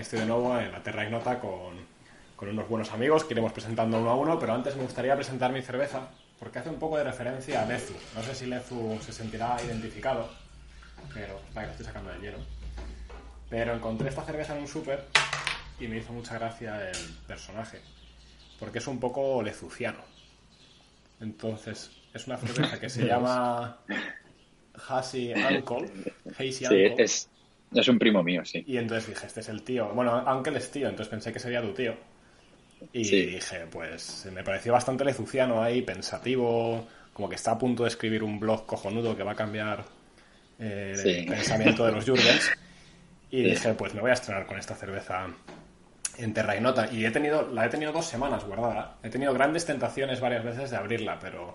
Estoy de nuevo en la Terra Ignota con, con unos buenos amigos que iremos presentando uno a uno, pero antes me gustaría presentar mi cerveza porque hace un poco de referencia a Lezu. No sé si Lezu se sentirá identificado, pero para que estoy sacando del hielo. Pero encontré esta cerveza en un súper y me hizo mucha gracia el personaje, porque es un poco lezuciano. Entonces, es una cerveza que se llama Hazy Uncle. Hazy Sí, es, es un primo mío, sí. Y entonces dije, este es el tío. Bueno, aunque él es tío, entonces pensé que sería tu tío. Y Sí. dije, pues me pareció bastante lezuciano ahí, pensativo, como que está a punto de escribir un blog cojonudo que va a cambiar eh, Sí. el pensamiento de los Jurgens. Y Sí. dije, pues me voy a estrenar con esta cerveza en Terra Ignota. Y he tenido, la he tenido dos semanas guardada. He tenido grandes tentaciones varias veces de abrirla, pero,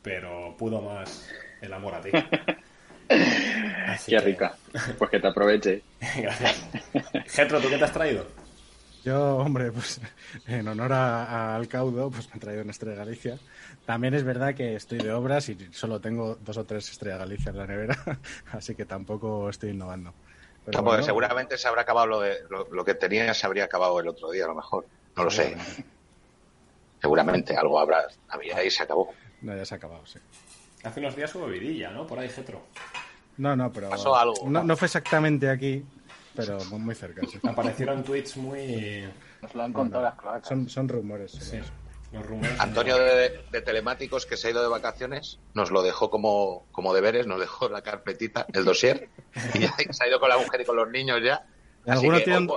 pero pudo más el amor a ti. Así Qué que- rica. Pues que te aproveche. Gracias. Getro, ¿tú qué te has traído? Yo, hombre, pues en honor a- a- al caudo, pues me he traído una Estrella Galicia. También es verdad que estoy de obras y solo tengo dos o tres Estrella Galicia en la nevera, así que tampoco estoy innovando. Pero No, porque bueno, seguramente se habrá acabado lo, de, lo, lo que tenía, se habría acabado el otro día, a lo mejor. No lo sé. seguramente. Seguramente algo habrá, había y se acabó. No, ya se ha acabado, sí. Hace unos días hubo vidilla, ¿no? Por ahí, Getro. No, no, pero... Pasó algo. No, no fue exactamente aquí, pero muy muy cerca, sí. Aparecieron tweets muy... Nos lo han contado las cloacas. Son, son rumores. sí. Los rumores. Antonio de, de Telemáticos, que se ha ido de vacaciones, nos lo dejó como, como deberes, nos dejó la carpetita, el dossier, y ya se ha ido con la mujer y con los niños ya. Así Alguno que, tiene un,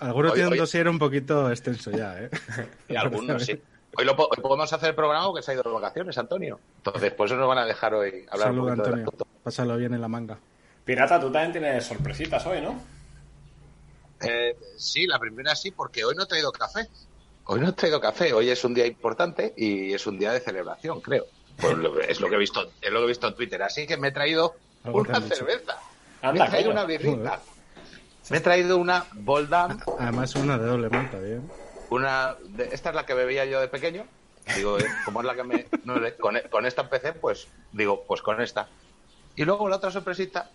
hoy- hoy- dossier un poquito extenso ya, ¿eh? y algunos sí. Hoy, lo, hoy podemos hacer el programa porque se ha ido de vacaciones, Antonio. Entonces, por eso nos van a dejar hoy hablar un poquito Antonio. asunto. Pásalo bien en la manga. Pirata, tú también tienes sorpresitas hoy, ¿no? Eh, sí, la primera sí, porque hoy no he traído café. Hoy no he traído café. Hoy es un día importante y es un día de celebración, creo. Pues lo- es lo que he visto, es lo que he visto en Twitter. Así que me he traído una cerveza. Anda, me he traído coño. una birrita. Me he traído una Boldam, Además, una de doble malta, bien. Una de- esta es la que bebía yo de pequeño. Digo, eh, como es la que me no con, con esta empecé, pues digo, pues con esta. Y luego la otra sorpresita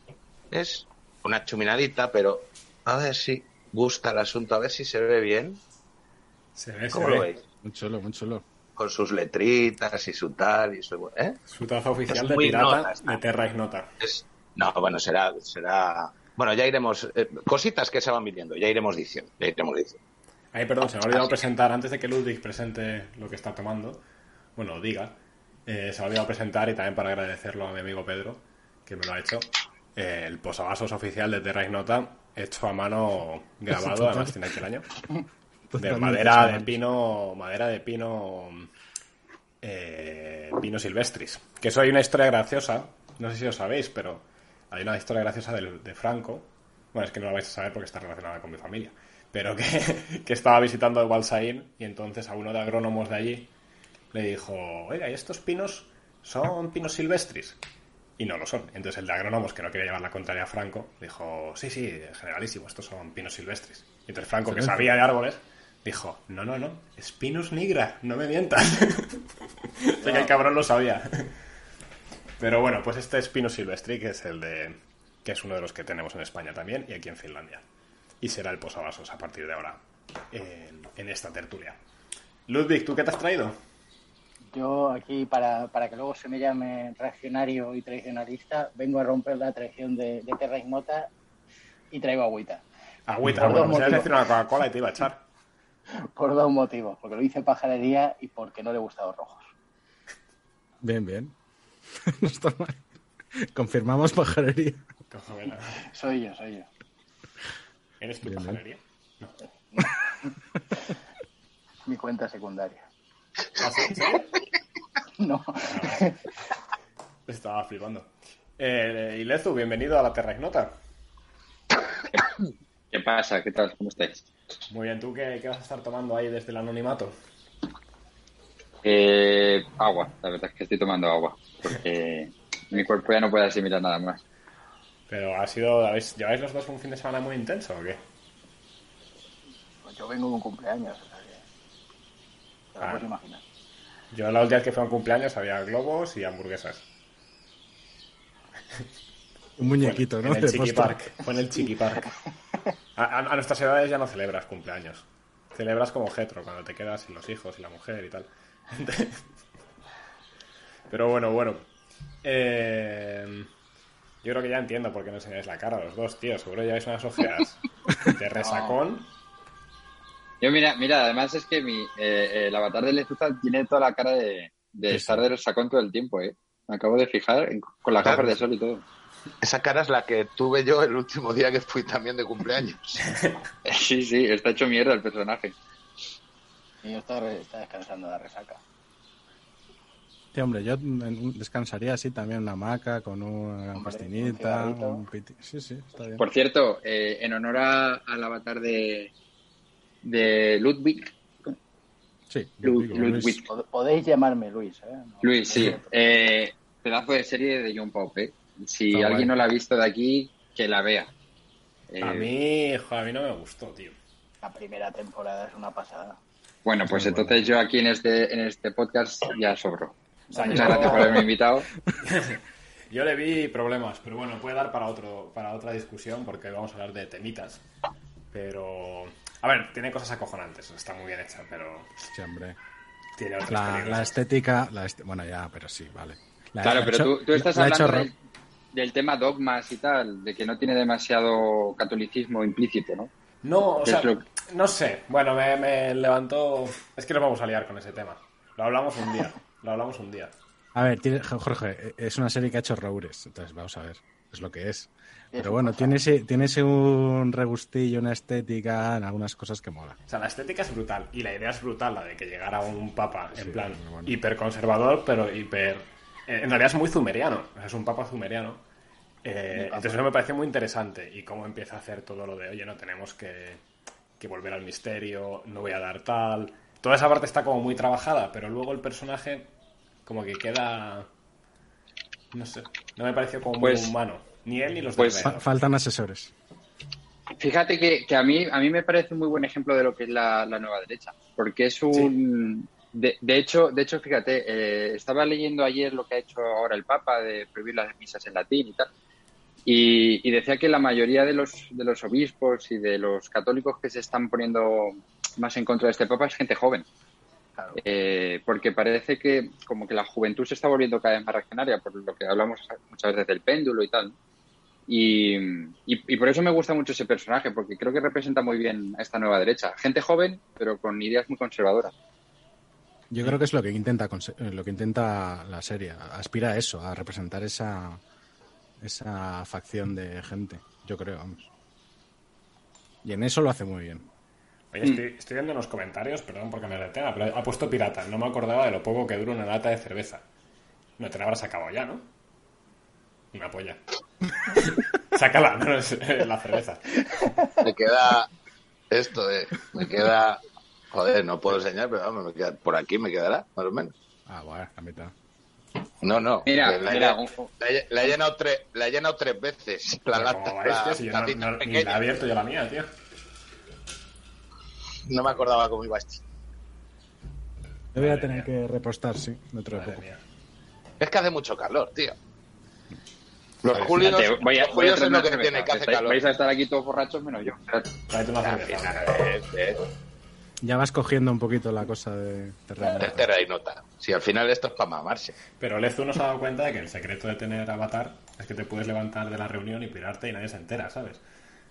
es una chuminadita, pero a ver si gusta el asunto, a ver si se ve bien. Se ve, se ¿Cómo lo ve. veis? Muy chulo, muy chulo. con sus letritas y su tal y su ¿eh? Su taza oficial Es de pirata nota de Terra Ignota. Es, no, bueno, será será bueno, ya iremos eh, cositas que se van viniendo, ya iremos diciendo, ya iremos diciendo. Ay, perdón, se me ha olvidado presentar, antes de que Ludwig presente lo que está tomando, bueno, diga, eh, se me ha olvidado presentar y también para agradecerlo a mi amigo Pedro, que me lo ha hecho, eh, el posavasos oficial de Terra Ignota, hecho a mano, grabado, además tiene aquí el año, de Totalmente madera de pino, madera de pino, eh, pino silvestris. Que eso hay una historia graciosa, no sé si lo sabéis, pero hay una historia graciosa del- de, Franco. Bueno, es que no la vais a saber porque está relacionada con mi familia. Pero que, que estaba visitando el Balsaín y entonces a uno de agrónomos de allí le dijo, oiga, ¿y estos pinos son pinos silvestris? Y no lo son. Entonces el de agrónomos, que no quería llevar la contraria a Franco, dijo, sí, sí, generalísimo, estos son pinos silvestris. Y entonces Franco, que sabía de árboles, dijo, no, no, no, es pinus nigra, no me mientas. Que el cabrón lo sabía. Pero bueno, pues este es Pinus silvestri, que es el de que es uno de los que tenemos en España también y aquí en Finlandia. Y será el posavasos a partir de ahora en, en esta tertulia. Ludwig, ¿tú qué te has traído? Yo aquí, para, para que luego se me llame reaccionario y tradicionalista, vengo a romper la tradición de, de Terra Ignota y traigo agüita. Agüita, Por bueno, dos pues decir una Coca-Cola y te iba a echar. Por dos motivos. Porque lo hice pajarería y porque no le gustan los rojos. Bien, bien. no está mal. Confirmamos pajarería. Soy yo, soy yo. ¿Eres tu Bien, pajarería? No. Mi cuenta secundaria. ¿Ah, sí? ¿En serio? No. Estaba flipando. Eh, Ilezu, bienvenido a la Terra Ignota. ¿Qué pasa? ¿Qué tal? ¿Cómo estáis? Muy bien, ¿tú qué, qué vas a estar tomando ahí desde el anonimato? Eh, agua, la verdad es que estoy tomando agua, porque mi cuerpo ya no puede asimilar nada más. Pero ha sido, ¿habéis, ¿lleváis los dos un fin de semana muy intenso o qué? Pues yo vengo de un cumpleaños. O sea que... Te lo Ah. puedes imaginar. Yo la última vez que fue a un cumpleaños había globos y hamburguesas. Un muñequito, ¿no? En el Chiqui. Park. Fue en el Chiqui Park. A, a- a nuestras edades ya no celebras cumpleaños. Celebras como getro, cuando te quedas sin los hijos y la mujer y tal. Pero bueno, bueno. Eh, yo creo que ya entiendo por qué no enseñáis la cara a los dos, tío. Seguro lleváis unas ojeras de resacón. Yo mira, mira, además es que mi, eh, el avatar de Lezuza tiene toda la cara de, de Sí, estar de sacón todo el tiempo, ¿eh? Me acabo de fijar en- con las gafas de sol y todo. Esa cara es la que tuve yo el último día que fui también de cumpleaños. Sí, sí, está hecho mierda el personaje. Y yo está, re- está descansando de la resaca. Sí, hombre, yo descansaría así también una hamaca con una Hombre, pastinita, un un piti. Sí, sí, está bien. Por cierto, eh, en honor a- al avatar de, de Ludwig, Sí, Lu- digo, Ludwig. Luis. Pod- Podéis llamarme Luis, ¿eh? No- Luis, sí, eh, pedazo de serie de John Pop, ¿eh? Si Está alguien guay. no la ha visto de aquí, que la vea. Eh, A mí, jo, a mí no me gustó, tío. La primera temporada es una pasada. Bueno, pues entonces yo aquí en este, en este podcast ya sobro. O sea, Muchas yo- gracias por haberme invitado. Yo le vi problemas, pero bueno, puede dar para otro para otra discusión porque vamos a hablar de temitas. Pero a ver, tiene cosas acojonantes, está muy bien hecha, pero Sí, hombre. tiene otras La, la estética, la est- bueno, ya, pero sí, vale. La- Claro, la pero hecho- tú, tú estás hecho hablando del, del tema dogmas y tal, de que no tiene demasiado catolicismo implícito, ¿no? No, o ¿Qué sea, lo- no sé. Bueno, me, me levantó. Es que nos vamos a liar con ese tema. Lo hablamos un día. Lo hablamos un día. A ver, tiene- Jorge, es una serie que ha hecho Roures, entonces vamos a ver, es lo que es. Pero bueno, tiene ese, tiene ese un regustillo, una estética, en algunas cosas que mola. O sea, la estética es brutal y la idea es brutal, la de que llegara un papa en Sí, plan bueno. hiperconservador, pero hiper. eh, En realidad es muy zumeriano. Es un papa zumeriano. Eh, entonces eso me pareció muy interesante y cómo empieza a hacer todo lo de, oye, no tenemos que, que volver al misterio, no voy a dar tal. Toda esa parte está como muy trabajada, pero luego el personaje como que queda... No sé, no me pareció como Pues- muy humano. Ni él ni los pues- de Fa- faltan asesores. Fíjate que, que a mí a mí me parece un muy buen ejemplo de lo que es la, la nueva derecha, porque es un de, de hecho de hecho fíjate eh, estaba leyendo ayer lo que ha hecho ahora el Papa de prohibir las misas en latín y tal y, y decía que la mayoría de los de los obispos y de los católicos que se están poniendo más en contra de este Papa es gente joven Claro. eh, porque parece que como que la juventud se está volviendo cada vez más reaccionaria por lo que hablamos muchas veces del péndulo y tal ¿no? Y, y- y por eso me gusta mucho ese personaje, porque creo que representa muy bien a esta nueva derecha. Gente joven, pero con ideas muy conservadoras. Yo creo que es lo que intenta conse- eh, lo que intenta la serie, aspira a eso, a representar esa esa facción de gente, yo creo, vamos. Y en eso lo hace muy bien. Oye, estoy, estoy viendo en los comentarios, perdón por cambiar de tema, pero ha puesto pirata. No me acordaba de lo poco que dura una lata de cerveza. No te la habrás acabado ya, ¿no? Una polla. Sácala, no es eh, la cerveza. Me queda esto de. Me queda. Joder, no puedo enseñar, pero vamos, me queda, por aquí me quedará, más o menos. Ah, bueno, la mitad. No, no. Mira, la, he- mira, he- la he llenado tres, la he llenado tres veces. La lata, este, la si yo no, latita no- ni pequeña. la he abierto yo la mía, tío. No me acordaba cómo iba esto. Yo voy a tener mía. que repostar, sí, dentro de poco. mía. Es que hace mucho calor, tío. Los Vale, julios, Espérate, voy a, los voy a julios es lo que cerveza. tiene, que hace Estáis- calor. Vais a estar aquí todos borrachos menos yo. Espérate. Tráete una Al cerveza. Ya vas cogiendo un poquito la cosa de terra y nota. Si al final esto es para mamarse. Pero Lezu nos ha dado cuenta de que el secreto de tener avatar es que te puedes levantar de la reunión y pirarte y nadie se entera, ¿sabes?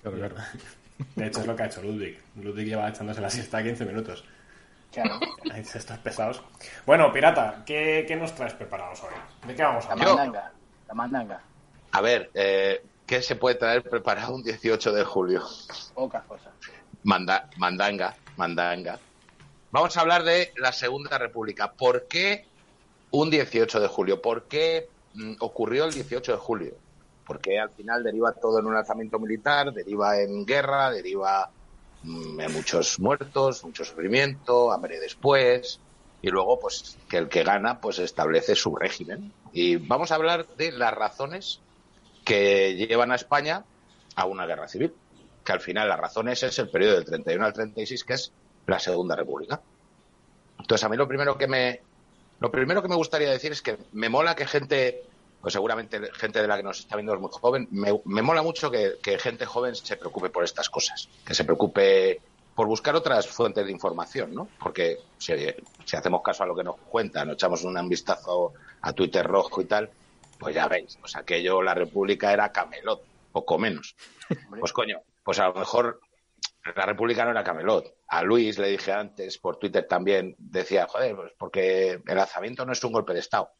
Claro, claro. De hecho, es lo que ha hecho Ludwig. Ludwig lleva echándose la siesta 15 minutos. Claro. Estos pesados. Bueno, pirata, ¿qué, qué nos traes preparados hoy? ¿De qué vamos a La hablar? Yo- mandanga. La mandanga. A ver, eh, ¿qué se puede traer preparado un 18 de julio? Pocas cosas. Manda, mandanga, mandanga. Vamos a hablar de la Segunda República. ¿Por qué un 18 de julio? ¿Por qué mm, ocurrió el 18 de julio? Porque al final deriva todo en un lanzamiento militar, deriva en guerra, deriva mm, en muchos muertos, mucho sufrimiento, hambre después, y luego pues que el que gana pues establece su régimen. Y vamos a hablar de las razones que llevan a España a una guerra civil que al final las razones es el periodo del 31 al 36, que es la Segunda República. Entonces, a mí lo primero que me, lo primero que me gustaría decir es que me mola que gente, pues seguramente gente de la que nos está viendo es muy joven, me, me mola mucho que, que gente joven se preocupe por estas cosas, que se preocupe por buscar otras fuentes de información, ¿no? Porque si, si hacemos caso a lo que nos cuentan, nos echamos un vistazo a Twitter rojo y tal, pues ya veis, pues aquello, la República era Camelot, poco menos. Pues coño, pues a lo mejor la República no era Camelot. A Luis le dije antes, por Twitter también, decía, joder, pues porque el lanzamiento no es un golpe de Estado.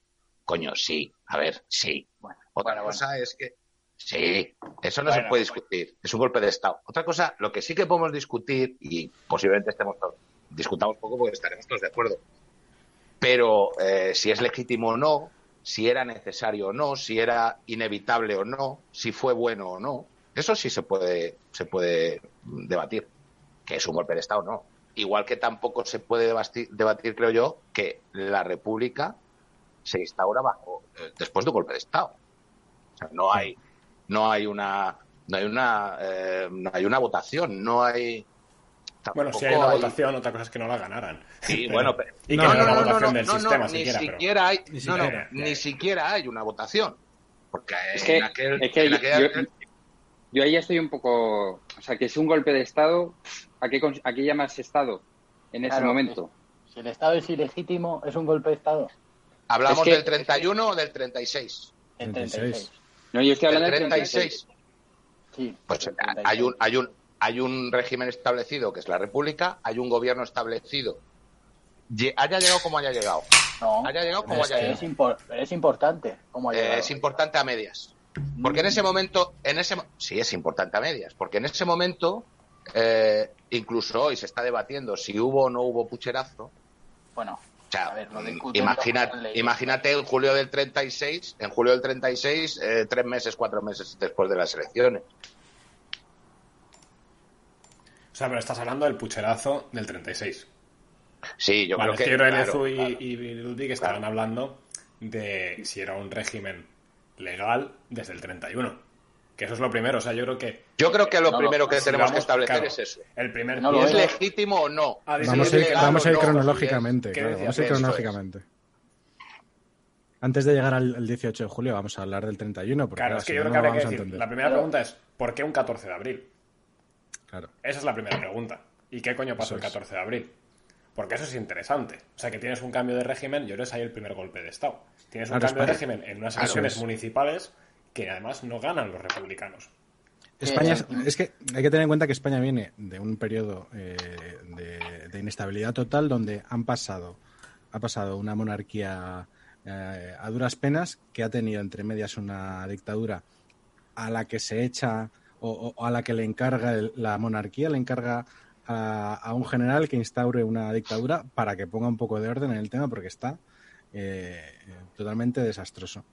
Coño, sí, a ver, sí. Bueno, Otra bueno, cosa es que sí, eso no se puede discutir, es un golpe de Estado. Otra cosa, lo que sí que podemos discutir, y posiblemente estemos todos, discutamos poco porque estaremos todos de acuerdo, pero eh, si es legítimo o no, si era necesario o no, si era inevitable o no, si fue bueno o no, eso sí se puede, se puede debatir, que es un golpe de Estado o no. Igual que tampoco se puede debatir, creo yo, que la República se instaura bajo eh, después de un golpe de Estado. O sea, no hay, no hay una, no hay una, eh, no hay una votación, no hay. Bueno, si hay una votación, otra cosa es que no la ganaran. Sí, Pero- bueno, pero, Y que No, no, no, no, votación del no, no, sistema ni siquiera, pero- siquiera hay, Ni no, no, siquiera. ni siquiera hay una votación. Porque Es en que, aquel- es que en yo- yo ahí estoy un poco. O sea, que es un golpe de Estado. ¿A qué, a qué llamas Estado en ese Claro, momento? Si el Estado es ilegítimo, es un golpe de Estado. ¿Hablamos es que- del 31 o del 36? El 36. 36. No, yo estoy ¿Del hablando del 36? Sí. Pues el hay un, 36. hay, un, hay un régimen establecido que es la República, hay un gobierno establecido. Haya llegado como haya llegado. No, haya llegado como es, haya es, llegado. impor- es importante cómo ha Eh, llegado. es importante a medias. Porque en ese momento, en ese sí es importante a medias, porque en ese momento, eh, incluso hoy se está debatiendo si hubo o no hubo pucherazo. Bueno, O sea, A ver, lo discuten imagina- los leyes. imagínate en julio del 36, en julio del 36, eh, tres meses, cuatro meses después de las elecciones. O sea, pero estás hablando del pucherazo del 36. Sí, yo vale, creo que. Claro, y, claro. y Ludwig estaban hablando de si era un régimen legal desde el 31. Que eso es lo primero. O sea, yo creo que. Yo creo que lo No, primero que si tenemos vamos, que establecer claro, es eso. El primer No ¿Y lo pie- es legítimo o no? Vamos a ir, legal vamos a ir o no, cronológicamente, si es- ¿Qué claro, vamos a ir es. cronológicamente. Antes de llegar al, al 18 de julio vamos a hablar del 31, porque Claro, es que yo creo que habría que decir. La primera Claro. pregunta es: ¿por qué un 14 de abril? Claro. Esa es la primera pregunta. ¿Y qué coño pasó el es. 14 de abril? Porque eso es interesante. O sea, que tienes un cambio de régimen, yo creo que es ahí el primer golpe de Estado. Tienes un cambio de régimen en unas elecciones es. municipales que además no ganan los republicanos. España es, Eh, es que hay que tener en cuenta que España viene de un periodo eh, de, de inestabilidad total donde han pasado ha pasado una monarquía eh, a duras penas que ha tenido entre medias una dictadura a la que se echa o, o a la que le encarga el- la monarquía le encarga a, a un general que instaure una dictadura para que ponga un poco de orden en el tema porque está eh, totalmente desastroso.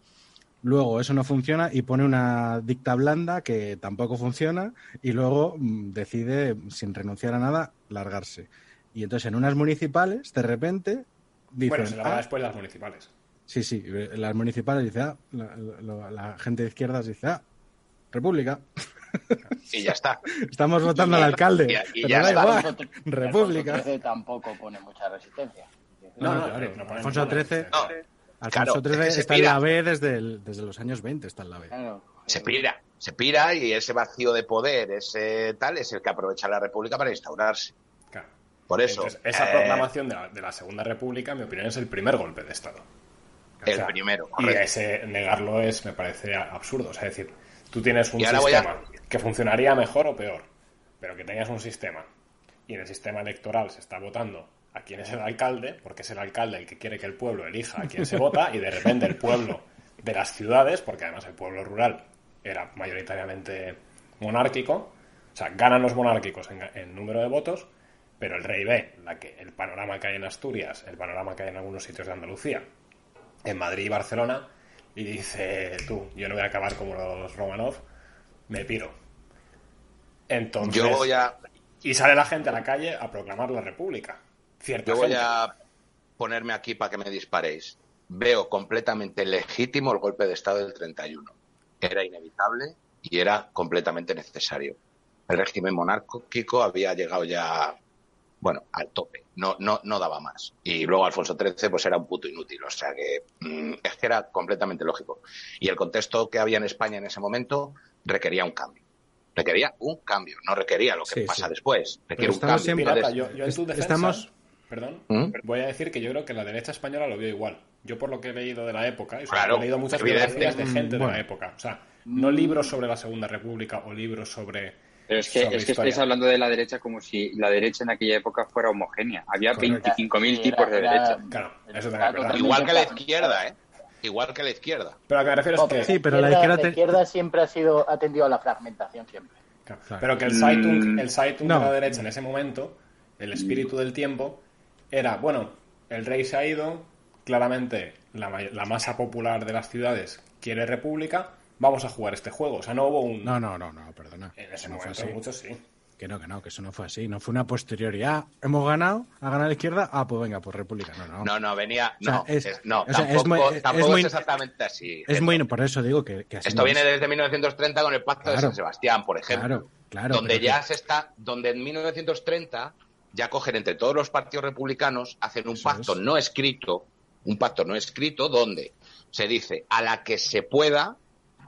Luego eso no funciona y pone una dicta blanda que tampoco funciona y luego mm, decide, sin renunciar a nada, largarse. Y entonces en unas municipales, de repente, dicen... bueno, se la va "Ah, después las municipales. Sí, sí, las municipales dicen, ah, la, la- la gente de izquierdas dice, ah, República, Y ya está. estamos votando al alcalde, y- y pero ya da está. igual, Alfonso- República. Alfonso XIII tampoco pone mucha resistencia. No, No, no, claro, no Alfonso XIII Alfonso XIII está en la B desde, el- desde los años 20, está en la B. Claro. se pira, se pira y ese vacío de poder, ese tal, es el que aprovecha la República para instaurarse. Claro. Por eso, Entonces, esa eh, proclamación de la, de la Segunda República, en mi opinión, es el primer golpe de Estado. el O sea, primero. Y correcto. ese negarlo es, me parece absurdo. O sea, es decir, tú tienes un Y ahora voy a- sistema que funcionaría mejor o peor, pero que tengas un sistema y en el sistema electoral se está votando a quién es el alcalde, porque es el alcalde el que quiere que el pueblo elija a quién se vota, y de repente el pueblo de las ciudades, porque además el pueblo rural era mayoritariamente monárquico, o sea, ganan los monárquicos en, en número de votos, pero el rey ve la que, el panorama que hay en Asturias, el panorama que hay en algunos sitios de Andalucía, en Madrid y Barcelona, y dice, tú, yo no voy a acabar como los Romanov, me piro. Entonces, Yo voy a, y sale la gente a la calle a proclamar la república. Cierta yo voy gente. a ponerme aquí para que me disparéis. Veo completamente legítimo el golpe de Estado del 31. Era inevitable y era completamente necesario. El régimen monárquico había llegado ya bueno, al tope. No, no, no daba más. Y luego Alfonso XIII pues era un puto inútil. O sea que mm, es que era completamente lógico. Y el contexto que había en España en ese momento requería un cambio. Requería un cambio, no requería lo que Sí, pasa sí. después. Requiere un estamos cambio. Pirata, yo, yo en tu defensa, estamos- perdón, ¿Mm? voy a decir que yo creo que la derecha española lo vio igual. Yo por lo que he leído de la época, y Claro, he leído muchas biografías de gente de la época. O sea, no libros sobre la Segunda República o libros sobre... Pero es que, es que estáis hablando de la derecha como si la derecha en aquella época fuera homogénea. Había Correcto. 25.000 Sí, tipos de derecha. era- Claro, eso también igual que la izquierda, ¿eh? Igual que la izquierda. Pero a lo que me refiero es que... Sí, pero la izquierda te- izquierda siempre ha sido ha tendido a la fragmentación siempre. Claro. Pero que el Zeitung, Mm. el Zeitung No. de la derecha en ese momento, el espíritu del tiempo, era, bueno, el rey se ha ido, claramente la, la masa popular de las ciudades quiere república, vamos a jugar este juego. O sea, no hubo un... No, no, no, no, perdona. En ese Eso no fue momento así. muchos sí. Que no, que no, que eso no fue así. No fue una posterioridad. Ah, hemos ganado, ha ganado la izquierda, ah, pues venga, pues República. No, no. No, no, venía. sea, No, es- es- no o sea, es tampoco, muy- es tampoco es, muy- exactamente así. Es muy, por eso digo que, que así Esto no viene es. desde 1930 con el Pacto de. San Sebastián, por ejemplo. Claro, claro. donde ya que- se está, donde en 1930 ya cogen entre todos los partidos republicanos, hacen un Eso pacto es. no escrito, un pacto no escrito donde se dice a la que se pueda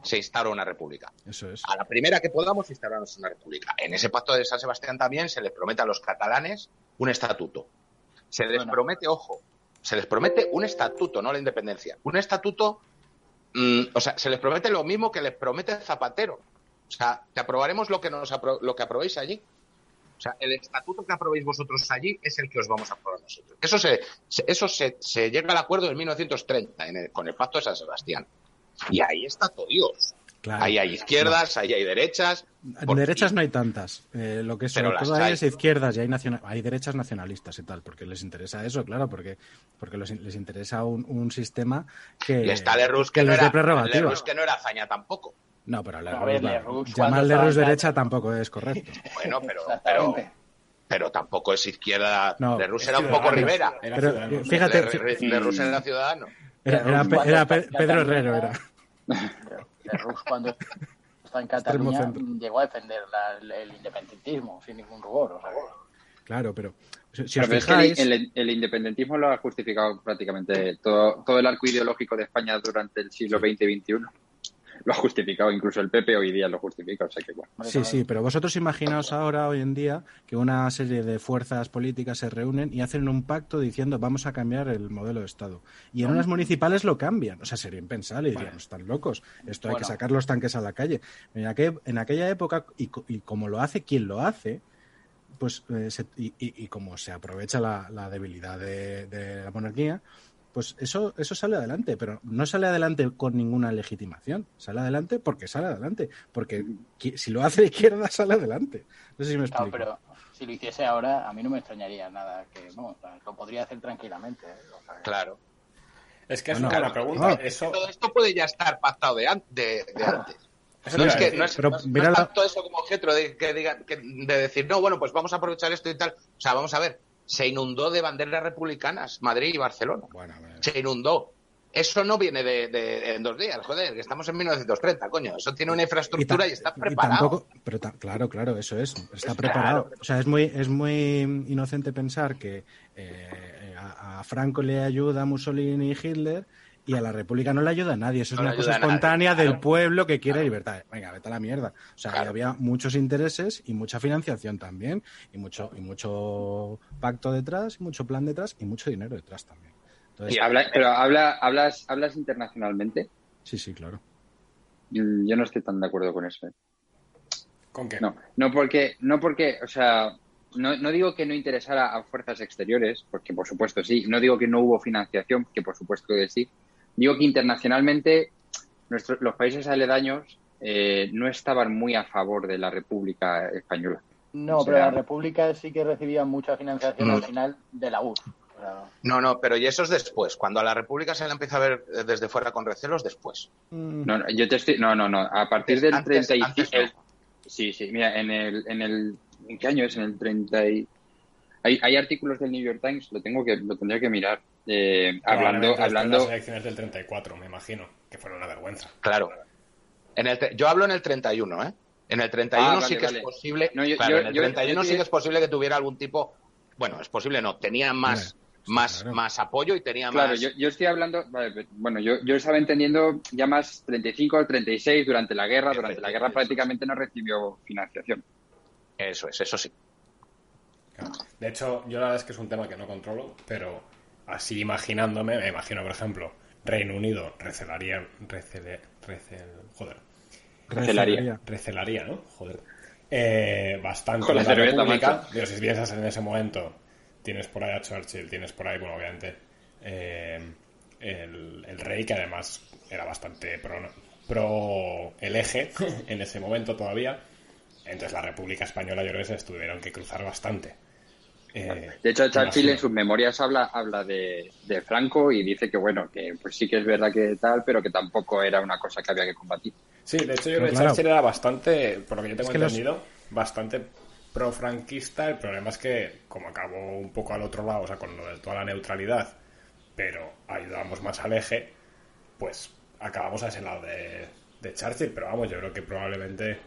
se instaura una república. Eso es. A la primera que podamos instaurarnos una república. En ese pacto de San Sebastián también se les promete a los catalanes un estatuto. Se les Bueno. promete, ojo, se les promete un estatuto, no la independencia. Un estatuto, mm, o sea, se les promete lo mismo que les promete Zapatero. O sea, te aprobaremos lo que, nos apro- lo que aprobéis allí. O sea, el estatuto que aprobéis vosotros allí es el que os vamos a aprobar nosotros. Eso se, se- eso se, se llega al acuerdo en 1930 en el- con el Pacto de San Sebastián. Y ahí está todo Dios. Claro. Ahí hay izquierdas, ahí hay derechas. Derechas no hay tantas. Eh, lo que sobre todo hay es izquierdas y hay, naciona- hay derechas nacionalistas y tal, porque les interesa eso, claro, porque, porque los- les interesa un, un sistema que, Y está que que, no era, que no era hazaña tampoco. No, pero A Lerroux, ver, la- Lerroux, llamar estaba- derecha tampoco es correcto. Bueno, pero, pero, pero tampoco es izquierda. No. Lerroux Es era un poco Rivera. Era Pero, fíjate, era ciudadano. Era, era Pe- era Pe- Pedro Herrero, era. Lerroux cuando está en Cataluña llegó a defender la- el, independentismo sin ningún rubor. O sea, Claro, pero si, si os Pero es que fijáis, el, el- el independentismo lo ha justificado prácticamente todo, todo el arco ideológico de España durante el siglo XX y XXI. Lo ha justificado, incluso el PP hoy día lo justifica, o sea que bueno. Sí, sí, pero vosotros imaginaos ahora, hoy en día, que una serie de fuerzas políticas se reúnen y hacen un pacto diciendo vamos a cambiar el modelo de Estado. Y en unas municipales lo cambian. O sea, sería impensable y dirían, están locos. Esto hay que sacar los tanques a la calle. En, aquel- en aquella época, y, co- y como lo hace quien lo hace, pues eh, se- y, y- y como se aprovecha la, la debilidad de, de la monarquía, pues eso, eso sale adelante, pero no sale adelante con ninguna legitimación, sale adelante porque sale adelante, porque si lo hace la izquierda sale adelante. No sé si me claro, explico. pero si lo hiciese ahora, a mí no me extrañaría nada. que no, Lo podría hacer tranquilamente. ¿eh? O sea, que- Claro. Es que es Bueno, una buena pregunta. No. Eso, Todo esto puede ya estar pactado de, an- de, de antes. eso No es, que, no es, Pero no es- no mira es la- tanto eso como objeto de, que digan, que- de decir, no, bueno, pues vamos a aprovechar esto y tal. O sea, vamos a ver, se inundó de banderas republicanas Madrid y Barcelona. Bueno. Se inundó. Eso no viene de, de- en dos días, joder, que estamos en 1930, coño. Eso tiene una infraestructura y, está y preparado. tampoco- pero ta- claro, claro, eso es, está Es preparado. claro. O sea, es muy, es muy inocente pensar que eh, a, a Franco le ayuda Mussolini y Hitler y a la República no le ayuda a nadie. Eso es No una cosa nadie, espontánea del claro. pueblo que quiere libertad. Venga, vete a la mierda. O sea, Claro. había muchos intereses y mucha financiación también y mucho y mucho pacto detrás, y mucho plan detrás y mucho dinero detrás también. Entonces, Y Habla- pero habla, hablas, hablas internacionalmente. sí, sí, claro. Mm, Yo no estoy tan de acuerdo con eso. ¿eh? ¿Con qué? No, no porque, no porque, o sea, no, no digo que no interesara a fuerzas exteriores, porque por supuesto sí. No digo que no hubo financiación, que por supuesto que sí. Digo que internacionalmente nuestros, los países aledaños eh, no estaban muy a favor de la República Española. No, O sea- pero la República sí que recibía mucha financiación Mm. al final de la URSS. No, no, pero y eso es después. Cuando a la República se la empieza a ver eh, desde fuera con recelos, después. Mm, No, no, yo te estoy, no, no, no. A partir del Antes- 35. antes no. el- sí, sí. Mira, en el, en el, ¿en qué año es? En el 30 y... Hay, hay artículos del New York Times, lo tengo que, lo tendría que mirar. eh, hablando, hablando. Las elecciones del 34, me imagino, que fueron una vergüenza. Claro. En el, yo hablo en el 31, ¿eh? En el 31 Ah, vale, sí que vale. es posible. No, yo- claro, yo- en el yo- 31 yo sí que es posible que tuviera algún tipo bueno, es posible, no, tenía más, más, claro. más apoyo y tenía Claro, más. yo, yo estoy hablando, vale, bueno, yo, yo estaba entendiendo ya más 35 al 36 durante la guerra. Durante la guerra prácticamente no recibió financiación. Eso es, eso sí. Claro. De hecho, yo la verdad es que es un tema que no controlo, pero así imaginándome, me imagino, por ejemplo, Reino Unido recelaría, recele, recel, joder, Recelaría. recelaría, ¿no? Joder. Eh, bastante Con la la República. Digo, si piensas en ese momento, tienes por ahí a Churchill, tienes por ahí, bueno, obviamente, eh, el, el rey, que además era bastante pro, pro el eje en ese momento todavía. Entonces la República Española, yo creo que se tuvieron que cruzar bastante. Eh, De hecho, Churchill en sus memorias habla, habla de, de Franco y dice que, bueno, que pues sí que es verdad que tal, pero que tampoco era una cosa que había que combatir. Sí, de hecho yo creo que claro. Churchill era bastante, por lo que yo tengo Es que los- entendido, bastante pro-franquista. El problema es que, como acabó un poco al otro lado, o sea, con lo de toda la neutralidad, pero ayudamos más al eje, pues acabamos a ese lado de, de Churchill. Pero vamos, yo creo que probablemente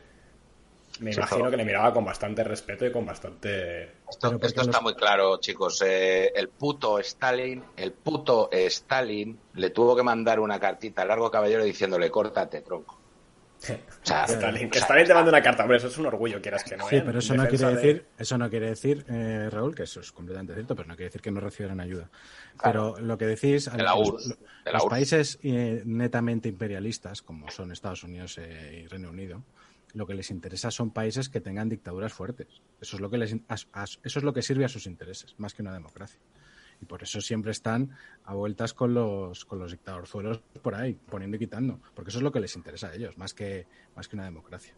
me Sí, imagino que le miraba con bastante respeto y con bastante... Esto, esto está los- muy claro, chicos. Eh, el puto Stalin, el puto Stalin le tuvo que mandar una cartita al largo caballero diciéndole, córtate, tronco. O sea, Stalin, que Stalin te manda una carta, hombre, eso es un orgullo, quieras que no. Sí, ¿eh? pero eso no quiere de- decir, eso no quiere decir, eh, Raúl, que eso es completamente cierto, pero no quiere decir que no recibieran ayuda. Pero lo que decís, De la los, de la los países eh, netamente imperialistas, como son Estados Unidos eh, y Reino Unido, lo que les interesa son países que tengan dictaduras fuertes. Eso es lo que les, as- as- eso es lo que sirve a sus intereses, más que una democracia. Y por eso siempre están a vueltas con los, con los dictadorzuelos por ahí, poniendo y quitando. Porque eso es lo que les interesa a ellos, más que, más que una democracia.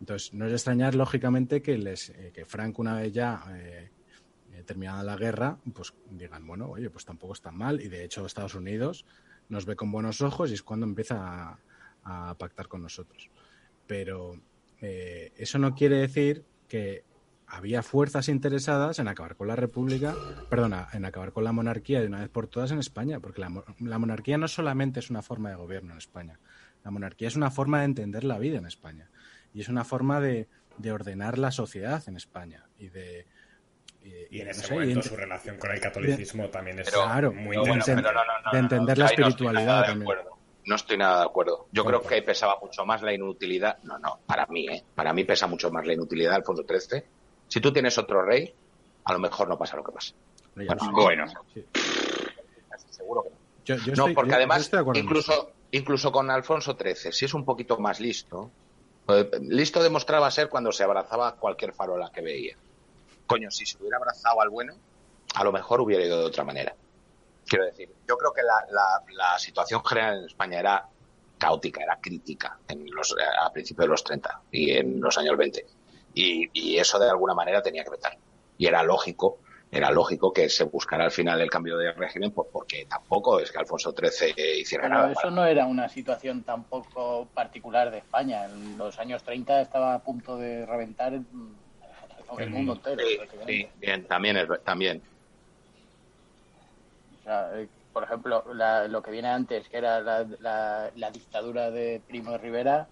Entonces, no es de extrañar, lógicamente, que, les, eh, que Franco, una vez ya eh, eh, terminada la guerra, pues digan, bueno, oye, pues tampoco está mal. Y de hecho, Estados Unidos nos ve con buenos ojos y es cuando empieza a, a pactar con nosotros. Pero eh, eso no quiere decir que había fuerzas interesadas en acabar con la república, perdona, en acabar con la monarquía de una vez por todas en España, porque la, mo- la monarquía no solamente es una forma de gobierno en España, la monarquía es una forma de entender la vida en España y es una forma de, de ordenar la sociedad en España y de Y en no ese sé, momento ent- su relación con el catolicismo también es Pero- Claro, muy pero bueno, interesante. pero no, no, no, de entender no, la espiritualidad de también. acuerdo. No estoy nada de acuerdo. Yo ¿Por creo que pesaba mucho más la inutilidad. No, no, para mí, ¿eh? Para mí pesa mucho más la inutilidad de Alfonso XIII. Si tú tienes otro rey, a lo mejor no pasa lo que pasa. Bueno, Sí. Seguro que no. Yo- yo no, estoy- porque yo- además, incluso, incluso con Alfonso XIII, si es un poquito más listo, pues, listo demostraba ser cuando se abrazaba cualquier farola que veía. Coño, si se hubiera abrazado al bueno, a lo mejor hubiera ido de otra manera. Quiero decir, yo creo que la, la- la situación general en España era caótica, era crítica en los, a principios de los 30 y en los años 20. Y, y eso de alguna manera tenía que vetar. Y era lógico, era lógico que se buscara al final el cambio de régimen, pues porque tampoco es que Alfonso XIII hiciera Pero nada. eso para- no era una situación tampoco particular de España. En los años 30 estaba a punto de reventar el, El mundo entero. Sí, bien, también es también. O sea, eh, por ejemplo, la- lo que viene antes, que era la, la- la dictadura de Primo de Rivera,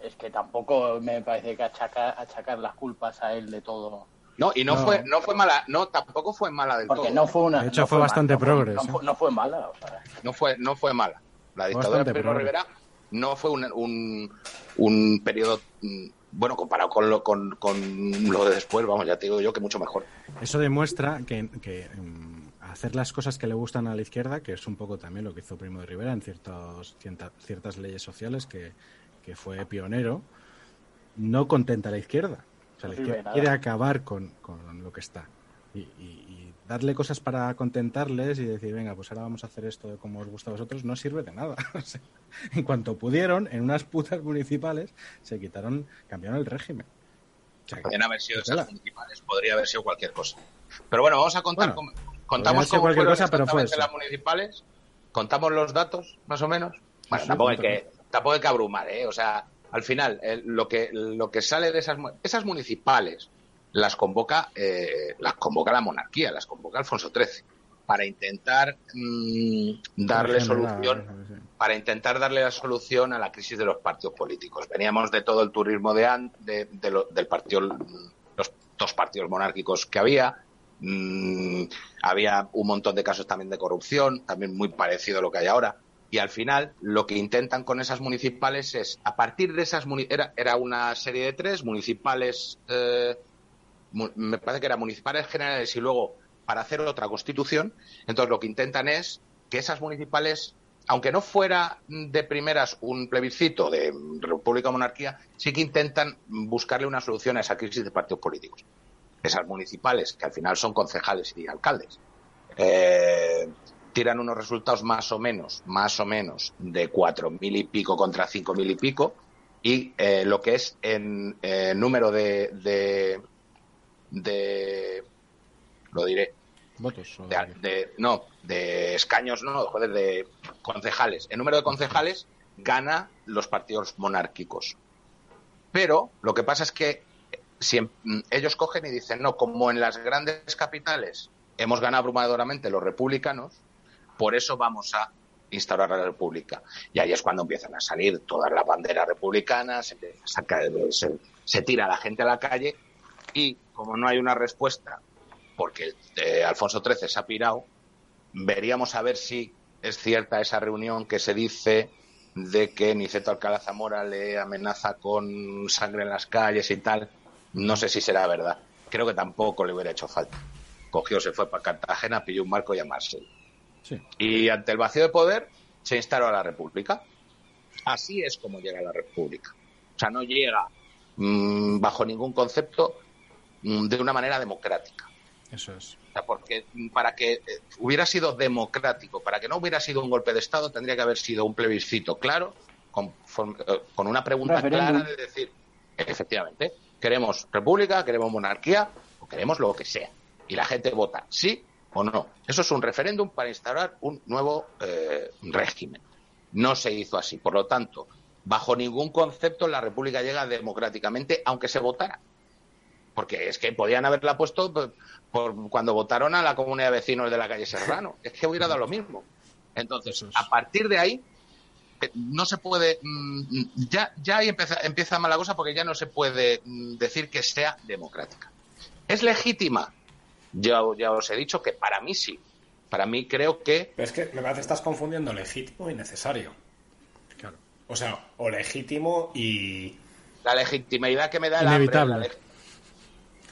es que tampoco me parece que achacar, achacar las culpas a él de todo. No, y no, No. fue no fue mala, no tampoco fue mala del Porque todo. no fue una. De hecho, no fue bastante no fue- progres, No, ¿eh? fue, no fue mala. O sea, no fue no fue mala. La dictadura de Primo progre. Rivera no fue un, un, un periodo mm, bueno comparado con lo con, con lo de después, vamos, ya te digo yo que mucho mejor. Eso demuestra que, que, mm, hacer las cosas que le gustan a la izquierda, que es un poco también lo que hizo Primo de Rivera en ciertos, cienta- ciertas leyes sociales, que, que fue pionero, no contenta a la izquierda. O sea, la No izquierda quiere acabar con, con lo que está. Y, y- y darle cosas para contentarles y decir, venga, pues ahora vamos a hacer esto de como os gusta a vosotros, no sirve de nada. O sea, en cuanto pudieron, en unas putas municipales, se quitaron, cambiaron el régimen. O sea, que- Podrían haber sido esas municipales, podría haber sido cualquier cosa. Pero bueno, vamos a contar Bueno, cómo- contamos cómo cualquier fueron cosa, pero fue eso. las municipales, contamos los datos, más o menos. Bueno, sí, tampoco hay que tampoco hay que abrumar, ¿eh? O sea, al final lo que lo que sale de esas esas municipales las convoca eh, las convoca la monarquía, las convoca Alfonso XIII para intentar mm, darle solución para intentar darle la solución a la crisis de los partidos políticos. Veníamos de todo el turismo de, de, de lo- del partido, los dos partidos monárquicos que había, mm, había un montón de casos también de corrupción, también muy parecido a lo que hay ahora. Y al final, lo que intentan con esas municipales es, a partir de esas era, era una serie de tres municipales, eh, me parece que eran municipales generales y luego para hacer otra constitución. Entonces, lo que intentan es que esas municipales aunque no fuera de primeras un plebiscito de república monarquía, sí que intentan buscarle una solución a esa crisis de partidos políticos. Esas municipales, que al final son concejales y alcaldes, eh, tiran unos resultados más o menos, más o menos, de cuatro mil y pico contra cinco mil y pico, y eh, lo que es en eh, número de, de, de, lo diré, votos. De, no, de escaños, no, joder, de concejales. El número de concejales gana los partidos monárquicos. Pero lo que pasa es que si em, ellos cogen y dicen, no, como en las grandes capitales hemos ganado abrumadoramente los republicanos, por eso vamos a instaurar la república. Y ahí es cuando empiezan a salir todas las banderas republicanas, se, se tira la gente a la calle y como no hay una respuesta porque eh, Alfonso XIII se ha pirado, veríamos a ver si es cierta esa reunión que se dice de que Niceto Alcalá Zamora le amenaza con sangre en las calles y tal. No sé si será verdad. Creo que tampoco le hubiera hecho falta. Cogió, se fue para Cartagena, pilló un marco y a Marseille. Y ante el vacío de poder se instaló a la República. Así es como llega la República. O sea, no llega mm, bajo ningún concepto mm, de una manera democrática. Eso es. porque para que eh, hubiera sido democrático, para que no hubiera sido un golpe de Estado, tendría que haber sido un plebiscito claro, con, eh, una pregunta clara de decir, efectivamente, queremos república, queremos monarquía o queremos lo que sea. Y la gente vota sí o no. Eso es un referéndum para instaurar un nuevo eh, régimen. No se hizo así. Por lo tanto, bajo ningún concepto la república llega democráticamente, aunque se votara porque es que podían haberla puesto por, cuando votaron a la comunidad de vecinos de la calle Serrano. Es que hubiera dado lo mismo. Entonces, a partir de ahí, no se puede. Mm, ya, ya ahí empieza, empieza mala cosa porque ya no se puede mm, decir que sea democrática. ¿Es legítima? Ya, ya os he dicho que para mí sí. Para mí creo que. Pero es que me parece que estás confundiendo legítimo y necesario. Claro. O sea, o legítimo y. La legitimidad que me da Inevitable. la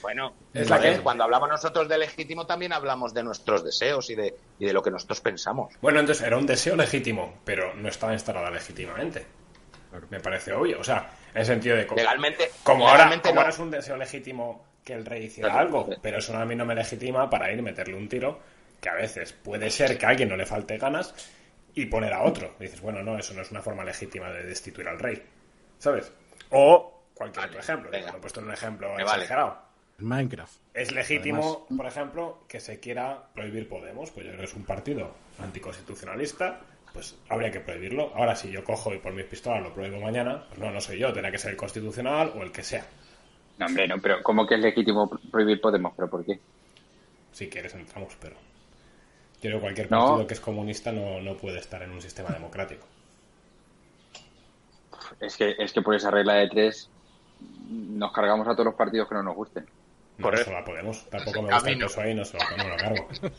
bueno, es la que... cuando hablamos nosotros de legítimo también hablamos de nuestros deseos y de, y de lo que nosotros pensamos. Bueno, entonces era un deseo legítimo, pero no estaba instalada legítimamente. Me parece obvio. O sea, en el sentido de... Como, legalmente, como, ahora, como es un deseo legítimo que el rey hiciera algo, pero eso a mí no me legitima para ir y meterle un tiro, que a veces puede ser que a alguien no le falte ganas y poner a otro. dices, bueno, no, eso no es una forma legítima de destituir al rey. ¿Sabes? O cualquier otro ejemplo. Lo he puesto en un ejemplo exagerado. Minecraft. Es legítimo, por ejemplo, que se quiera prohibir Podemos, pues yo creo que es un partido anticonstitucionalista, pues habría que prohibirlo. Ahora, si yo cojo y por mis pistolas lo prohíbo mañana, pues no, no soy yo, tendrá que ser el constitucional o el que sea. No, hombre, no, pero ¿cómo que es legítimo prohibir Podemos? ¿Pero por qué? Si quieres entramos, pero... Yo creo que cualquier partido que es comunista no, no puede estar en un sistema democrático. Es que, es que por esa regla de tres nos cargamos a todos los partidos que no nos gusten. Por eso la podemos. Tampoco me gusta el peso ahí, no se lo, no lo cargo.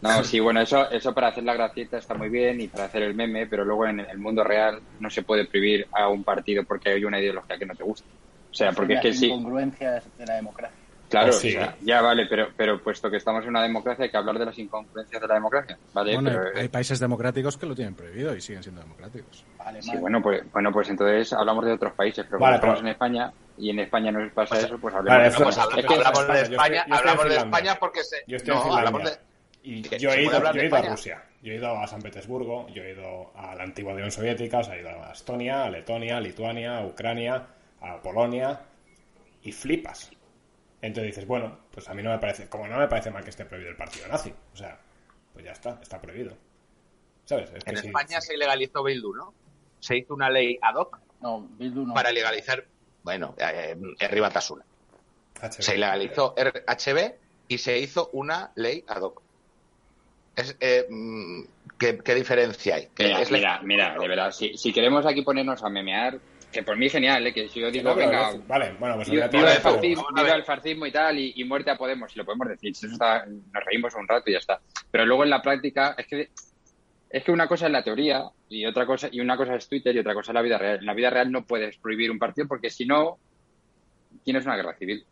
No, sí, bueno, eso, eso para hacer la gracieta está muy bien y para hacer el meme, pero luego en el mundo real no se puede prohibir a un partido porque hay una ideología que no te gusta. O sea, porque es que sí. incongruencias de la democracia. Claro, sí. ya vale, pero, pero puesto que estamos en una democracia hay que hablar de las incongruencias de la democracia. ¿vale? Bueno, hay países democráticos que lo tienen prohibido y siguen siendo democráticos. Sí, bueno, pues, bueno, pues entonces hablamos de otros países, pero como estamos en España y en España no pasa pues, eso, pues hablemos, vale, pues, hablamos de España, hablamos de España porque se... Yo estoy en Finlandia. Y yo he, ido, yo he ido a Rusia, yo he ido a San Petersburgo, yo he ido a la antigua Unión Soviética, o sea, he ido a Estonia, a Letonia, a Lituania, a Ucrania, a Polonia, y flipas. Entonces dices, bueno, pues a mí no me parece, como no me parece mal que esté prohibido el partido nazi, o sea, pues ya está, está prohibido. ¿Sabes? en España se legalizó Bildu, ¿no? Se hizo una ley ad hoc no, Bildu no. para legalizar, bueno, eh, eh Tasuna. Se legalizó HB y se hizo una ley ad hoc. Es, eh, mm, ¿qué, diferencia hay? Mira, mira, de verdad, si, si, queremos aquí ponernos a memear, que por mí genial, ¿eh? que si yo digo, No, venga, no- vale, bueno, pues viva, el fascismo, el y tal, y, y muerte a Podemos, si lo podemos decir, si eso está- nos reímos un rato y ya está. Pero luego en la práctica, es que es que una cosa es la teoría y otra cosa y una cosa es Twitter y otra cosa es la vida real. En la vida real no puedes prohibir un partido porque si no tienes una guerra civil.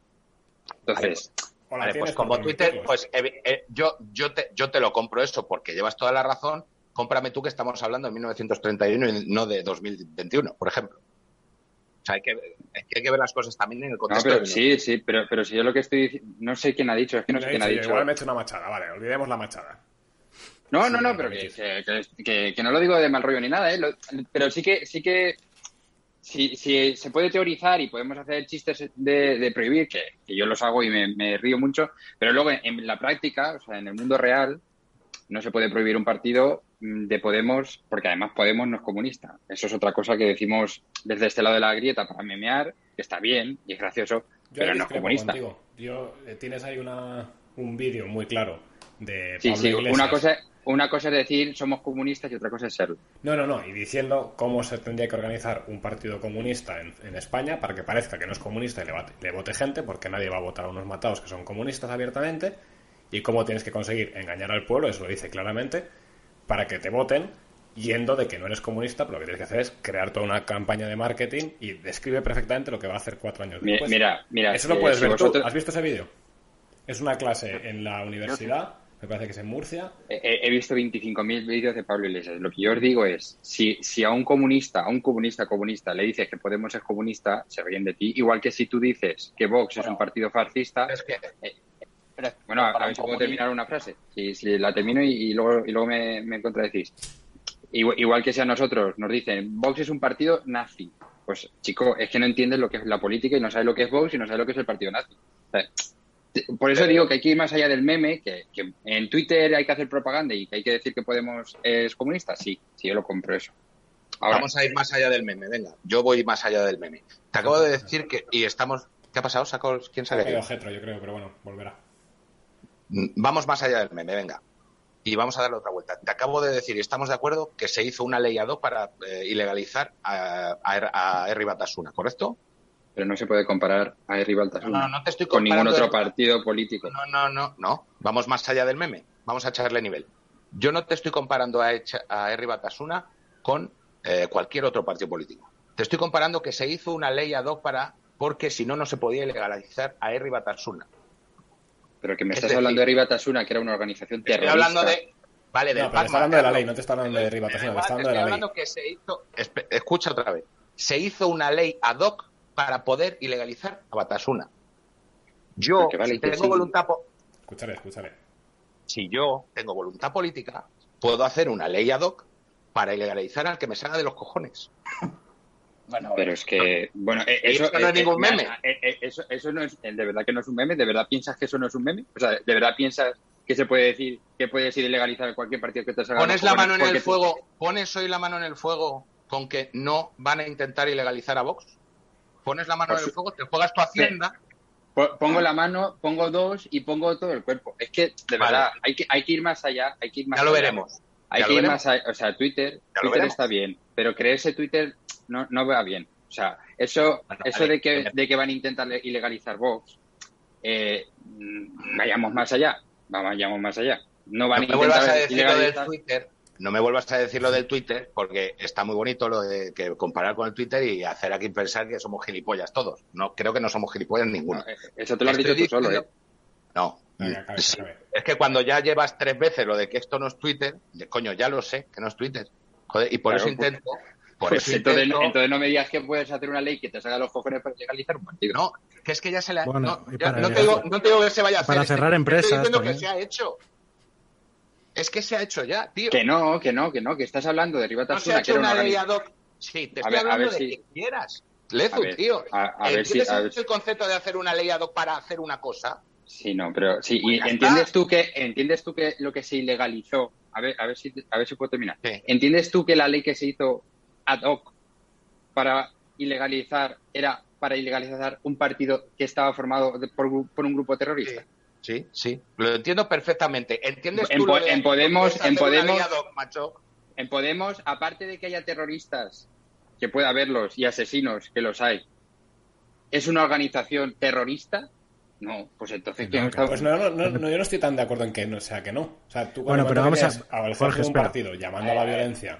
Entonces, Vale, tienes pues como Twitter, pues eh, eh, yo, yo, te, yo te lo compro eso porque llevas toda la razón. Cómprame tú que estamos hablando de 1931 y no de 2021, por ejemplo. O sea, hay que, hay que ver las cosas también en el no, contexto. pero del- sí, sí, pero, pero si yo lo que estoy diciendo, no sé quién ha dicho, es que no sé quién ha dicho. Igual me he hecho una machada, vale, olvidemos la machada. No, no, no, pero que, permitís. que, que- que- que no lo digo de mal rollo ni nada, ¿eh? Lo- pero sí que, sí que si, si se puede teorizar y podemos hacer chistes de, de prohibir, que, que yo los hago y me, me río mucho, pero luego en, en la práctica, o sea, en el mundo real, no se puede prohibir un partido mm, de Podemos, porque además Podemos no es comunista. Eso es otra cosa que decimos desde este lado de la grieta para memear, que está bien y es gracioso, Yo pero no es comunista. contigo. Yo, eh, tienes ahí una, un vídeo muy claro de Sí, sí, Iglesias. una cosa, una cosa es decir somos comunistas y otra cosa es serlo. No, no, no. Y diciendo cómo se tendría que organizar un partido comunista en, en España para que parezca que no es comunista y le, bate- le vote gente, porque nadie va a votar a unos matados que son comunistas abiertamente. Y cómo tienes que conseguir engañar al pueblo, eso lo dice claramente, para que te voten yendo de que no eres comunista, pero lo que tienes que hacer es crear toda una campaña de marketing y describe perfectamente lo que va a hacer cuatro años después. Mira, mira, Eso lo eh, puedes si ver vosotros- tú. ¿Has visto ese vídeo? Es una clase en la universidad, me parece que es en Murcia. He, he visto 25.000 vídeos de Pablo Iglesias. Lo que yo os digo es, si, si a un comunista, a un comunista comunista, le dices que Podemos es comunista, se ríen de ti. Igual que si tú dices que Vox es un partido fascista, Es que, Pero bueno, a, ver si puedo terminar una frase. Si, si la termino y, y luego, y luego me, me contradecís. Igual, igual que si a nosotros nos dicen Vox es un partido nazi. Pues, chico, es que no entiendes lo que es la política y no sabes lo que es Vox y no sabes lo que es el partido nazi. O sea, por eso digo que hay que ir más allá del meme, que, que en Twitter hay que hacer propaganda y que hay que decir que Podemos es comunista. Sí, sí, yo lo compro eso. Ahora, vamos a ir más allá del meme, venga. Yo voy más allá del meme. Te acabo de decir que, y estamos, ¿qué ha pasado? ¿Saco, ¿Quién Ha sabe? caído Getro, yo creo, pero bueno, volverá. Mm, Vamos más allá del meme, venga. Y vamos a darle otra vuelta. Te acabo de decir, y estamos de acuerdo, que se hizo una ley ad hoc para eh, ilegalizar a, a, a Herri Batasuna, ¿correcto? Pero no se puede comparar a Herri Baltasuna No, no te estoy con ningún otro de- partido político. No, no, no, no. Vamos más allá del meme. Vamos a echarle nivel. Yo no te estoy comparando a, Echa- a Herri con eh, cualquier otro partido político. Te estoy comparando que se hizo una ley ad hoc para porque si no no se podía ilegalizar a Herri Batasuna. Pero que me Es estás decir, hablando de Herri Batasuna, que era una organización Estoy terrorista. hablando de vale del No, pero está Pacma, hablando de la ley, no te está hablando de Herri Batasuna, está hablando de la estoy ley. hablando que se hizo escucha otra vez. Se hizo una ley ad hoc para poder ilegalizar a Batasuna. Yo vale, si tengo sí. voluntad Escúchale, escúchale. si yo tengo voluntad política, puedo hacer una ley ad hoc para ilegalizar al que me salga de los cojones. Bueno, Pero es que, bueno, eh, Y eso, no es eh, ningún eh, meme. eh, eh, Eso, eso no es, de verdad que no es un meme, de verdad piensas que eso no es un meme, o sea, de verdad piensas que se puede decir que puedes ir ilegalizar cualquier partido que te salga. Pones los la cojones mano en el fuego, pones hoy la mano en el fuego con que no van a intentar ilegalizar a Vox. Pones la mano en el su- fuego, te juegas tu hacienda. Po- Pongo la mano, pongo dos y pongo todo el cuerpo. Es que, de Vale. verdad, hay que, hay que ir más allá, hay que ir más Ya lo allá. veremos. Hay Ya que lo ir veremos. más allá. O sea, Twitter, lo Twitter está bien, pero creerse Twitter no, no va bien. O sea, eso, Bueno, eso vale. de que, de que van a intentar le- ilegalizar Vox, eh, vayamos más allá, vayamos más allá. No van No a me vuelvas a intentar decir lo del ilegalizar. Twitter. No me vuelvas a decir lo del Twitter, porque está muy bonito lo de que comparar con el Twitter y hacer aquí pensar que somos gilipollas todos. No, creo que no somos gilipollas ninguno. No, eh, eso te lo has dicho tú solo, ¿eh? No. Venga, acabe, Sí. acabe. Es que cuando ya llevas tres veces lo de que esto no es Twitter, de, coño, ya lo sé, que no es Twitter. Joder, y por Claro, eso pues- intento. Por Pues eso entonces, intento. entonces no me digas que puedes hacer una ley que te salga los cojones para legalizar un partido. No, que es que ya se le ha. Bueno, no, ya- no te digo, no te digo que se vaya a hacer. para cerrar empresas Estoy diciendo también. que se ha hecho. Es que se ha hecho ya, tío. Que no, que no, que no, que estás hablando de que hecho era una ley organización. ad hoc. Sí, te A ver, hablando de si- que quieras. Lezu, ver, tío. a- a ver si- ¿Entiendes a ver el concepto de hacer una ley ad hoc para hacer una cosa? Sí, no, pero sí, Pues y ya entiendes está. tú que entiendes tú que lo que se ilegalizó, a ver, a ver si a ver si puedo terminar. Sí. ¿Entiendes tú que la ley que se hizo ad hoc para ilegalizar era para ilegalizar un partido que estaba formado de- por, por un grupo terrorista? Sí, sí. Lo entiendo perfectamente. ¿Entiendes En tú Po- lo de- en Podemos- en Podemos- macho? En Podemos, aparte de que haya terroristas que pueda haberlos y asesinos que los hay, es una organización terrorista, no, pues entonces... ¿quién No, está- Pues no, no, no, no, yo no estoy tan de acuerdo en que no sea que no. O sea, tú Bueno, cuando pero vamos a- jefe Jorge, un espera. partido llamando a la violencia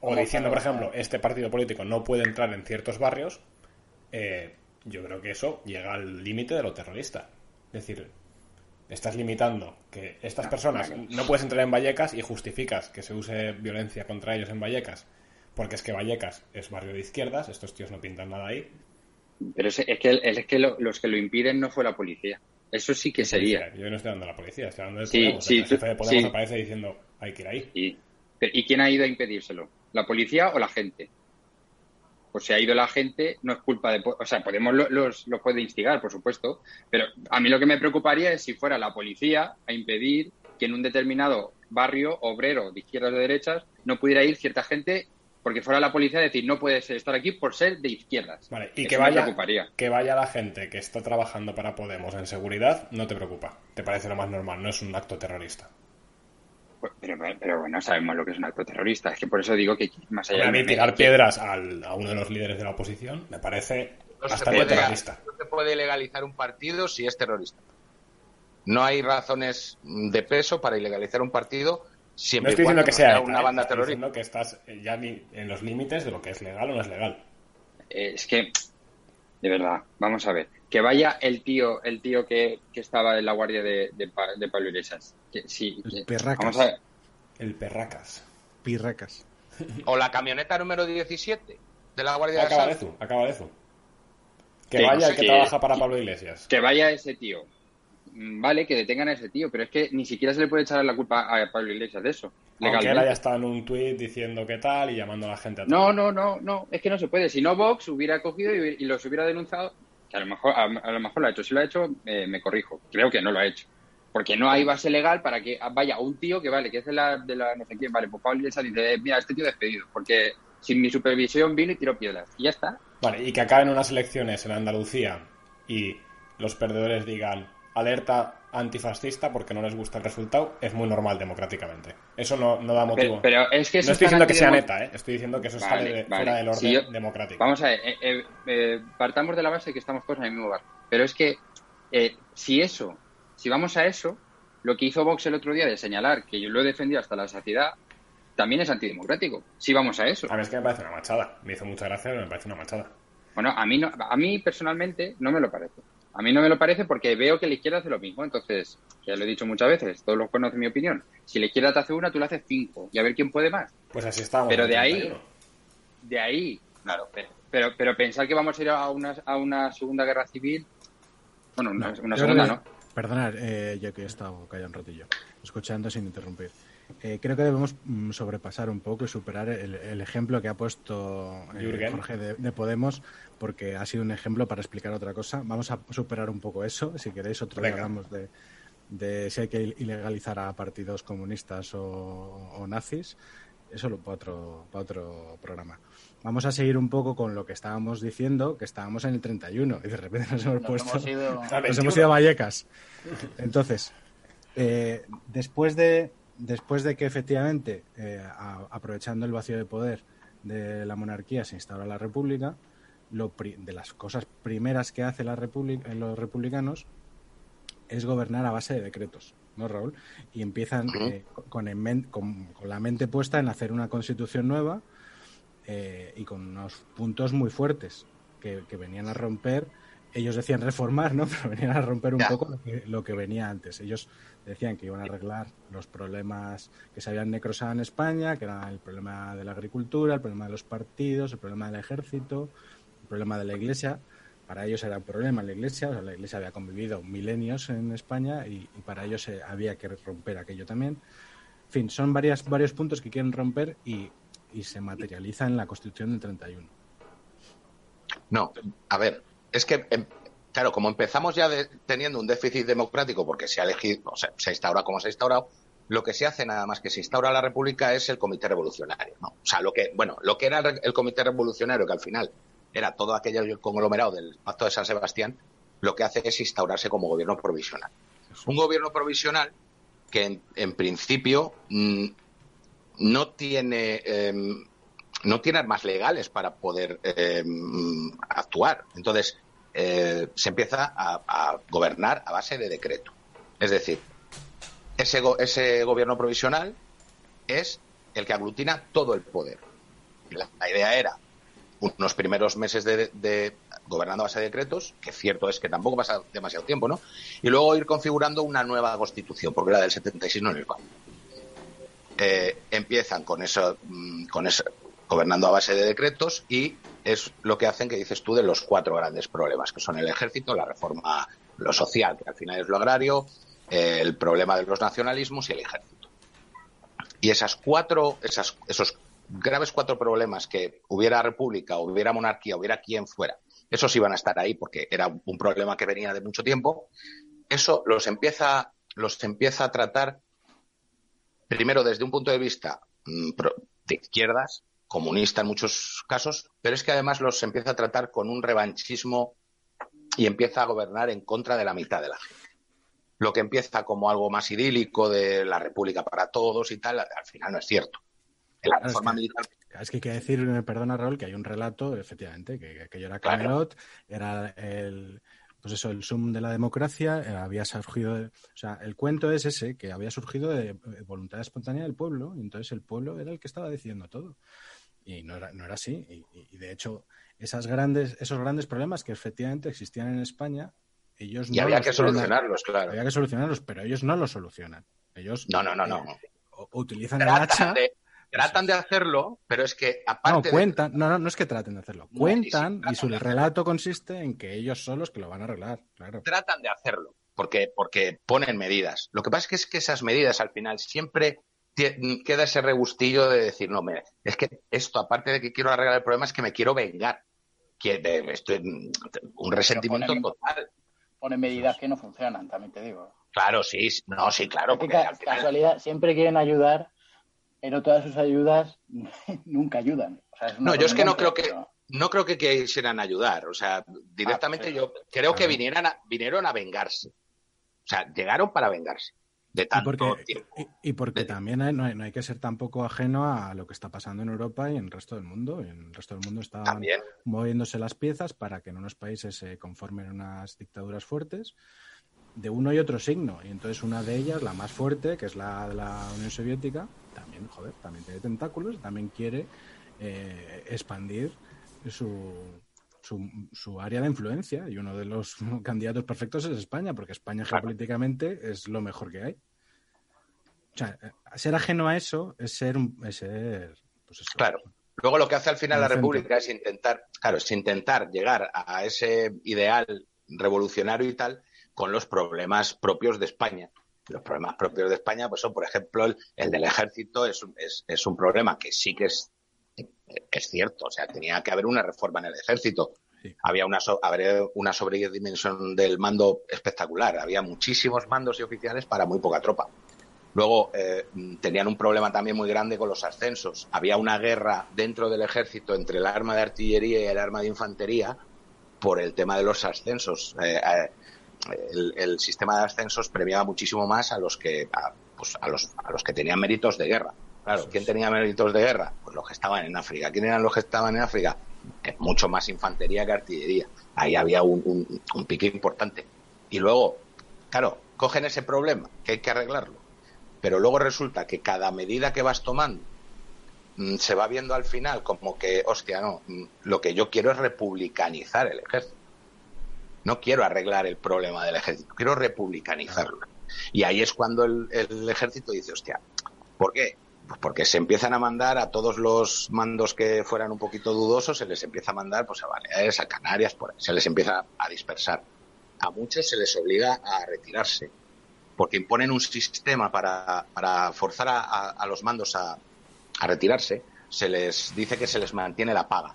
o diciendo, por ejemplo, este partido político no puede entrar en ciertos barrios, eh, yo creo que eso llega al límite de lo terrorista. Es decir, estás limitando que estas personas no puedes entrar en Vallecas y justificas que se use violencia contra ellos en Vallecas porque es que Vallecas es barrio de izquierdas, estos tíos no pintan nada ahí. Pero es, es que, es que lo- los que lo impiden no fue la policía. Eso sí que sería. Yo no estoy hablando de la policía, estoy hablando de Sí, Podemos. sí, el jefe de Podemos sí. aparece diciendo hay que ir ahí. ¿Y, ¿Y quién ha ido a impedírselo? ¿La policía o la gente? Pues si ha ido la gente, no es culpa de... O sea, Podemos lo- los, los puede instigar, por supuesto, pero a mí lo que me preocuparía es si fuera la policía a impedir que en un determinado barrio obrero de izquierdas o de derechas no pudiera ir cierta gente porque fuera la policía a decir no puedes estar aquí por ser de izquierdas. Vale, y Eso que vaya, preocuparía. que vaya la gente que está trabajando para Podemos en seguridad, no te preocupa. Te parece lo más normal, no es un acto terrorista. Pero, pero bueno, sabemos lo que es un acto terrorista. Es que por eso digo que más allá a mí del- tirar piedras al- a uno de los líderes de la oposición me parece No bastante puede, terrorista. no se puede legalizar un partido si es terrorista. No hay razones de peso para ilegalizar un partido No siempre estoy y diciendo que no sea una ¿eh? banda estoy terrorista. diciendo que estás ya ni- en los límites de lo que es legal o no es legal. Eh, es que, de verdad, vamos a ver. Que vaya el tío, el tío que, que estaba en la guardia de, de, Pa- de Pablo Iglesias. Sí, El Perracas. vamos a ver. El perracas. Pirracas. O la camioneta número 17 de la Guardia de Acaba de Asalto. eso, acaba de eso. Que Sí, vaya no sé el que trabaja para Pablo Iglesias. Que vaya ese tío. Mm, Vale, que detengan a ese tío, pero es que ni siquiera se le puede echar la culpa a Pablo Iglesias de eso. Aunque él haya estado en un tuit diciendo qué tal y llamando a la gente a No, no, no, no, es que no se puede. Si no, Vox hubiera cogido y, y los hubiera denunciado, que a lo mejor, a, lo mejor lo ha hecho. Si lo ha hecho, eh, me corrijo. Creo que no lo ha hecho. Porque no hay base legal para que vaya un tío que vale, que es de la, de la no sé quién, vale, pues Pablo Iglesias dice, eh, mira, este tío despedido, porque sin mi supervisión vino y tiró piedras. Y ya está. Vale, y que acaben unas elecciones en Andalucía y los perdedores digan alerta antifascista porque no les gusta el resultado, es muy normal democráticamente. Eso no, no da motivo. Pero, pero es que eso no estoy diciendo que sea neta, ¿eh? estoy diciendo que eso Vale, sale de- vale. fuera del orden Si yo- democrático. Vamos a ver, eh, eh, eh, partamos de la base que estamos todos en el mismo barco. Pero es que eh, si eso, si vamos a eso, lo que hizo Vox el otro día de señalar que yo lo he defendido hasta la saciedad, también es antidemocrático. Si vamos a eso. A mí es que me parece una machada. Me hizo mucha gracia, pero me parece una machada. Bueno, a mí, no, a mí personalmente no me lo parece. A mí no me lo parece porque veo que la izquierda hace lo mismo. Entonces, ya lo he dicho muchas veces, todos los conocen mi opinión. Si la izquierda te hace una, tú le haces cinco. Y a ver quién puede más. Pues así estamos. Pero de ahí, 31. de ahí, claro, pero, pero, pero pensar que vamos a ir a una, a una segunda guerra civil, bueno, una, segunda, creo ¿no? que- Perdonad, eh, yo que he estado callado un ratillo, escuchando sin interrumpir. Eh, creo que debemos mm, sobrepasar un poco y superar el, el ejemplo que ha puesto eh. Jorge de, de Podemos, porque ha sido un ejemplo para explicar otra cosa. Vamos a superar un poco eso. Si queréis, otro día Venga. hablamos de, de si hay que ilegalizar a partidos comunistas o, o nazis. Eso lo para otro, para otro programa. Vamos a seguir un poco con lo que estábamos diciendo, que estábamos en el 31 y de repente nos hemos Nos puesto... hemos ido- Nos 21. hemos ido a Vallecas. Entonces, eh, después de después de que efectivamente, eh, a- aprovechando el vacío de poder de la monarquía, se instaura la república, lo pri- de las cosas primeras que hace la república, los republicanos es gobernar a base de decretos, ¿no, Raúl? Y empiezan eh, con, la mente puesta en hacer una constitución nueva eh, y con unos puntos muy fuertes que, que venían a romper. Ellos decían reformar, ¿no? Pero venían a romper un Ya. poco lo que, lo que venía antes. Ellos decían que iban a arreglar los problemas que se habían necrosado en España, que era el problema de la agricultura, el problema de los partidos, el problema del ejército, el problema de la iglesia. Para ellos era un problema la iglesia, o sea, la iglesia había convivido milenios en España y, y para ellos eh, había que romper aquello también. En fin, son varias, varios puntos que quieren romper y, y se materializa en la Constitución del 31. No, a ver, es que, em, claro, como empezamos ya de- teniendo un déficit democrático porque se ha elegido, o sea, se ha instaurado como se ha instaurado, lo que se hace nada más que se instaura la República es el Comité Revolucionario, ¿no? O sea, lo que, bueno, lo que era el, Comité Revolucionario, que al final era todo aquello conglomerado del Pacto de San Sebastián, lo que hace es instaurarse como gobierno provisional. Un gobierno provisional que en, principio mm, no tiene em, no tiene armas legales para poder eh, actuar. Entonces, eh, se empieza a, gobernar a base de decreto. Es decir, ese, ese gobierno provisional es el que aglutina todo el poder. La, idea era unos primeros meses de, gobernando a base de decretos, que cierto es que tampoco pasa demasiado tiempo, ¿no? Y luego ir configurando una nueva constitución, porque la del 76 no es el eh, empiezan con eso, mm, con eso, gobernando a base de decretos y es lo que hacen que dices tú de los cuatro grandes problemas, que son el ejército, la reforma, lo social, que al final es lo agrario, el problema de los nacionalismos y el ejército. Y esas cuatro, esas, esos graves cuatro problemas que hubiera república, hubiera monarquía, hubiera quien fuera, esos iban a estar ahí porque era un problema que venía de mucho tiempo. Eso los empieza, los empieza a tratar primero desde un punto de vista mm, de izquierdas, comunista en muchos casos, pero es que además los empieza a tratar con un revanchismo y empieza a gobernar en contra de la mitad de la gente. Lo que empieza como algo más idílico de la República para todos y tal, al final no es cierto. la reforma militar es que hay que decir, perdona Raúl, que hay un relato, efectivamente, que aquello era Camelot, era el, pues eso, el Zoom de la democracia eh, había surgido, o sea, el cuento es ese, que había surgido de voluntad espontánea del pueblo, y entonces el pueblo era el que estaba decidiendo todo. Y no era, no era así. Y, de hecho, esas grandes, esos grandes problemas que efectivamente existían en España, ellos y había que solucionarlos, claro. Había que solucionarlos, pero ellos no los solucionan. Ellos no, no, no, no. Eh, utilizan el hacha. tratan de hacerlo, pero es que aparte. No, cuentan, no, no, no es que traten de hacerlo. cuentan y, su relato consiste en que ellos son los que lo van a arreglar, claro. Tratan de hacerlo, porque, porque ponen medidas. Lo que pasa es que, es que esas medidas al final siempre queda ese regustillo de decir, no, es que esto, aparte de que quiero arreglar el problema, es que me quiero vengar. Que, estoy, un resentimiento total. Pone medidas que no funcionan, también te digo. Claro, sí, no, sí, claro. Porque casualidad, siempre quieren ayudar, pero todas sus ayudas nunca ayudan. no, yo es que no creo que, no creo que quisieran ayudar. O sea, directamente ah, yo creo que vinieran vinieron a vengarse. O sea, llegaron para vengarse y porque, Y, porque también no, hay, que ser tampoco ajeno a lo que está pasando en Europa y en el resto del mundo. En el resto del mundo están moviéndose las piezas para que en unos países se conformen unas dictaduras fuertes de uno y otro signo. Y entonces una de ellas, la más fuerte, que es la de la Unión Soviética, también, joder, también tiene tentáculos, también quiere eh, expandir su, su, área de influencia y uno de los candidatos perfectos es España, porque España geopolíticamente es lo mejor que hay. O sea, ser ajeno a eso es ser, es ser pues claro. Luego lo que hace al final la República es intentar, claro, es intentar llegar a ese ideal revolucionario y tal con los problemas propios de España. Los problemas propios de España, pues son, por ejemplo, el, del ejército es, es, es, un problema que sí que es es cierto, o sea, tenía que haber una reforma en el ejército. Había una, una sobredimensión del mando espectacular. Había muchísimos mandos y oficiales para muy poca tropa. Luego eh, tenían un problema también muy grande con los ascensos. Había una guerra dentro del ejército entre el arma de artillería y el arma de infantería por el tema de los ascensos. Eh, eh, el, sistema de ascensos premiaba muchísimo más a los que pues, a los, a los que tenían méritos de guerra. Claro, ¿quién tenía méritos de guerra? Pues los que estaban en África. ¿Quién eran los que estaban en África? Es mucho más infantería que artillería. Ahí había un, pique importante. Y luego, claro, cogen ese problema, que hay que arreglarlo. Pero luego resulta que cada medida que vas tomando mm, se va viendo al final como que, hostia, no, mm, lo que yo quiero es republicanizar el ejército. No quiero arreglar el problema del ejército, quiero republicanizarlo. Y ahí es cuando el, ejército dice, hostia, ¿por qué? Pues porque se empiezan a mandar a todos los mandos que fueran un poquito dudosos, se les empieza a mandar pues a Baleares, a Canarias, por se les empieza a dispersar. A muchos se les obliga a retirarse, porque imponen un sistema para, para forzar a, los mandos a, retirarse, se les dice que se les mantiene la paga,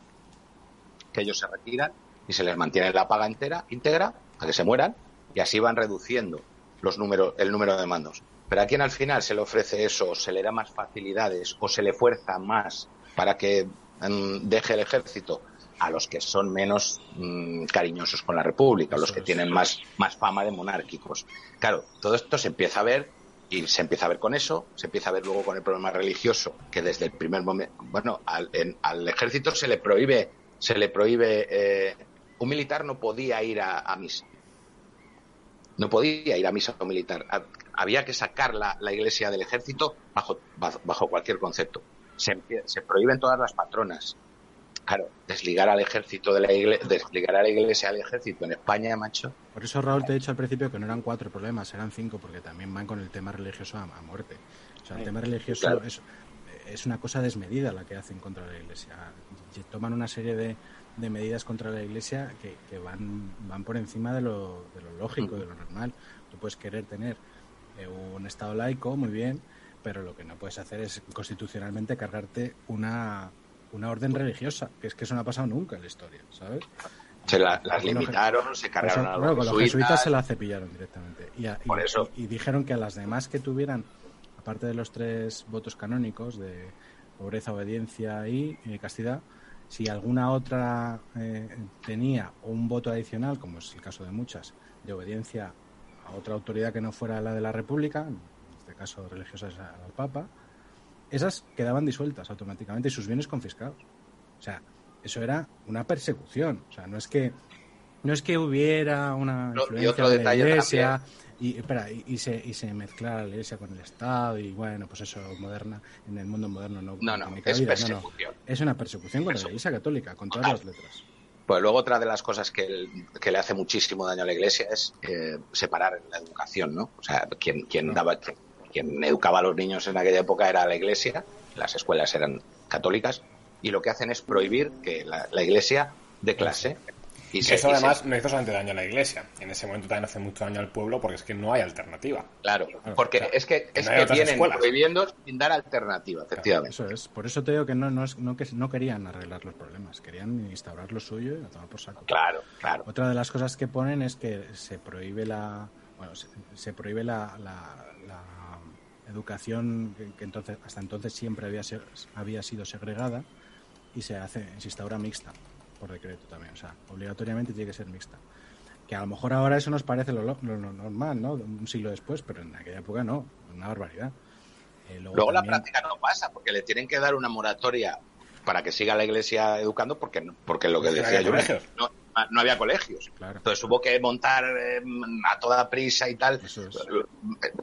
que ellos se retiran y se les mantiene la paga entera, íntegra, a que se mueran, y así van reduciendo los números, el número de mandos. Pero a quien al final se le ofrece eso, se le da más facilidades o se le fuerza más para que mm, deje el ejército a los que son menos mm, cariñosos con la República, a los que tienen más, más fama de monárquicos. Claro, todo esto se empieza a ver y se empieza a ver con eso, se empieza a ver luego con el problema religioso, que desde el primer momento, bueno, al, al ejército se le prohíbe, se le prohíbe, eh, un militar no podía ir a, misa. No podía ir a misa un militar. Había que sacar la, la iglesia del ejército bajo, bajo cualquier concepto. Se, se prohíben todas las patronas, Claro, desligar al ejército de la iglesia, desligar a la iglesia al ejército en España, macho. Por eso Raúl te he dicho al principio que no eran cuatro problemas, eran cinco, porque también van con el tema religioso a, muerte. O sea, el tema religioso es, es, una cosa desmedida la que hacen contra la iglesia. Toman una serie de, de medidas contra la iglesia que, que, van, van por encima de lo, de lo lógico, de lo normal. Tú puedes querer tener eh, un Estado laico, muy bien, pero lo que no puedes hacer es constitucionalmente cargarte una una orden religiosa, que es que eso no ha pasado nunca en la historia, ¿sabes? Se las limitaron, se cargaron a los, con los jesuitas se la cepillaron directamente. Y, y, dijeron que a las demás que tuvieran, aparte de los tres votos canónicos de pobreza, obediencia y castidad, si alguna otra eh, tenía un voto adicional, como es el caso de muchas, de obediencia a otra autoridad que no fuera la de la República, en este caso religiosa al Papa, esas quedaban disueltas automáticamente y sus bienes confiscados. O sea, eso era una persecución. O sea, no es que no es que hubiera una influencia de la iglesia y, espera, y, se, y se mezclara la iglesia con el Estado y bueno, pues eso moderna, en el mundo moderno no, no, no, es persecución. Es una persecución contra la iglesia católica, con todas las letras. Pues luego otra de las cosas que, que le hace muchísimo daño a la iglesia es eh, separar la educación, ¿no? O sea, quien, quien daba, quien educaba a los niños en aquella época era la iglesia, las escuelas eran católicas, y lo que hacen es prohibir que la, iglesia dé clase. Y eso además no hizo solamente daño a la iglesia, en ese momento también hace mucho daño al pueblo porque es que no hay alternativa. Claro, porque es que, es que, vienen prohibiendo sin dar alternativa, efectivamente. eso es, por eso te digo que no, no, no, que no querían arreglar los problemas, querían instaurar lo suyo y a tomar por saco. Claro, claro. Otra de las cosas que ponen es que se prohíbe la, bueno, se, prohíbe la educación que, entonces hasta entonces siempre había, había sido segregada y se hace se instaura mixta por decreto también, o sea, obligatoriamente tiene que ser mixta. Que a lo mejor ahora eso nos parece lo, normal, ¿no? Un siglo después, pero en aquella época no, una barbaridad. Eh, luego, la práctica no pasa, porque le tienen que dar una moratoria para que siga la iglesia educando, porque, porque lo que decía yo, no, no había colegios. Entonces hubo que montar eh, a toda prisa y tal.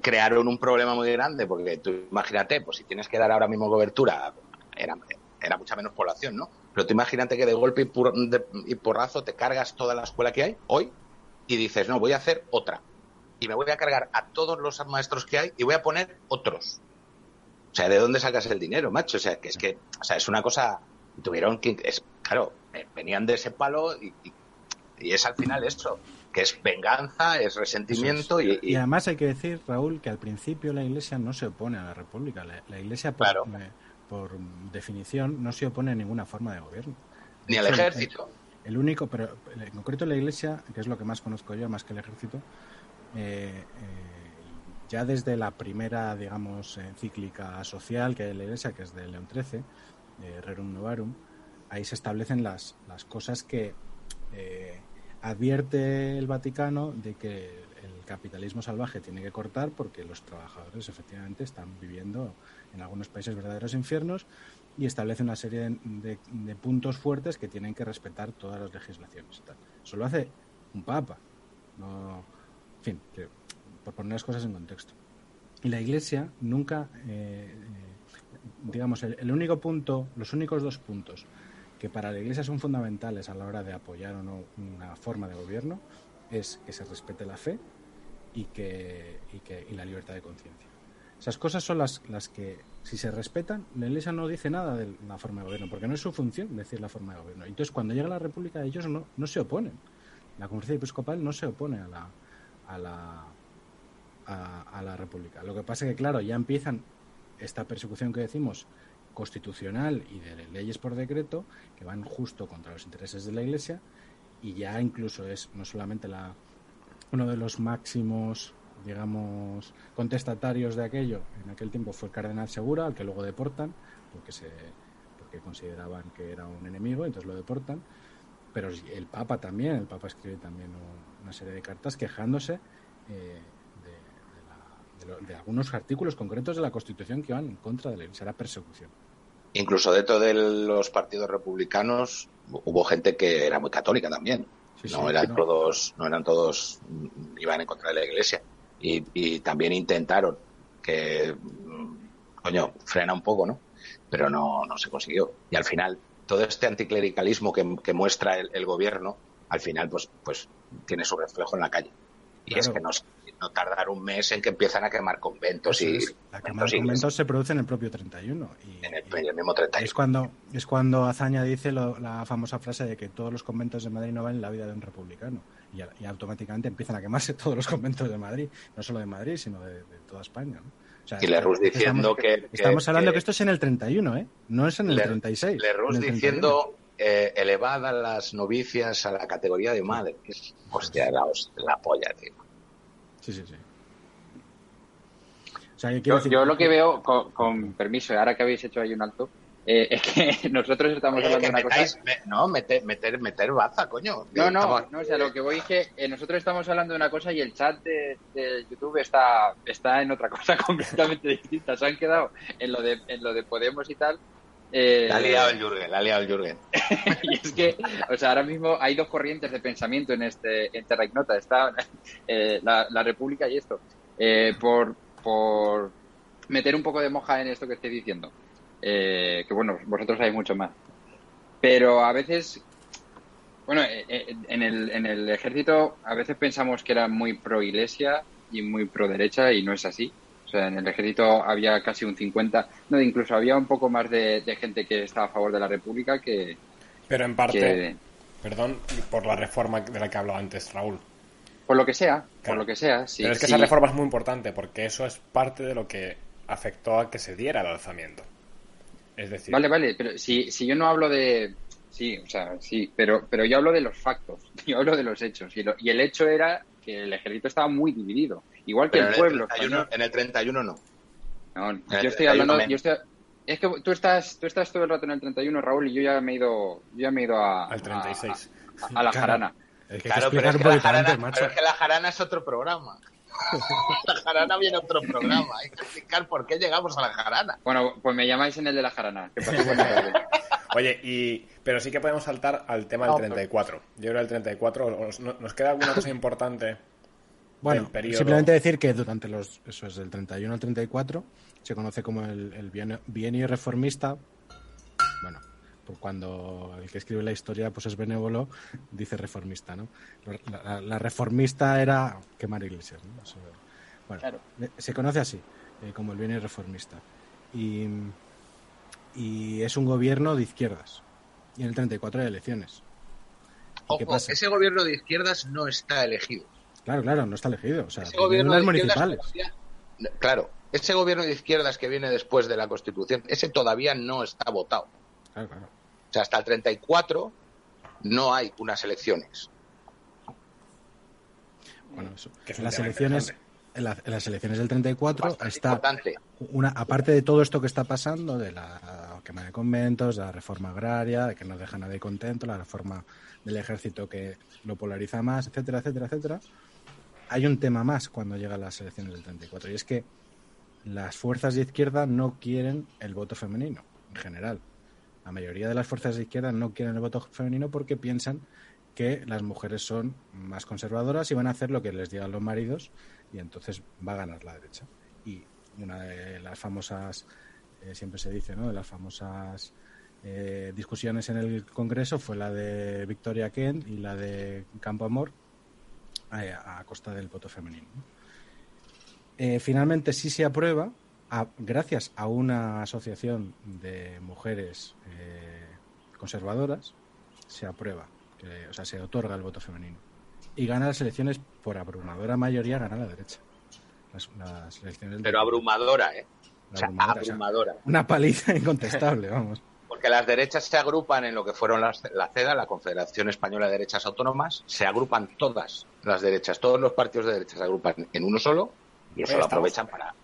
Crearon un problema muy grande, porque tú imagínate, pues si tienes que dar ahora mismo cobertura, era, era mucha menos población, ¿no? Pero tú imagínate que de golpe y, porrazo te cargas toda la escuela que hay hoy y dices, no, voy a hacer otra. Y me voy a cargar a todos los maestros que hay y voy a poner otros. O sea, ¿de dónde sacas el dinero, macho? O sea, que es que, o sea, es una cosa, tuvieron que, es, claro, eh, venían de ese palo y, y es al final esto, que es venganza, es resentimiento y, además hay que decir, Raúl, que al principio la Iglesia no se opone a la República. La, Iglesia, por, por, definición, no se opone a ninguna forma de gobierno. Ni al ejército. El, único, pero en concreto la Iglesia, que es lo que más conozco yo, más que el ejército, eh, eh, ya desde la primera, digamos, encíclica social que hay en la Iglesia, que es de León XIII, de Rerum Novarum, ahí se establecen las, las cosas que eh, advierte el Vaticano de que el capitalismo salvaje tiene que cortar porque los trabajadores efectivamente están viviendo en algunos países verdaderos infiernos y establece una serie de, puntos fuertes que tienen que respetar todas las legislaciones. Eso lo hace un papa. No, en fin, por poner las cosas en contexto. Y la Iglesia nunca, eh, eh, digamos, el único punto, los únicos dos puntos que para la Iglesia son fundamentales a la hora de apoyar o no una forma de gobierno es que se respete la fe y, que, y, que, y la libertad de conciencia. Esas cosas son las, las que, si se respetan, la Iglesia no dice nada de la forma de gobierno, porque no es su función decir la forma de gobierno. Entonces, cuando llega la República, ellos no, no se oponen. La conferencia episcopal no se opone a la, a la, a, a la República. Lo que pasa es que, claro, ya empiezan esta persecución que decimos constitucional y de leyes por decreto que van justo contra los intereses de la Iglesia y ya incluso es no solamente la uno de los máximos digamos contestatarios de aquello en aquel tiempo fue el cardenal Segura al que luego deportan porque se porque consideraban que era un enemigo entonces lo deportan pero el Papa también el Papa escribe también una serie de cartas quejándose eh, de, lo- de algunos artículos concretos de la Constitución que van en contra de la Iglesia, era persecución. Incluso dentro de los partidos republicanos hubo gente que era muy católica también. Sí, no sí, eran no. todos, no eran todos, mm, iban en contra de la iglesia. Y, y también intentaron que, mm, coño, frena un poco, ¿no? Pero no, no se consiguió. Y al final, todo este anticlericalismo que, que muestra el, el gobierno, al final, pues, pues tiene su reflejo en la calle. Y Claro. es que no, no tardar un mes en que empiezan a quemar conventos y Eso es. La quema conventos de y conventos se produce en el propio 31. Y, en el, y el mismo 31. es, cuando, es cuando Azaña dice lo- la famosa frase de que todos los conventos de Madrid no valen la vida de un republicano. Y, a- y automáticamente empiezan a quemarse todos los conventos de Madrid. No solo de Madrid, sino de, de toda España. ¿no? O sea, Y estamos- diciendo que- que- Estamos hablando que- que, esto es en el 31, ¿eh? No es en el Le- 36. Lerroux en el 31. diciendo eh, elevad a las novicias a la categoría de madre. Que es, hostia, la, la polla, tío. Sí, sí, sí. O sea, Yo, decir- yo lo que veo, con, con permiso, ahora que habéis hecho ahí un alto, eh, es que nosotros estamos Oye, hablando de una cosa. me- no, meter, meter, meter baza, coño. No, no, Estamos- no, o sea, lo que voy es que eh, nosotros estamos hablando de una cosa y el chat de, de YouTube está, está en otra cosa completamente distinta. Se han quedado en lo de, en lo de Podemos y tal. Eh, La ha liado el Jürgen, la ha liado el Jürgen. y es que, o sea, ahora mismo hay dos corrientes de pensamiento en este en Terra Ignota. Está eh, la, la República y esto. Eh, por, por meter un poco de moja en esto que estoy diciendo. Eh, que bueno, vosotros sabéis mucho más. Pero a veces, bueno, en el, en el ejército a veces pensamos que era muy pro iglesia y muy pro derecha y no es así. O sea, en el ejército había casi un 50, no, incluso había un poco más de, de gente que estaba a favor de la república que, Pero en parte, que perdón, por la reforma de la que hablaba antes Raúl. por lo que sea, por lo que sea. Sí, Pero es que sí. esa reforma es muy importante porque eso es parte de lo que afectó a que se diera el alzamiento. Es decir, Vale, vale, pero si, si yo no hablo de... Sí, o sea, sí, pero, pero yo hablo de los factos, yo hablo de los hechos. Y, lo- y el hecho era que el ejército estaba muy dividido, igual que Pero el en, pueblo. el 31, español. en el 31 no. No, el yo estoy 31 hablando... menos. Yo estoy, es que tú estás, tú estás todo el rato en el 31, Raúl, y yo ya me he ido, yo ya me he ido a, al 36. a, a- a la Claro. jarana. Es que Claro, pero es, un que la jarana, antes, pero es que la jarana es otro programa. la jarana viene otro programa. Hay que explicar por qué llegamos a la jarana. Bueno, pues me llamáis en el de la jarana. Que. Oye, y pero sí que podemos saltar al tema del No, pero- 34. Yo creo que el 34 ¿nos, nos queda alguna cosa importante Bueno, periodo. simplemente decir que durante los, eso es del 31 al 34, se conoce como el, el bienio, bienio reformista. Bueno, por cuando el que escribe la historia pues es benévolo, dice reformista, ¿no? La, la- la reformista era quemar iglesias, ¿no? Eso- bueno, Claro. eh, se conoce así, eh, como el bienio reformista. Y, y es un gobierno de izquierdas. Y en el 34 hay elecciones. ¿Y qué Ojo, pasa? ese gobierno de izquierdas no está elegido. Claro, claro, no está elegido. O sea, Ese gobierno municipales. todavía- Claro, ese gobierno de izquierdas que viene después de la Constitución, ese todavía no está votado. Claro, claro. O sea, hasta el 34 no hay unas elecciones. Bueno, eso. En las elecciones, en, la- en las elecciones del 34 Bastante está importante. una, aparte de todo esto que está pasando, de la quema de conventos, de la reforma agraria, de que no deja a nadie contento, la reforma del ejército que lo polariza más, etcétera, etcétera, etcétera. Hay un tema más cuando llegan las elecciones del 34 y es que las fuerzas de izquierda no quieren el voto femenino en general. La mayoría de las fuerzas de izquierda no quieren el voto femenino porque piensan que las mujeres son más conservadoras y van a hacer lo que les digan los maridos y entonces va a ganar la derecha. Y una de las famosas, eh, siempre se dice, ¿no? De las famosas eh, discusiones en el Congreso fue la de Victoria Kent y la de Campo Amor a, costa del voto femenino. ¿no? Eh, finalmente sí se aprueba a- gracias a una asociación de mujeres eh, conservadoras se aprueba, que- o sea, se otorga el voto femenino. Y gana las elecciones por abrumadora mayoría, gana la derecha. Las, las elecciones Pero abrumadora, ¿eh? la O sea, abrumadora, o sea, abrumadora. una paliza incontestable, vamos. Porque las derechas se agrupan en lo que fueron las, la CEDA, la Confederación Española de Derechas Autónomas, se agrupan todas las derechas, todos los partidos de derechas se agrupan en uno solo y eso lo estamos- aprovechan para...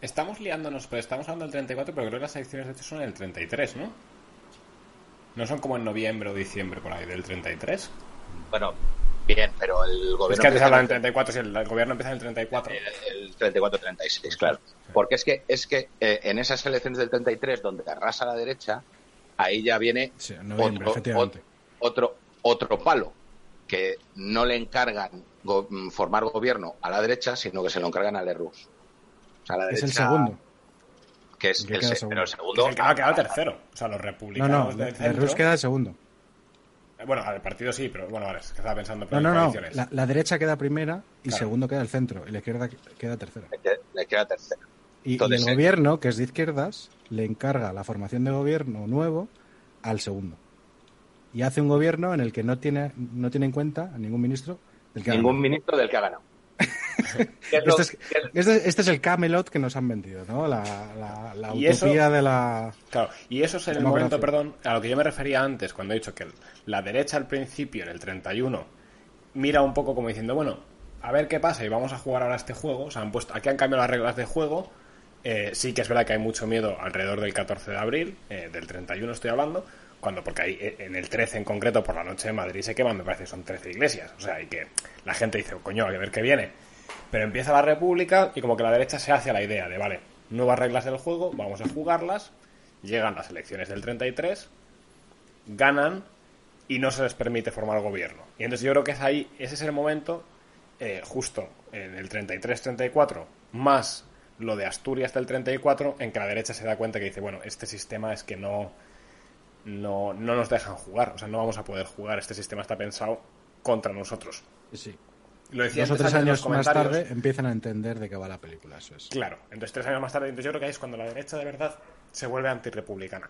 Estamos liándonos, pero estamos hablando del 34, pero creo que las elecciones de hecho son el 33, ¿no? No son como en noviembre o diciembre por ahí, del 33. Bueno, Bien, pero el gobierno... Es que antes hablan en 34, si el, el gobierno empieza en el 34. el 34-36, claro. Porque es que, es que eh, en esas elecciones del 33, donde arrasa la derecha, ahí ya viene Sí, otro, efectivamente. otro, otro palo, que no le encargan go- formar gobierno a la derecha, sino que se lo encargan a Lerroux. O sea, la Es el segundo. Que es el que el queda se- segundo. pero el Que segundo... es el que va a quedar tercero. O sea, los No, republicanos no, centro. Rus queda segundo. Eh, Bueno, al partido sí, pero bueno, vale, es que estaba pensando No, en no, no. La, la derecha queda primera y Claro. segundo queda el centro y la izquierda queda tercera. le queda- le queda tercero. Y, el eh, gobierno, que es de izquierdas, le encarga la formación de gobierno nuevo al segundo. Y hace un gobierno en el que no tiene, no tiene en cuenta a ningún ministro del que ha Ningún ganado. ministro del que ha ganado. ¿Qué es lo- Este es, este, este es el Camelot que nos han vendido, ¿no? La, la, la Y eso- utopía de la... Claro, y eso es en el momento, perdón, a lo que yo me refería antes, cuando he dicho que la derecha al principio, en el 31, mira un poco como diciendo, bueno, a ver qué pasa y vamos a jugar ahora este juego. O sea, han puesto, aquí han cambiado las reglas de juego. Eh, sí que es verdad que hay mucho miedo alrededor del 14 de abril, eh, del 31 estoy hablando, cuando porque ahí eh, en el 13 en concreto por la noche en Madrid se queman, me parece que son 13 iglesias. O sea, y que la gente dice, coño, a ver qué viene. Pero empieza la República y como que la derecha se hace a la idea de, vale, nuevas reglas del juego, vamos a jugarlas. Llegan las elecciones del 33, ganan y no se les permite formar gobierno. Y entonces yo creo que es ahí, ese es el momento, eh, justo en el 33-34, más lo de Asturias del 34, en que la derecha se da cuenta que dice, bueno, este sistema es que no, no, no nos dejan jugar, o sea, no vamos a poder jugar, este sistema está pensado contra nosotros. Sí. Lo decía Dos o tres años más tarde empiezan a entender de qué va la película, eso es. Claro, entonces tres años más tarde, entonces yo creo que ahí es cuando la derecha de verdad se vuelve antirrepublicana.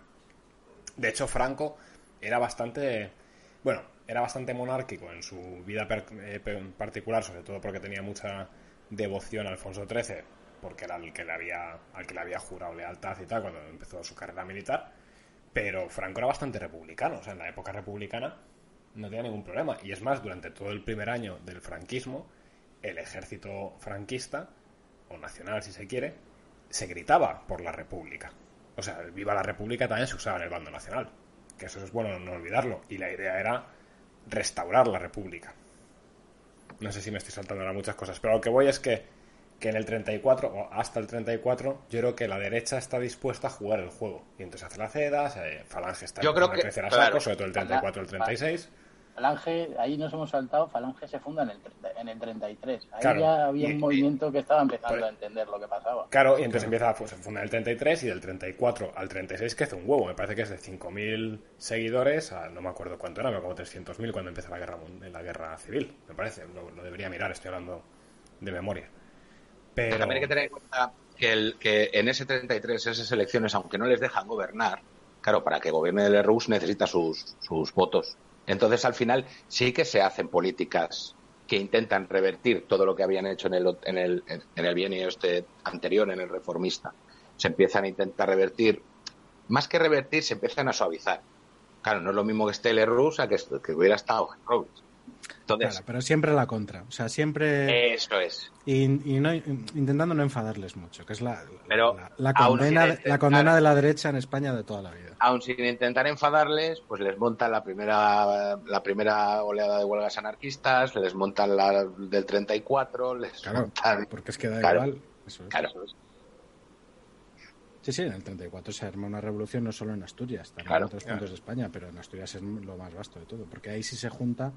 De hecho, Franco era bastante, bueno, era bastante monárquico en su vida per- eh, particular, sobre todo porque tenía mucha devoción a Alfonso XIII, porque era el que le había, al que le había jurado lealtad y tal cuando empezó su carrera militar. Pero Franco era bastante republicano, o sea, en la época republicana no tenía ningún problema. Y es más, durante todo el primer año del franquismo, el ejército franquista, o nacional si se quiere, se gritaba por la república. O sea, viva la república también se usaba en el bando nacional. Que eso es bueno no olvidarlo. Y la idea era restaurar la república. No sé si me estoy saltando ahora muchas cosas, pero lo que voy es que, que en el 34, o hasta el 34, yo creo que la derecha está dispuesta a jugar el juego. Y entonces hace la CEDA, se- Falange está Yo creo a que- crecer a claro. saco, sobre todo el 34 el 36. Falange, ahí nos hemos saltado, Falange se funda en el, tre- en el 33. Ahí Claro. ya había Y- un movimiento que estaba empezando Pues- a entender lo que pasaba. Claro, y entonces empieza, pues se funda en el 33 y del 34 al 36 que hace un huevo. Me parece que es de 5.000 seguidores a no me acuerdo cuánto era, como 300.000 cuando empieza la guerra, la guerra civil, me parece. Lo, lo debería mirar, estoy hablando de memoria. También hay que tener en cuenta que, el, que en ese 33, esas elecciones, aunque no les dejan gobernar, claro, para que gobierne el Rus necesita sus, sus votos. Entonces, al final, sí que se hacen políticas que intentan revertir todo lo que habían hecho en el, en el, en el bienio este anterior, en el reformista. Se empiezan a intentar revertir, más que revertir, se empiezan a suavizar. Claro, no es lo mismo que esté el Rus a que, que hubiera estado Robles. Entonces, Claro, pero siempre la contra. O sea, siempre... eso es. Y, y no, intentando no enfadarles mucho, que es la, Pero la, la aún condena, sin la condena de la derecha en España de toda la vida. aun sin intentar enfadarles, pues les montan la primera la primera oleada de huelgas anarquistas, les montan la del 34, les Claro, montan... porque es que da Claro. igual. Eso es. Claro, Sí, sí, en el 34 se arma una revolución no solo en Asturias, también Claro, en otros puntos de España, pero en Asturias es lo más vasto de todo, porque ahí sí se junta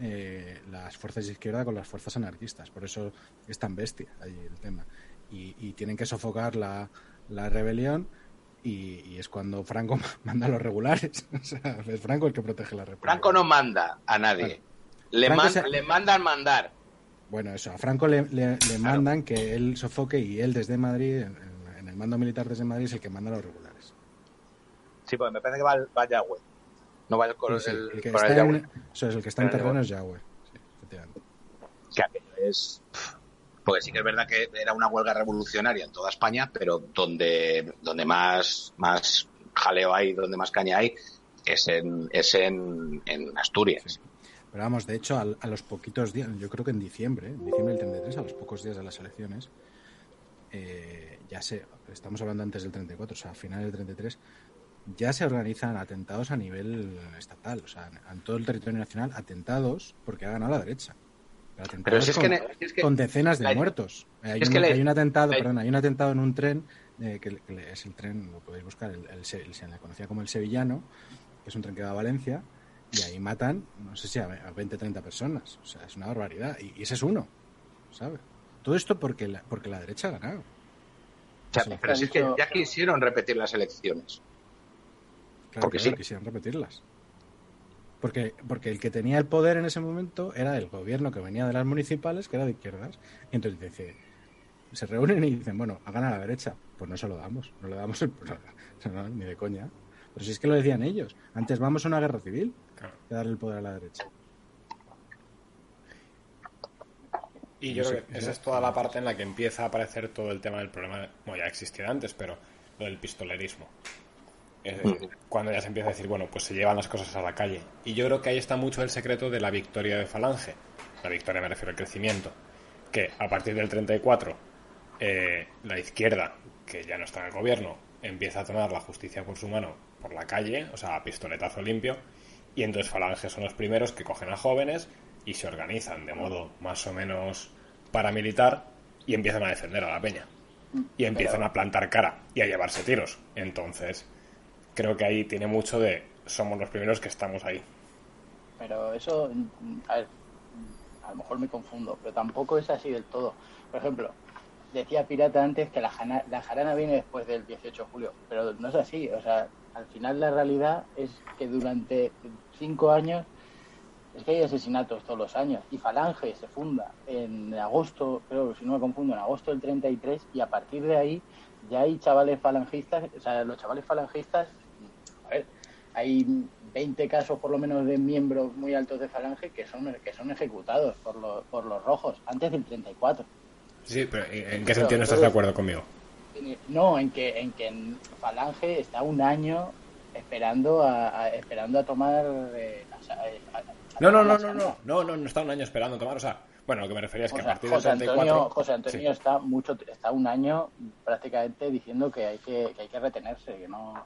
eh, las fuerzas de izquierda con las fuerzas anarquistas, por eso es tan bestia ahí el tema. Y, y tienen que sofocar la, la rebelión y, y es cuando Franco manda a los regulares. O sea, es Franco el que protege la república. Franco no manda a nadie. Le, man- se- le mandan mandar. Bueno, eso, a Franco le, le- le mandan que él sofoque y él desde Madrid, en, en el mando militar desde Madrid, es el que manda a los regulares. Sí, pues me parece que va, va Yahweh. No va el Sí, coronel, sí, el que está en, eso es, el que está en terreno es Yahweh. Sí, aquello es porque sí que es verdad que era una huelga revolucionaria en toda España pero donde donde más más jaleo hay donde más caña hay es en es en, en Asturias Sí. Pero vamos, de hecho, al- a, los poquitos días, yo creo que en diciembre, en diciembre del 33, a los pocos días de las elecciones, eh, ya sé, estamos hablando antes del 34, o sea, a finales del 33, ya se organizan atentados a nivel estatal, o sea, en todo el territorio nacional, atentados porque ha ganado la derecha. Pero si es, con, que, es que, con decenas de muertos. Hay, un, hay un, atentado, perdón, hay un atentado en un tren eh, que, que, es el tren, lo podéis buscar, el, el, el, se le conocía como el Sevillano, que es un tren que va a Valencia, y ahí matan, no sé si a 20, 30 personas. O sea, es una barbaridad. Y, y ese es uno, ¿sabes? Todo esto porque la, porque la derecha ha ganado. O sea, pero es que ya quisieron repetir las elecciones. Claro, porque claro, sí. quisieron repetirlas. Porque, porque el que tenía el poder en ese momento era el gobierno que venía de las municipales, que era de izquierdas. Y entonces dice, se reúnen y dicen, bueno, hagan a la derecha. Pues no se lo damos, no le damos el no, ni de coña. Pero si es que lo decían ellos, antes vamos a una guerra civil claro. que darle el poder a la derecha. Y yo creo que esa es toda la parte en la que empieza a aparecer todo el tema del problema, bueno, ya existía antes, pero lo del pistolerismo. Eh, cuando ya se empieza a decir, bueno, pues se llevan las cosas a la calle. Y yo creo que ahí está mucho el secreto de la victoria de Falange. La victoria me refiero al crecimiento. Que a partir del 34, eh, la izquierda, que ya no está en el gobierno, empieza a tomar la justicia por su mano por la calle, o sea, a pistoletazo limpio. Y entonces Falange son los primeros que cogen a jóvenes y se organizan de modo más o menos paramilitar y empiezan a defender a la peña. Y empiezan a plantar cara y a llevarse tiros. Entonces, creo que ahí tiene mucho de somos los primeros que estamos ahí. Pero eso, a, ver, a lo mejor me confundo, pero tampoco es así del todo. Por ejemplo, decía Pirata antes que la, jana, la jarana viene después del 18 de julio, pero no es así. O sea, al final la realidad es que durante cinco años es que hay asesinatos todos los años y Falange se funda en agosto, creo si no me confundo, en agosto del 33 y a partir de ahí ya hay chavales falangistas, o sea, los chavales falangistas, hay 20 casos por lo menos de miembros muy altos de Falange que son que son ejecutados por los, por los rojos antes del 34. Sí, pero ¿en qué sentido no estás de acuerdo conmigo? No, en que en que en Falange está un año esperando a, a esperando a tomar eh, a, a, no, no, no, no, no, no, no, no está un año esperando a tomar, o sea, bueno, lo que me refería es que o sea, a partir José del 34... Antonio, José Antonio sí. está mucho, está un año prácticamente diciendo que hay que, que hay que retenerse, que no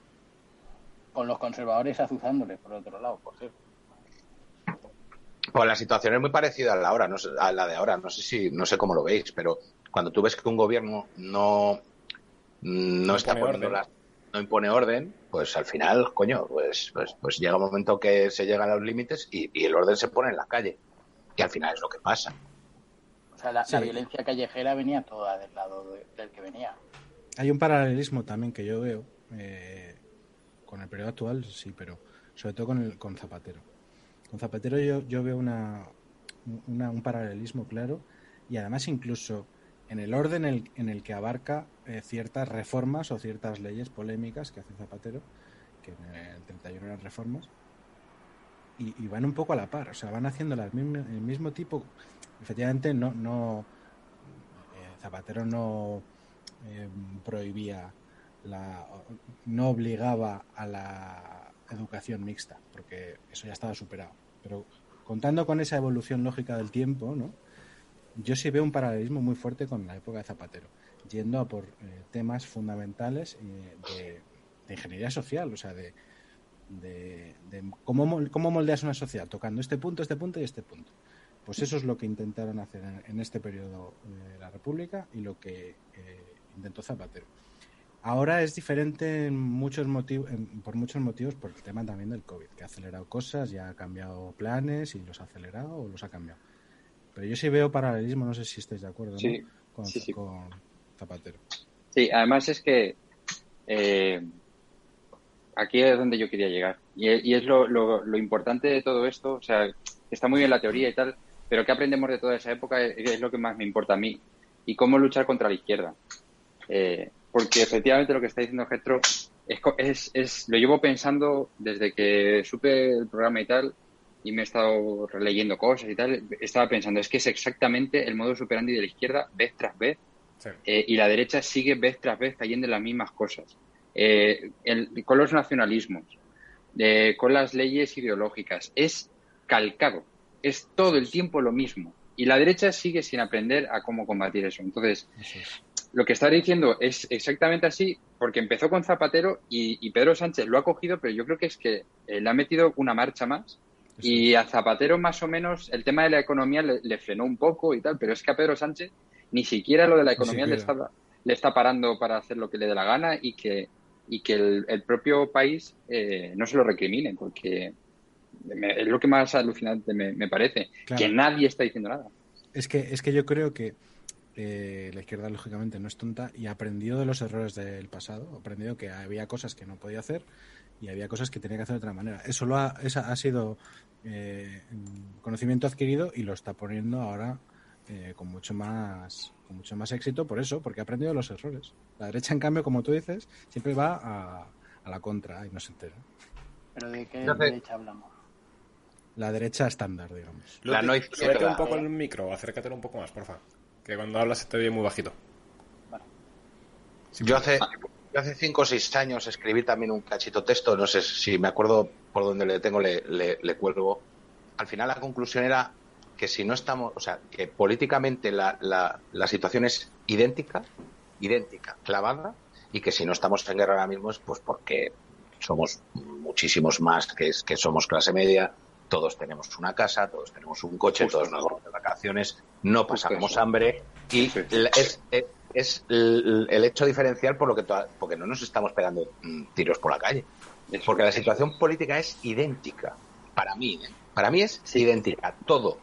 con los conservadores azuzándole por otro lado, por cierto. Pues la situación es muy parecida a la, hora, no sé, a la de ahora, no sé si, no sé cómo lo veis, pero cuando tú ves que un gobierno no, no, no está poniendo orden. las no impone orden, pues al final, coño, pues, pues, pues llega un momento que se llegan a los límites y, y, el orden se pone en la calle. Y al final es lo que pasa. O sea, la, sí. la violencia callejera venía toda del lado de, del que venía. Hay un paralelismo también que yo veo eh, con el periodo actual, sí, pero sobre todo con, el, con Zapatero. Con Zapatero yo, yo veo una, un paralelismo claro y además incluso en el orden en el, en el que abarca eh, ciertas reformas o ciertas leyes polémicas que hace Zapatero, que en el 31 eran reformas, y, van un poco a la par, o sea, van haciendo el mismo tipo. Efectivamente, no, no eh, Zapatero no eh, prohibía, la, no obligaba a la educación mixta, porque eso ya estaba superado. Pero contando con esa evolución lógica del tiempo, ¿no? yo sí veo un paralelismo muy fuerte con la época de Zapatero, yendo a por eh, temas fundamentales eh, de, ingeniería social, o sea, de, de, de cómo, cómo, moldeas una sociedad, tocando este punto, este punto y este punto. Pues eso es lo que intentaron hacer en, este periodo de la República y lo que eh, intentó Zapatero. Ahora es diferente en muchos motivos, en, por muchos motivos por el tema también del COVID, que ha acelerado cosas, ya ha cambiado planes y los ha acelerado o los ha cambiado pero yo sí veo paralelismo, no sé si estáis de acuerdo sí, ¿no? con, sí, sí. con, Zapatero. Sí, además es que eh, aquí es donde yo quería llegar. Y, y es lo, lo, lo, importante de todo esto, o sea, está muy bien la teoría y tal, pero ¿qué aprendemos de toda esa época? Es, es lo que más me importa a mí. Y cómo luchar contra la izquierda. Eh, porque efectivamente lo que está diciendo Getro es, es, es, lo llevo pensando desde que supe el programa y tal, y me he estado releyendo cosas y tal, estaba pensando, es que es exactamente el modo superandi de la izquierda, vez tras vez, sí. eh, y la derecha sigue vez tras vez cayendo en las mismas cosas. Eh, el, con los nacionalismos, eh, con las leyes ideológicas, es calcado, es todo el tiempo lo mismo. Y la derecha sigue sin aprender a cómo combatir eso. Entonces, lo que está diciendo es exactamente así, porque empezó con Zapatero y, Pedro Sánchez lo ha cogido, pero yo creo que es que eh, le ha metido una marcha más. Y a Zapatero más o menos el tema de la economía le, frenó un poco y tal, pero es que a Pedro Sánchez ni siquiera lo de la economía le está, le está parando para hacer lo que le dé la gana y que, y que el, propio país eh, no se lo recrimine, porque es lo que más alucinante me, parece, que nadie está diciendo nada. Es que, es que yo creo que eh, la izquierda, lógicamente, no es tonta y ha aprendido de los errores del pasado. Ha aprendido que había cosas que no podía hacer y había cosas que tenía que hacer de otra manera. Eso lo ha, esa ha sido eh, conocimiento adquirido y lo está poniendo ahora eh, con mucho más con mucho más éxito por eso, porque ha aprendido de los errores. La derecha, en cambio, como tú dices, siempre va a, a la contra y no se entera. ¿Pero de qué derecha hablamos? La derecha estándar, digamos. La no un poco el micro, acércate un poco más, porfa. Que cuando hablas se te oye muy bajito. Yo hace, hace cinco o seis años escribí también un cachito texto, no sé si me acuerdo por dónde le tengo, le, le, cuelgo. Al final la conclusión era que si no estamos, o sea, que políticamente la, la, la situación es idéntica, idéntica, clavada, y que si no estamos en guerra ahora mismo es pues porque somos muchísimos más que, que somos clase media, todos tenemos una casa, todos tenemos un coche, todos nos vamos de vacaciones, no pasamos hambre y es, el, hecho diferencial por lo que porque no nos estamos pegando mm, tiros por la calle. Porque la situación política es idéntica. Para mí, ¿eh? para mí es idéntica, todo,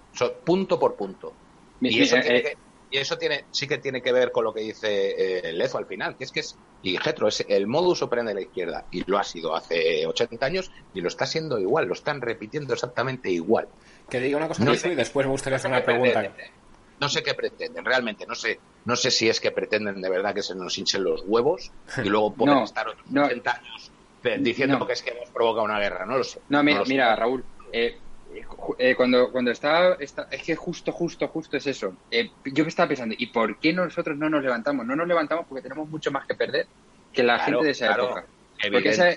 punto por punto. Y eso, tiene eh, y eso tiene, sí que tiene que ver con lo que dice eh, Lezo al final, que es que es, y Getro, es el modus operandi de la izquierda, y lo ha sido hace 80 años, y lo está siendo igual, lo están repitiendo exactamente igual. Que diga una cosa no y después me gustaría hacer una pregunta. No sé qué pretenden, realmente, no sé, no sé si es que pretenden de verdad que se nos hinchen los huevos y luego pueden estar otros 80 años diciendo que es que hemos provocado una guerra, no lo sé. No, mira, mira Raúl, eh, eh, cuando, cuando estaba, es que justo, justo, justo es eso. Eh, yo me estaba pensando, ¿y por qué nosotros no nos levantamos? No nos levantamos porque tenemos mucho más que perder que la gente de esa época. Porque esa,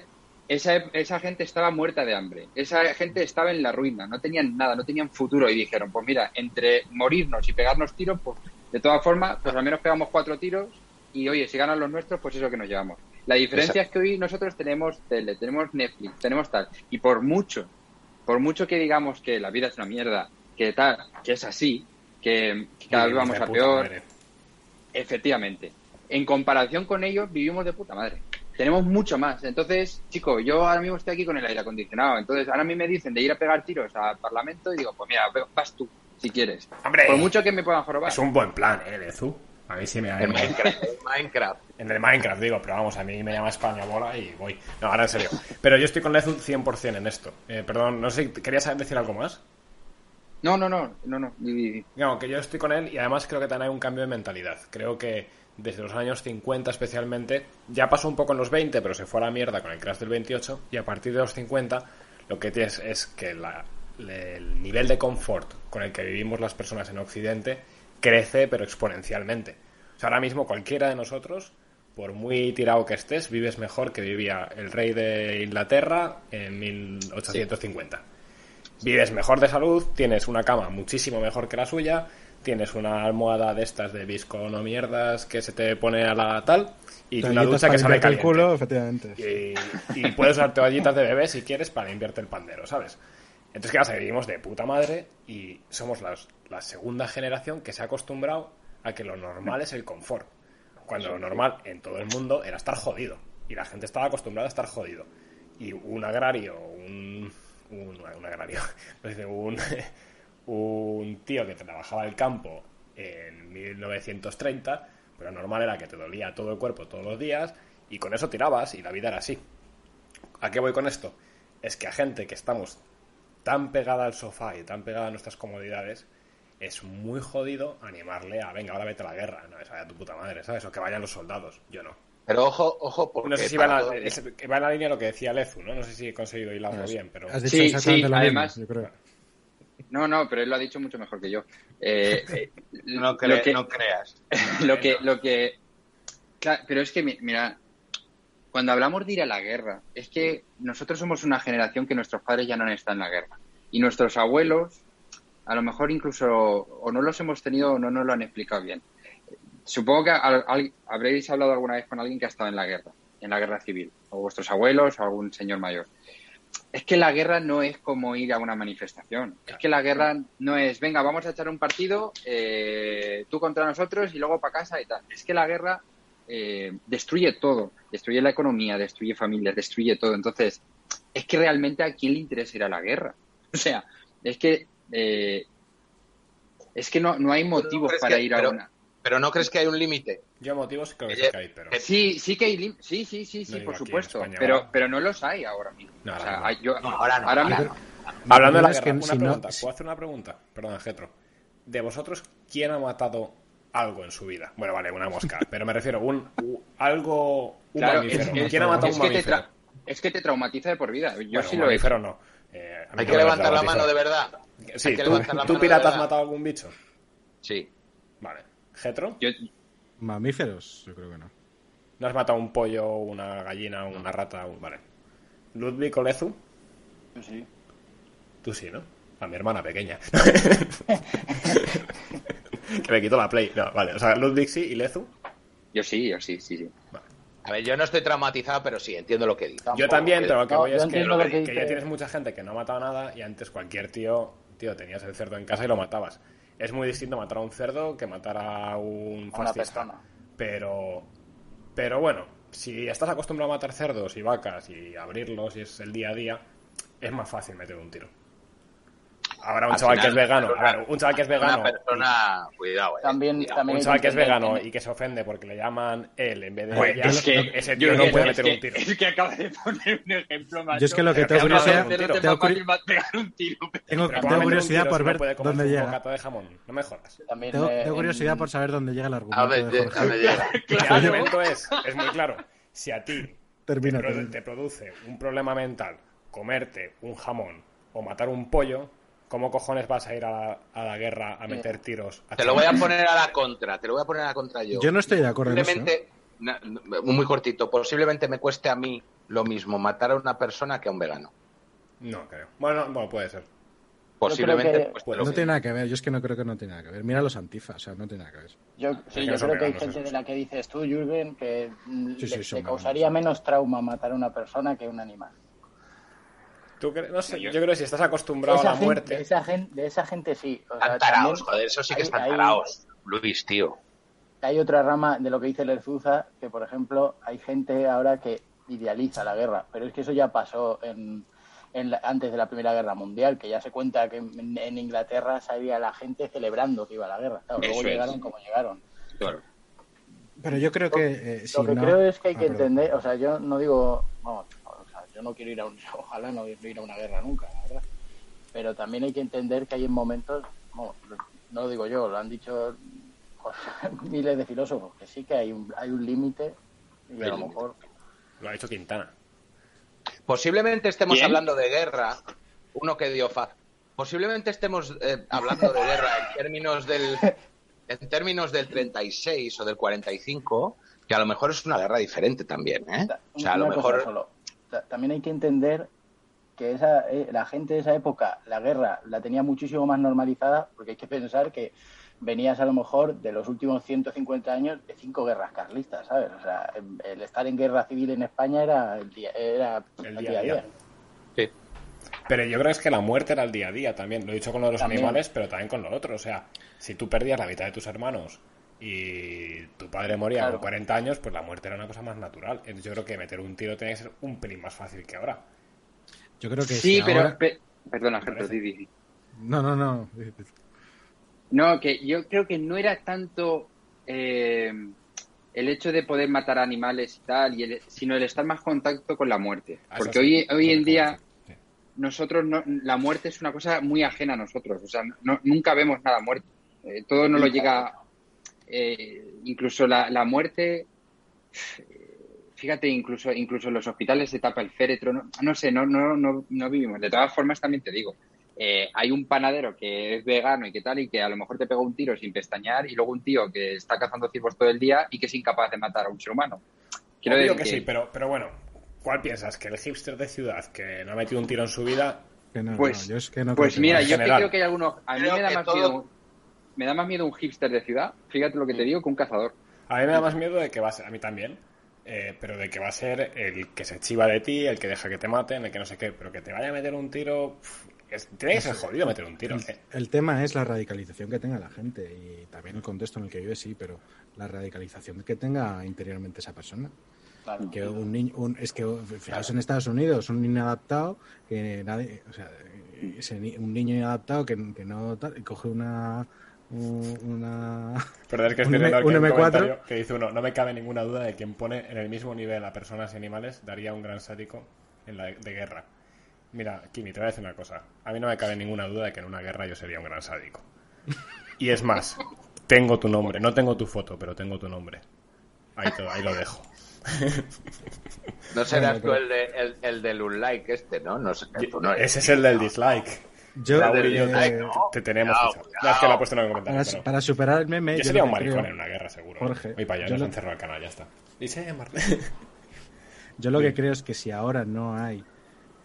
esa, esa, gente estaba muerta de hambre. Esa gente estaba en la ruina, no tenían nada, no tenían futuro. Y dijeron, pues mira, entre morirnos y pegarnos tiros, pues de todas formas, pues al menos pegamos cuatro tiros y oye, si ganan los nuestros, pues eso que nos llevamos. La diferencia es que hoy nosotros tenemos tele, tenemos Netflix, tenemos tal. Y por mucho por mucho que digamos que la vida es una mierda, que tal, que es así, que, cada vez vamos a peor, efectivamente, en comparación con ellos vivimos de puta madre. Tenemos mucho más. Entonces, chico, yo ahora mismo estoy aquí con el aire acondicionado. Entonces, ahora a mí me dicen de ir a pegar tiros al Parlamento y digo, pues mira, vas tú, si quieres. por mucho que me puedan jorobar. Es un buen plan, ¿eh, Lezu? A mí sí me En Minecraft. Minecraft. En el Minecraft, digo, pero vamos, a mí me llama España bola y voy. No, ahora en serio. Pero yo estoy con Lezu 100% en esto. Eh, perdón, no sé, ¿querías decir algo más? No, no, no, no, no. No, que yo estoy con él y además creo que también hay un cambio de mentalidad. Creo que desde los años 50 especialmente, ya pasó un poco en los 20, pero se fue a la mierda con el crash del 28 y a partir de los 50 lo que tienes es que el nivel de confort con el que vivimos las personas en Occidente crece pero exponencialmente. O sea, ahora mismo cualquiera de nosotros, por muy tirado que estés, vives mejor que vivía el rey de Inglaterra en 1850. Vives mejor de salud, tienes una cama muchísimo mejor que la suya, tienes una almohada de estas de visco no mierdas que se te pone a la tal y una ducha que sale caliente. El culo, efectivamente. Y, puedes usar toallitas de bebé si quieres para limpiarte el pandero, ¿sabes? Entonces, ¿qué pasa? Vivimos de puta madre y somos la segunda generación que se ha acostumbrado a que lo normal es el confort. Cuando lo normal en todo el mundo era estar jodido. Y la gente estaba acostumbrada a estar jodido. Y un agrario, un, un, agrario, un, un tío que trabajaba el campo en 1930, pues lo normal era que te dolía todo el cuerpo todos los días y con eso tirabas y la vida era así. ¿A qué voy con esto? Es que a gente que estamos tan pegada al sofá y tan pegada a nuestras comodidades, es muy jodido animarle a, venga, ahora vete a la guerra, no, esa a tu puta madre, ¿sabes? O que vayan los soldados, yo no. Pero ojo, ojo, porque... No sé si va, en la línea lo que decía Lezu, ¿no? No sé si he conseguido hilarlo bien, pero... Has dicho sí, sí, además... yo creo. No, no, pero él lo ha dicho mucho mejor que yo. Eh, eh no, no creas. lo que... Lo que claro, pero es que, mira, cuando hablamos de ir a la guerra, es que nosotros somos una generación que nuestros padres ya no están en la guerra. Y nuestros abuelos, a lo mejor incluso, o no los hemos tenido o no nos lo han explicado bien. supongo que al- habréis hablado alguna vez con alguien que ha estado en la guerra, en la guerra civil, o vuestros abuelos o algún señor mayor. Es que la guerra no es como ir a una manifestación. Es que la guerra no es, venga, vamos a echar un partido, eh, tú contra nosotros y luego para casa y tal. Es que la guerra eh, destruye todo, destruye la economía, destruye familias, destruye todo. Entonces, es que realmente a quién le interesa ir a la guerra. O sea, es que eh, es que no, no hay motivos para que- ir a una. Pero no crees que hay un límite. Yo motivos creo que sí que hay, pero... Sí, sí que hay sí, sí, sí, sí, No por supuesto, España, pero ahora. pero no los hay ahora mismo. No, o ahora sea, yo- ahora mismo-. Hablando de la guerra, que una si no- pregunta. ¿Puedo hacer una pregunta? Perdón, Getro. De vosotros, ¿quién ha matado algo en su vida? Bueno, vale, una mosca, pero me refiero un, u- algo un Claro, mamífero. es que- ¿Quién ha matado es un que te mamífero? tra- es que te traumatiza de por vida. Yo Bueno, sí un lo he mamífero no. Eh, a Hay que levantar la mano de verdad. Sí, Hay que ¿tú, la mano pirata has matado algún bicho? Sí. Vale. ¿Getro? Yo- Mamíferos, yo creo que no. ¿No has matado un pollo, una gallina, una rata? un- Vale. ¿Ludwig o Lezu? Yo sí. Tú sí, ¿no? A mi hermana pequeña. que me quitó la play. No, vale. O sea, Ludwig sí y Lezu. yo sí, yo sí, sí, sí. A ver, yo no estoy traumatizado, pero sí, entiendo lo que dices. Yo también, eh, pero lo que no, voy es que, entiendo lo que que dice- ya tienes mucha gente que no ha matado nada y antes cualquier tío, tío, tenías el cerdo en casa y lo matabas. Es muy distinto matar a un cerdo que matar a un A una fascista. persona. Pero, pero bueno, si estás acostumbrado a matar cerdos y vacas y abrirlos y es el día a día, es más fácil meter un tiro. Ahora un Al chaval final, que es vegano, una- a ver, un chaval que es vegano, Una persona, cuidado, eh. También, Cuidado. también un chaval que es vegano que- y que se ofende porque le llaman él en vez de Pues ella, es que ese tío yo- no es puede que- meter un tiro. Es que acabas de poner un ejemplo, macho. Yo es que lo que tengo que curiosidad, tengo, a curiosidad por ver dónde llega. de jamón. No me jodas. también, Tengo, curiosidad por saber dónde llega el A argumento ver, de- Jorge. a ver. El Claro. argumento es, es muy claro. Si a ti Termina, te, termina. te produce un problema mental comerte un jamón o matar un pollo, ¿cómo cojones vas a ir a la, a la guerra a meter tiros? a Te lo voy a poner a la contra, te lo voy a poner a la contra yo. Yo no estoy de acuerdo en eso. ¿eh? Posiblemente, na- muy cortito, posiblemente me cueste a mí lo mismo matar a una persona que a un vegano. No creo. Bueno, bueno, puede ser. Posiblemente que- Pues No tiene nada que ver, yo es que no creo que no tiene nada que ver. Mira los antifas, o sea, no tiene nada que ver. Yo, que sí, yo creo que hay gente esos. de la que dices tú, Jürgen, que Sí, sí, le, son le veganos, causaría menos trauma matar a una persona que a un animal. ¿Tú No sé, Yo- yo creo que si estás acostumbrado a Esa la gente- muerte... de, esa gente, de esa gente sí. O sea, Están taraos, también joder, eso sí que hay- están hay- taraos. Luis, tío. Hay otra rama de lo que dice Lerzuza, que por ejemplo hay gente ahora que idealiza la guerra, pero es que eso ya pasó en, en la- antes de la Primera Guerra Mundial, que ya se cuenta que en, en Inglaterra salía la gente celebrando que iba a la guerra. Claro, luego es. llegaron como llegaron. Claro. Pero yo creo que eh, si lo que no- creo es que hay Ah, que perdón. entender, o sea, yo no digo, vamos, yo no quiero ir a un, ojalá no ir a una guerra nunca, la verdad. Pero también hay que entender que hay en momentos, bueno, no lo digo yo, lo han dicho pues, miles de filósofos, que sí que hay un, hay un límite y a lo mejor Lo ha dicho Quintana. Posiblemente estemos ¿Quién? hablando de guerra, uno que dio faz. Posiblemente estemos eh, hablando de guerra en términos del en términos del 36 o del 45, que a lo mejor es una guerra diferente también, ¿eh? O sea, a lo Una mejor solo. Ta- También hay que entender que esa, eh, la gente de esa época, la guerra, la tenía muchísimo más normalizada, porque hay que pensar que venías a lo mejor de los últimos 150 años de cinco guerras carlistas, ¿sabes? O sea, el- el estar en guerra civil en España era el día, era El día a día. sí. Pero yo creo que es que la muerte era el día a día también. Lo he dicho con lo de los También. animales, pero también con lo otro. O sea, si tú perdías la mitad de tus hermanos y tu padre moría Claro. con 40 años, pues la muerte era una cosa más natural. Entonces yo creo que meter un tiro tiene que ser un pelín más fácil que ahora. Yo creo que Sí, si pero... ahora- pe- Perdona, di, di. No, no, no. No, que yo creo que no era tanto eh, el hecho de poder matar animales y tal, y el- sino el estar más en contacto con la muerte. Ah, Porque sí, hoy, hoy en día sí. nosotros no, la muerte es una cosa muy ajena a nosotros. O sea, no- nunca vemos nada muerto. Eh, todo nos lo llega. Eh, incluso la, la muerte. Fíjate, incluso, incluso en los hospitales se tapa el féretro. No, no sé, no, no, no, no vivimos. De todas formas, también te digo. eh, hay un panadero que es vegano y que tal, y que a lo mejor te pega un tiro sin pestañear, y luego un tío que está cazando ciervos todo el día y que es incapaz de matar a un ser humano. Quiero Obvio decir que sí, pero, pero bueno, ¿cuál piensas? ¿Que el hipster de ciudad que no ha metido un tiro en su vida Que no, Pues- no, yo es que no Pues mira, yo que creo que hay algunos. A mí Creo me da más todo- miedo. Me da más miedo un hipster de ciudad, fíjate lo que te digo, que un cazador. A mí me da más miedo de que va a ser, a mí también, eh, pero de que va a ser el que se chiva de ti, el que deja que te maten, el que no sé qué, pero que te vaya a meter un tiro. pf, es- tiene que ser jodido meter un tiro. eh. El tema es la radicalización que tenga la gente y también el contexto en el que vive, sí, pero la radicalización que tenga interiormente esa persona. Claro. Que un niño, un- es que fijaos en Estados Unidos, un niño adaptado que nadie, o sea, ese un niño inadaptado que, que no coge una un- una Pero es que Un estoy viendo M- aquí un un M4. comentario que dice uno, no me cabe ninguna duda de quien pone en el mismo nivel a personas y animales daría un gran sádico en la de guerra. Mira, Kimi, te voy a decir una cosa. A mí no me cabe ninguna duda de que en una guerra yo sería un gran sádico. Y es más, tengo tu nombre. No tengo tu foto, pero tengo tu nombre. Ahí, te- ahí lo dejo. No serás tú el, de, el, el del unlike este, ¿no? No sé. tú no eres. Ese es el del dislike. Yo eh, te, te tenemos. No, es que lo he puesto en el comentario. para, para superar el meme yo yo sería un que maricón creo- en una guerra, seguro. Jorge, Voy para allá, yo nos cerrado el canal, ya está. Dice Marte. Yo lo que creo es que si ahora no hay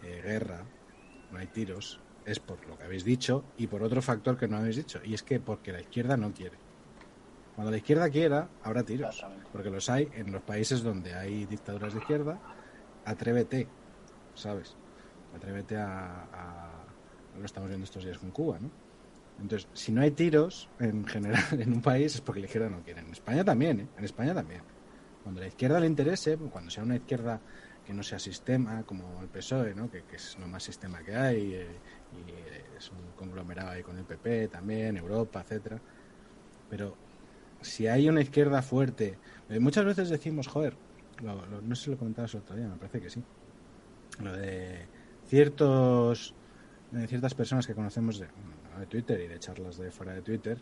eh, guerra, no hay tiros, es por lo que habéis dicho y por otro factor que no habéis dicho, y es que porque la izquierda no quiere. Cuando la izquierda quiera, habrá tiros, porque los hay en los países donde hay dictaduras de izquierda. Atrévete, ¿sabes? Atrévete a, a- lo estamos viendo estos días con Cuba, ¿no? Entonces, si no hay tiros en general en un país es porque la izquierda no quiere. En España también, ¿eh? En España también. Cuando la izquierda le interese, cuando sea una izquierda que no sea sistema, como el PSOE, ¿no? que, es lo más sistema que hay, eh, y es un conglomerado ahí con el PP también, Europa, etcétera. Pero si hay una izquierda fuerte, eh, muchas veces decimos, joder, lo- no sé lo comentabas el otro día, me parece que sí, lo de ciertos de ciertas personas que conocemos de, de Twitter y de charlas de fuera de Twitter,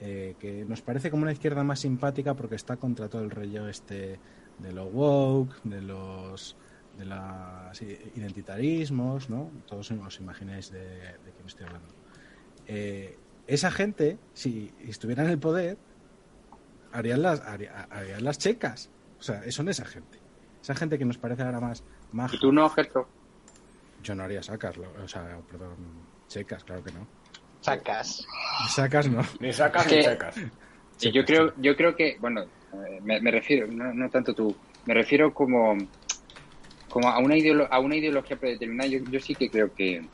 eh, que nos parece como una izquierda más simpática porque está contra todo el rollo este de lo woke, de los de los identitarismos, ¿no? Todos os imagináis de, de quién estoy hablando. Eh, esa gente, si estuviera en el poder, harían las, haría- harían las checas. O sea, son esa gente. Esa gente que nos parece ahora más maja. Y tú no. Yo no haría sacas, lo- o sea, perdón, checas, claro que no. Sacas. Sacas no. Ni sacas ni que- checas. Sí, yo creo, yo creo que, bueno, eh, me, me refiero, no, no tanto tú, me refiero como, como a una ideolo- a una ideología predeterminada. Yo, yo sí que creo que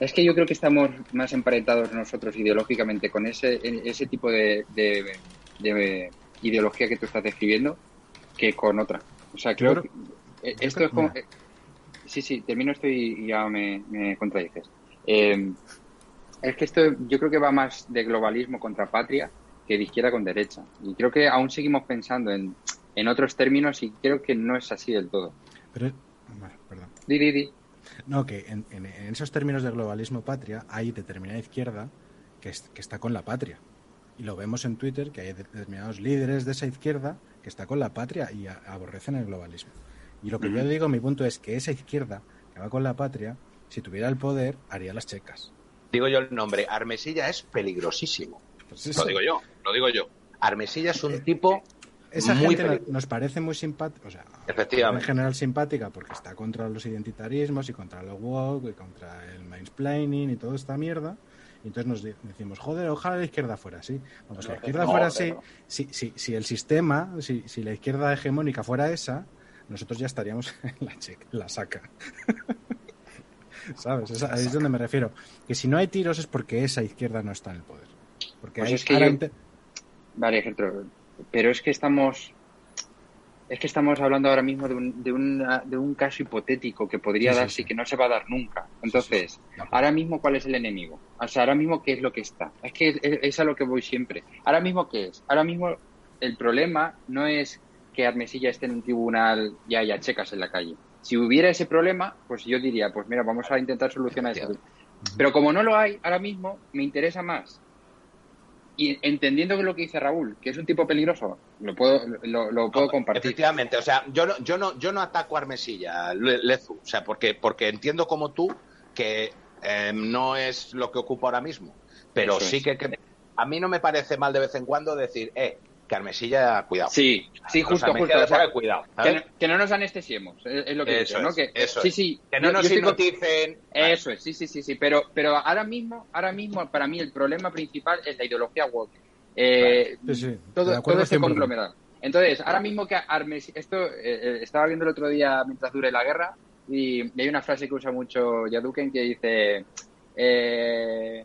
es que yo creo que estamos más emparentados nosotros ideológicamente con ese ese tipo de, de- de ideología que tú estás describiendo que con otra. O sea, creo, creo- que eh, esto creo- es como mira. Sí, sí, termino esto y y ya me, me contradices. Eh, es que esto yo creo que va más de globalismo contra patria que de izquierda con derecha. Y creo que aún seguimos pensando en, en otros términos y creo que no es así del todo. Pero, bueno, perdón. Di, di, di. No, que en, en- en esos términos de globalismo patria hay determinada izquierda que, es- que está con la patria. Y lo vemos en Twitter que hay determinados líderes de esa izquierda que está con la patria y a- aborrecen el globalismo. Y lo que yo digo, mi punto es que esa izquierda que va con la patria, si tuviera el poder, haría las checas. Digo yo el nombre. Armesilla es peligrosísimo. Pues eso. Lo digo yo, lo digo yo. Armesilla es un tipo Esa muy gente no- peligroso. nos parece muy simpática, o sea, Efectivamente. en general simpática porque está contra los identitarismos y contra lo woke y contra el mansplaining y toda esta mierda. Y entonces nos decimos, joder, ojalá la izquierda fuera así. Bueno, pues si la izquierda No, fuera pero así, no. si, si, si el sistema, si, si la izquierda hegemónica fuera esa, nosotros ya estaríamos en la, checa, en la saca. ¿Sabes? Esa- ahí es donde me refiero. Que si no hay tiros es porque esa izquierda no está en el poder. Porque Pues hay es que yo- Vale, Gertrude, pero es que estamos es que estamos hablando ahora mismo de un, de una- de un caso hipotético que podría Sí, darse sí. y que no se va a dar nunca. Entonces, ahora mismo, ¿cuál es el enemigo? O sea, ahora mismo, ¿qué es lo que está? Es que es, es a lo que voy siempre. Ahora mismo, ¿qué es? Ahora mismo, el problema no es que Armesilla esté en un tribunal y haya checas en la calle. Si hubiera ese problema, pues yo diría, pues mira, vamos a intentar solucionar eso. Pero como no lo hay, ahora mismo me interesa más. Y entendiendo que lo que dice Raúl, que es un tipo peligroso, lo puedo, lo, lo puedo compartir. Efectivamente, o sea, yo no, yo no, yo no ataco a Armesilla, Le- Lezu, o sea, porque, porque entiendo como tú que eh, no es lo que ocupa ahora mismo, pero Eso sí es. que, que a mí no me parece mal de vez en cuando decir, eh, que Armesilla, cuidado. Sí, sí, justo, justo. o sea, cuidado. no, que no nos anestesiemos, es, es lo que Eso digo, ¿no? es, Que, eso sí, es. sí. Que no yo- nos yo estoy con- hipnoticen. Eso es, sí, sí, sí, sí. Pero, pero ahora mismo, ahora mismo, para mí el problema principal es la ideología woke. Eh, Sí, sí, todo, todo este 100%. conglomerado. Entonces, ahora mismo que Armes, esto eh, eh, estaba viendo el otro día mientras dure la guerra y, y hay una frase que usa mucho Yaduken que dice, eh,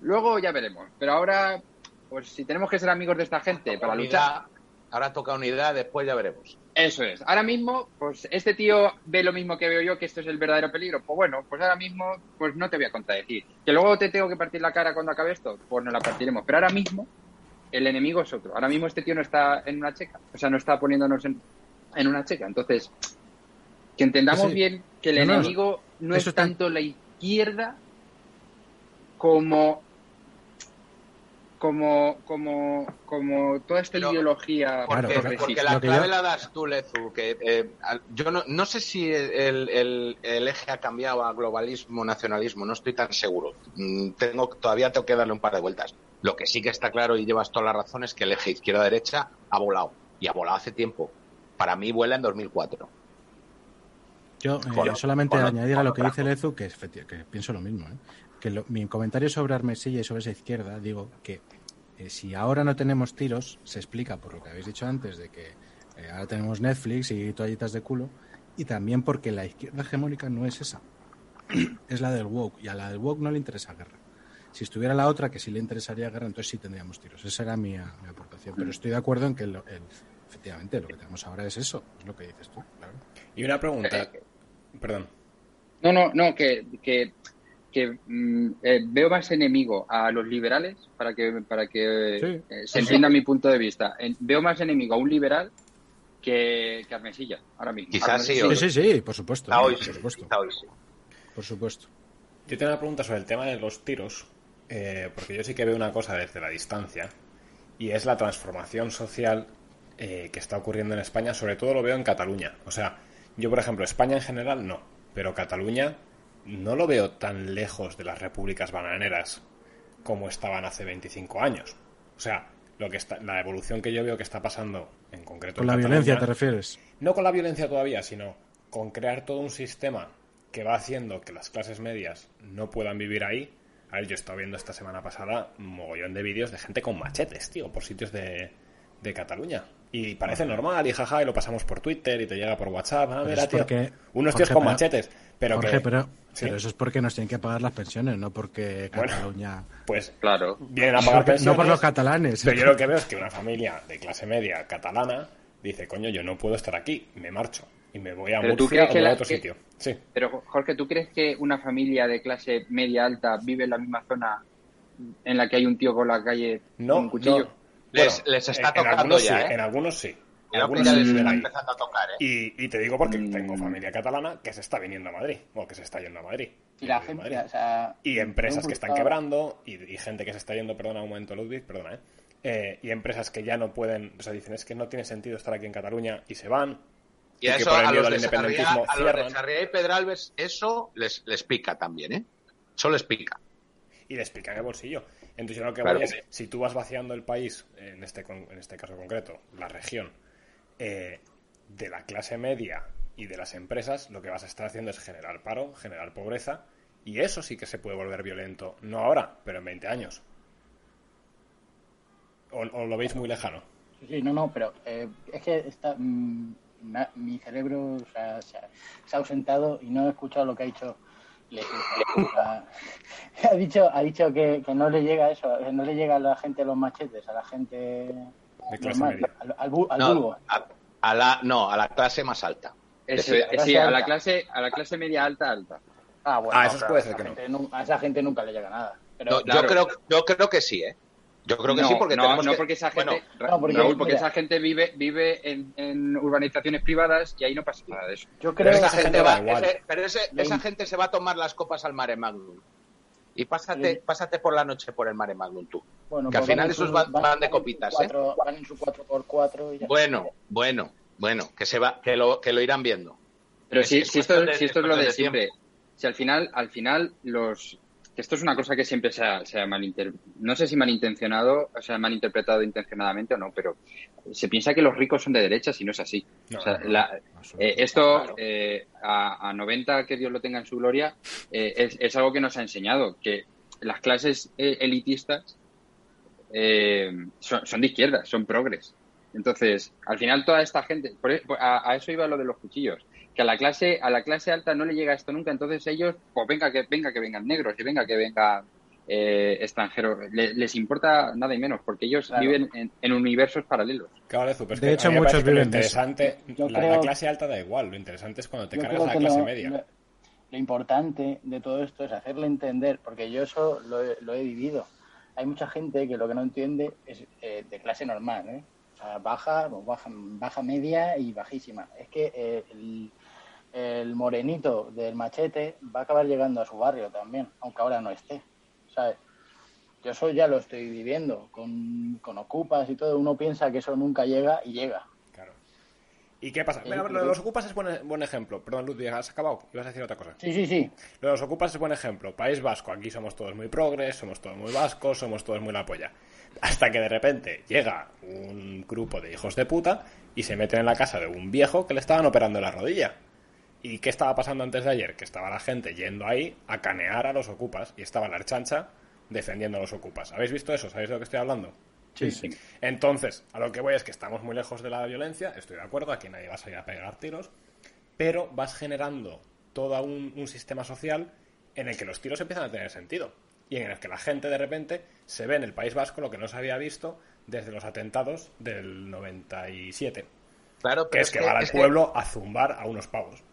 luego ya veremos, pero ahora, pues si tenemos que ser amigos de esta gente para luchar, Unidad, ahora toca unidad, después ya veremos. eso es. Ahora mismo, pues este tío ve lo mismo que veo yo, que esto es el verdadero peligro. Pues bueno, pues ahora mismo, pues no te voy a contradecir. Que luego te tengo que partir la cara cuando acabe esto, pues nos la partiremos. Pero ahora mismo, el enemigo es otro. Ahora mismo este tío no está en una checa. O sea, no está poniéndonos en, en una checa. Entonces, que entendamos Sí. bien que el No, enemigo no es está- tanto la izquierda como como como como toda esta Pero- ideología Porque, la clave yo- la das tú, Lezu, que eh, yo no, no sé si el, el- el eje ha cambiado a globalismo, nacionalismo, no estoy tan seguro. Mm, Tengo, todavía tengo que darle un par de vueltas. Lo que sí que está claro y llevas toda la razón es que el eje izquierda-derecha ha volado. Y ha volado hace tiempo. Para mí vuela en 2004. Yo eh, solamente con- añadir a lo que dice Lezu, que, es que pienso lo mismo, ¿eh? Que lo- mi comentario sobre Armesilla y sobre esa izquierda, digo que eh, si ahora no tenemos tiros, se explica por lo que habéis dicho antes, de que eh, ahora tenemos Netflix y toallitas de culo, y también porque la izquierda hegemónica no es esa, es la del woke, y a la del woke no le interesa guerra. Si estuviera la otra, que sí le interesaría guerra, entonces sí tendríamos tiros. Esa era mi, mi aportación. Pero estoy de acuerdo en que lo- el- efectivamente lo que tenemos ahora es eso, es lo que dices tú, claro. Y una pregunta. Perdón. No, no, no, que, que, que, mm, eh, veo más enemigo a los liberales, para que, para que Sí. eh, se entienda mi punto de vista. En- veo más enemigo a un liberal que, que a Armesilla, ahora mismo. Quizás sí, Sí, sí, sí, por supuesto. Hoy por supuesto. quizá hoy sí. Por supuesto. Yo tengo una pregunta sobre el tema de los tiros, eh, porque yo sí que veo una cosa desde la distancia, y es la transformación social eh, que está ocurriendo en España, sobre todo lo veo en Cataluña. O sea, yo por ejemplo, España en general no, pero Cataluña no lo veo tan lejos de las repúblicas bananeras como estaban hace 25 años. O sea, lo que está, la evolución que yo veo que está pasando en concreto Con en la Cataluña- violencia te refieres. no con la violencia todavía, sino con crear todo un sistema que va haciendo que las clases medias no puedan vivir ahí. A ver, yo he estado viendo esta semana pasada un mogollón de vídeos de gente con machetes, tío, por sitios de, de Cataluña. Y parece normal, y jaja, y lo pasamos por Twitter y te llega por WhatsApp. Ah, mira, es tío, porque- unos tíos Jorge, con machetes. Pero Jorge, que, pero, ¿Sí? pero eso es porque nos tienen que pagar las pensiones, no porque Bueno. Cataluña... pues, Claro. vienen a pagar por- no pensiones. por los catalanes. Pero yo lo que veo es que una familia de clase media catalana dice, coño, yo no puedo estar aquí, me marcho. Y me voy a Pero Murcia o a otro que- sitio. Sí. Pero, Jorge, ¿tú crees que una familia de clase media alta vive en la misma zona en la que hay un tío por la calle No, con un cuchillo? no. Les- les está en- tocando en algunos ya, sí, ¿eh? En algunos sí. Que Algunos ya sí les está empezando a tocar, ¿eh? Y, y te digo porque Mm. tengo familia catalana que se está viniendo a Madrid, o que se está yendo a Madrid. Y la en gente, Madrid. o sea, Y empresas que están quebrando, y, y gente que se está yendo, perdona un momento, Ludwig, perdona, ¿eh? Eh, y empresas que ya no pueden, o sea, dicen, es que no tiene sentido estar aquí en Cataluña, y se van. Y a que eso por el a miedo los, de Sarriá, a los de. Sarriá y Pedralbes, eso les, les pica también, ¿eh? Eso les pica. y les pican el bolsillo. Entonces yo lo que Claro voy es, si tú vas vaciando el país, en este, en este caso concreto, la región, eh, de la clase media y de las empresas, lo que vas a estar haciendo es generar paro, generar pobreza, y eso sí que se puede volver violento, no ahora, pero en 20 años. ¿O, o lo veis muy lejano? Sí, sí, no, no, pero eh, es que está, mm, na- mi cerebro o sea, se, ha, se ha ausentado y no he escuchado lo que ha dicho. Le- sea, ha dicho, ha dicho que, que no le llega eso, que no le llega a la gente los machetes, a la gente De clase normal, al, al, bu- al No, vulgo. a, a la, no, a la clase más alta. Eso, Sí, eh, sí, clase a la alta. clase, a la clase media alta alta. Ah, bueno, Ah, eso claro, puede a ser esa que no. gente A esa gente nunca le llega nada. Pero, No, claro. yo, creo, yo creo que sí, ¿eh? Yo creo que no, sí, porque no, tenemos no que- porque esa gente, bueno, Ra- No, porque, Raúl, porque mira. esa gente vive vive en, en urbanizaciones privadas y ahí no pasa nada de eso. yo pero creo esa esa gente gente va, da igual. ese- pero ese- Le- esa gente se va a tomar las copas al Mare Magnum. Y pásate, Le- pásate por la noche por el Mare Magnum tú. bueno, que al pues final esos van- van de copitas, ¿eh? Van en su 4x4 y ya. Bueno, bueno, bueno, que se va, que lo, que lo irán viendo. Pero Es- si, es si esto, de- si esto es lo de siempre, si al final, al final los que esto es una cosa que siempre se ha, se ha malinter- no sé si malintencionado, o sea, malinterpretado intencionadamente o no, pero se piensa que los ricos son de derechas y no es así. No, o sea, no, la- eh, esto eh, a, a 90 que Dios lo tenga en su gloria eh, es, es algo que nos ha enseñado que las clases eh, elitistas eh, son, son de izquierda, son progres. Entonces, al final toda esta gente, por e- por- a, a eso iba lo de los cuchillos, que a la clase a la clase alta no le llega esto nunca, entonces ellos, pues venga que venga que vengan negros y venga que vengan eh, extranjeros, Le- les importa nada y menos, porque ellos Claro. viven en, en universos paralelos. Claro, pero es De que hecho, a mí me muchos lo viven interesante, Yo la, creo- la clase alta da igual, lo interesante es cuando te Yo cargas la clase lo, media. lo- lo importante de todo esto es hacerle entender, porque yo eso lo he, lo he vivido. Hay mucha gente que lo que no entiende es eh, de clase normal, ¿eh? O sea, baja, o baja, baja media y bajísima. Es que eh, el, el morenito del machete va a acabar llegando a su barrio también, aunque ahora no esté, ¿sabes? Yo eso ya lo estoy viviendo con, con ocupas y todo. Uno piensa que eso nunca llega y llega. Claro. ¿Y qué pasa? Sí, Mira, lo de los ocupas es buen, buen ejemplo. Perdón, Ludwig, ¿has acabado? ¿Ibas a decir otra cosa? Sí, sí, sí. Lo de los ocupas es buen ejemplo. País Vasco, aquí somos todos muy progres, somos todos muy vascos, somos todos muy la polla. Hasta que de repente llega un grupo de hijos de puta y se meten en la casa de un viejo que le estaban operando la rodilla. ¿Y qué estaba pasando antes de ayer? Que estaba la gente yendo ahí a canear a los ocupas y estaba la archancha defendiendo a los ocupas. ¿Habéis visto eso? ¿Sabéis de lo que estoy hablando? Sí, sí. Entonces, a lo que voy es que estamos muy lejos de la violencia, estoy de acuerdo, aquí nadie va a salir a pegar tiros, pero vas generando todo un, un sistema social en el que los tiros empiezan a tener sentido y en el que la gente de repente se ve en el País Vasco lo que no se había visto desde los atentados del 97, Claro, que pero es que van al es que- pueblo a zumbar a unos pavos.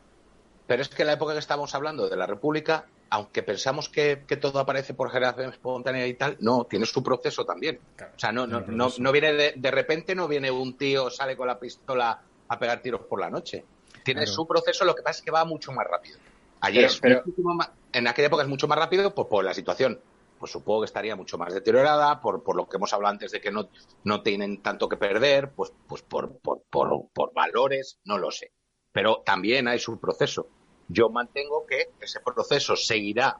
Pero es que en la época que estamos hablando de la República, aunque pensamos que, que todo aparece por generación espontánea y tal, no, tiene su proceso también. Claro, o sea, no, no, no, no viene de, de repente, no viene un tío, sale con la pistola a pegar tiros por la noche. Tiene Claro. su proceso, lo que pasa es que va mucho más rápido. Ayer, Pero- pero- más- en aquella época es mucho más rápido pues, por la situación. Pues supongo que estaría mucho más deteriorada, por, por lo que hemos hablado antes de que no, no tienen tanto que perder, pues, pues por, por, por, por valores, no lo sé. Pero también hay su proceso. Yo mantengo que ese proceso seguirá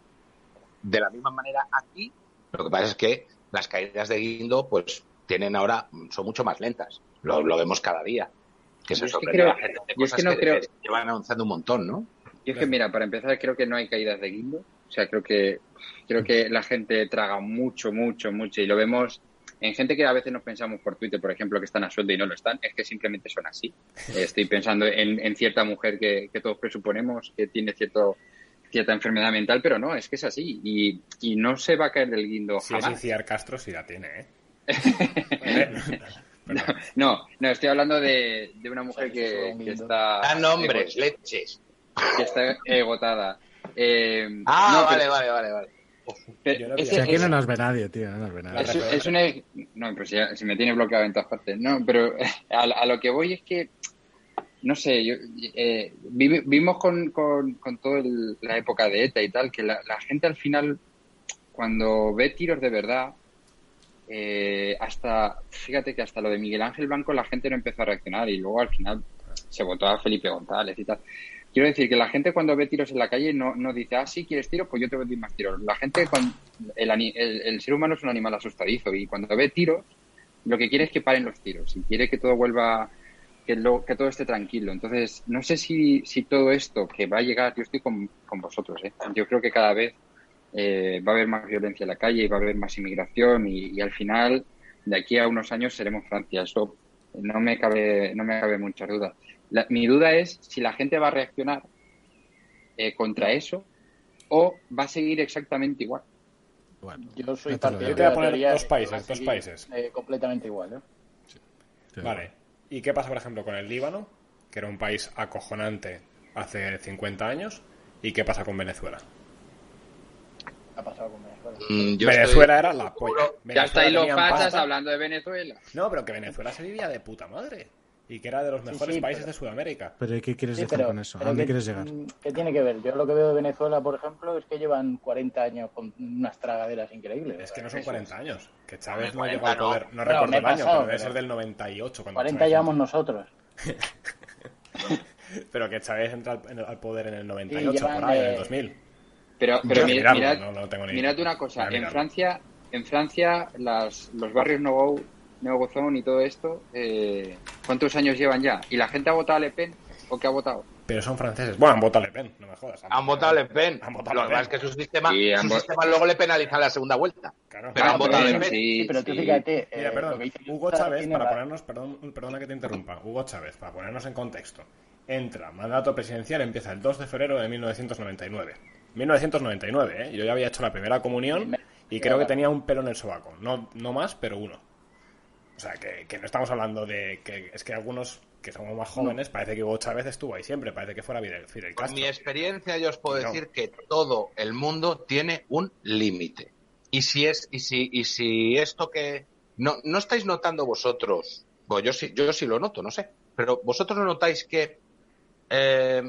de la misma manera aquí. Lo que pasa es que las caídas de guindo, pues tienen ahora, son mucho más lentas. Lo, lo vemos cada día. Que se sorprende creo- la gente de yo es cosas que no que, creo- llevan anunciando un montón, ¿no? Yo es que, mira, para empezar, creo que no hay caídas de guindo. O sea, creo que, creo que la gente traga mucho, mucho, mucho. Y lo vemos en gente que a veces nos pensamos por Twitter, por ejemplo, que están a sueldo y no lo están. Es que simplemente son así. Estoy pensando en, en cierta mujer que, que todos presuponemos que tiene cierto cierta enfermedad mental, pero no, es que es así. Y, y no se va a caer del guindo Si es jamás. Iciar Castro, sí la tiene, ¿eh? No, no, no, estoy hablando de, de una mujer que está... Ah, nombres, leches. que está agotada. Eh, Ah, no, vale, pero- vale, vale, vale. Pero no es- Si aquí es- no nos ve nadie, tío, no nos ve nadie. es, es una... No, pero si, si me tiene bloqueado en todas partes. No, pero a, a lo que voy es que, no sé, yo, eh, vi- vimos con, con, con toda la época de ETA y tal, que la, la gente al final, cuando ve tiros de verdad, eh, hasta, fíjate que hasta lo de Miguel Ángel Blanco la gente no empezó a reaccionar y luego al final se votó a Felipe González y tal. Quiero decir que la gente cuando ve tiros en la calle no, no dice, ah, sí, quieres tiros, pues yo te voy a dar más tiros. La gente, cuando, el, el, el ser humano es un animal asustadizo y cuando ve tiros, lo que quiere es que paren los tiros y quiere que todo vuelva, que, lo, que todo esté tranquilo. Entonces, no sé si, si todo esto que va a llegar, yo estoy con, con vosotros, ¿eh? yo creo que cada vez eh, va a haber más violencia en la calle y va a haber más inmigración y, y al final, de aquí a unos años seremos Francia. Eso no me cabe, no me cabe mucha duda. La- mi duda es si la gente va a reaccionar eh, contra eso o va a seguir exactamente igual. Bueno, Yo soy partidario. Yo te voy a poner dos países, dos países. eh, completamente igual, ¿eh? Vale. ¿Y qué pasa, por ejemplo, con el Líbano, que era un país acojonante hace 50 años? ¿Y qué pasa con Venezuela? Ha pasado con Venezuela. Mm, yo Venezuela estoy era la polla. seguro- ya Venezuela estáis los pasta. hablando de Venezuela. No, pero que Venezuela se vivía de puta madre. Y que era de los Sí, mejores sí, países pero- de Sudamérica. Pero ¿y ¿qué quieres Sí, decir pero- con eso? ¿A dónde ¿qué- quieres llegar? mm, ¿Qué tiene que ver? Yo lo que veo de Venezuela, por ejemplo, es que llevan 40 años con unas tragaderas increíbles. Es que no son Eso 40 años. Que Chávez no 40 llegó al no. poder. No recuerdo el año, pasado, pero debe ser del 98. Cuando 40 Chávez- llevamos nosotros. Pero que Chávez entra al, en el- al poder en el 98, llevan, por ahí, en el eh, 2000. Pero, pero que mi- mirarlo, mirad, no, no tengo ni mirad una cosa, en. Francia, en Francia las, los barrios Nouveau, Neogozón y todo esto, eh, ¿cuántos años llevan ya? ¿Y la gente ha votado a Le Pen o qué ha votado? pero son franceses. Bueno, han votado Le Pen, no me jodas. Han votado Le Pen. Han votado Lo que pasa es que su sistema, Sí, su vo- sistema luego le penaliza la segunda vuelta. Claro. Pero han Ah, votado pero Le Pen. sí, Sí, pero tú sí. fíjate. Mira, eh, perdón, Hugo Chávez, para ponernos, perdón, perdona que te interrumpa, Hugo Chávez, para ponernos en contexto, entra, mandato presidencial empieza el 2 de febrero de 1999. 1999, ¿eh? Yo ya había hecho la primera comunión y creo que tenía un pelo en el sobaco. No, no más, pero uno. O sea, que, que no estamos hablando de que es que algunos que somos más jóvenes, parece que Hugo Chávez estuvo ahí siempre, parece que fuera Fidel, Fidel Con Castro. mi experiencia yo os puedo No. decir que todo el mundo tiene un límite. Y si es y si y si esto que no no estáis notando vosotros, bueno, yo sí yo sí lo noto, no sé, pero vosotros no notáis que eh,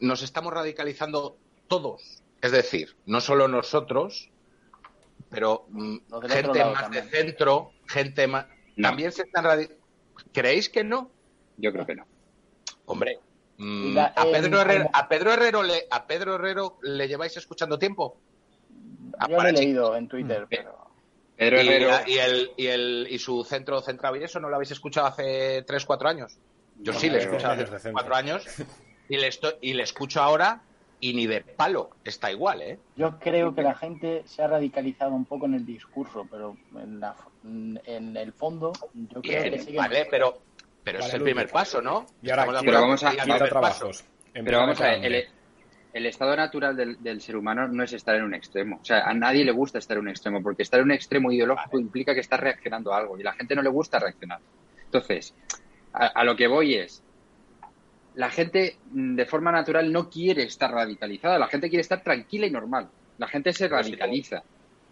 nos estamos radicalizando todos, es decir, no solo nosotros, pero mm, gente más también. de centro, gente más No. también se están radi- ¿Creéis que no? Yo creo que no. Hombre, mm, la- a Pedro Herrero, a Pedro Herrero le, a Pedro Herrero le lleváis escuchando tiempo. Ah, Yo lo para he leído en Twitter, pero. Pedro Y, Herrero, y el y el y su centro central y eso no lo habéis escuchado hace 3 4 años. Yo No, sí le he escuchado hace de centro. 4 años y le estoy y le escucho ahora y ni de palo, está igual, ¿eh? Yo creo que la gente se ha radicalizado un poco en el discurso, pero en, la- en el fondo, yo creo que Bien, siguen. vale, pero pero Vale, es el primer paso, ¿no? Y ahora Pero acuerdo vamos a- primer paso. trabajos. Pero vamos a ver, el, el estado natural del, del ser humano no es estar en un extremo. O sea, a nadie le gusta estar en un extremo, porque estar en un extremo ideológico implica que estás reaccionando a algo y a la gente no le gusta reaccionar. Entonces, a, a lo que voy es, la gente mm, de forma natural no quiere estar radicalizada, la gente quiere estar tranquila y normal. La gente se radicaliza.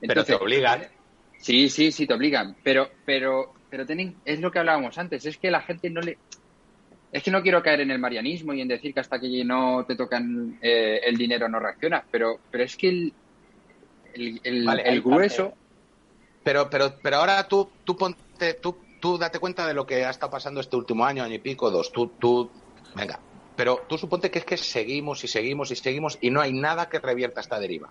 Pero te Entonces, obligan. Sí, sí, sí, te obligan. Pero, pero, pero tienen, es lo que hablábamos antes, es que la gente no le. Es que no quiero caer en el marianismo y en decir que hasta que no te tocan eh, el dinero no reaccionas, pero, pero es que el, el, el- Vale, el hay grueso. parte. Pero, pero, pero ahora tú, tú ponte, tú, tú date cuenta de lo que ha estado pasando este último año, año y pico, dos. Tú, tú, venga. Pero tú suponte que es que seguimos y seguimos y seguimos y no hay nada que revierta esta deriva.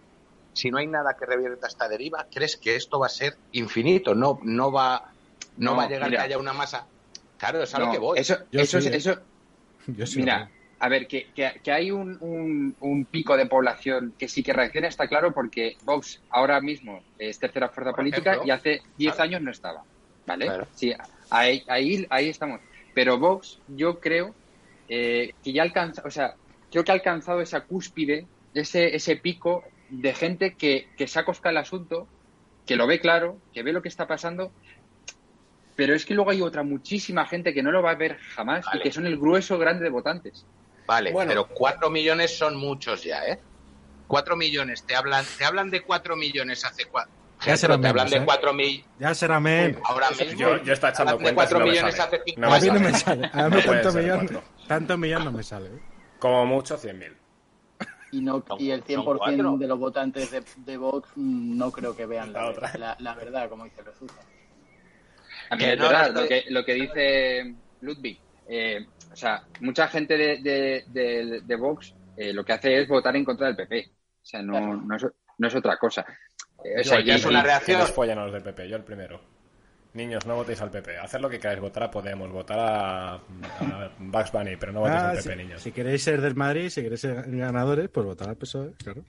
Si no hay nada que revierta esta deriva, ¿crees que esto va a ser infinito? No, no va, no, No, va a llegar mira. que haya una masa. Claro, es a no, lo que voy. Eso, Yo eso, sí, es- ¿eh? eso, Yo sí, Mira, a ver, que, que- que hay un, un- un pico de población que sí que reacciona, está claro, porque Vox ahora mismo es tercera fuerza Por política ejemplo. y hace 10 Claro. años no estaba. ¿Vale? Claro. Sí, ahí, ahí, ahí estamos. Pero Vox, yo creo eh, que ya alcanza, o sea, creo que ha alcanzado esa cúspide, ese, ese pico de gente que, que se ha coscado el asunto, que lo ve claro, que ve lo que está pasando. Pero es que luego hay otra muchísima gente que no lo va a ver jamás Vale. y que son el grueso grande de votantes. Vale, Bueno. pero cuatro millones son muchos ya, ¿eh? Cuatro millones, te hablan, te hablan de cuatro millones hace cuatro. Ya será te hablan menos, de ¿eh? Ya será men. ahora mismo. Yo, yo estaba echando de cuentas y cuatro no me millones sale. hace No a mí no me sale. A mí No tanto millón, tanto millón no me sale. ¿eh? Como mucho 100.000. Y, no, y el son 100% cuatro. de los votantes de, de Vox mm, no creo que vean La la, otra. la, la verdad, como dice Rezuza. A mí Que es no, verdad, no lo, que, lo que dice Ludwig. eh, o sea, mucha gente de, de, de- de Vox eh, lo que hace es votar en contra del PP. O sea, no, Claro. no, es, no es otra cosa. Eh, o Yo- sea, ya es una reacción. Que nos follan a los del PP, yo el primero. Niños, no votéis al PP. Haced lo que queráis, votar a Podemos, votar a, a Bugs Bunny, pero no votéis Ah, al si, PP, niños. si queréis ser del Madrid, si queréis ser ganadores, pues votar al PSOE, claro.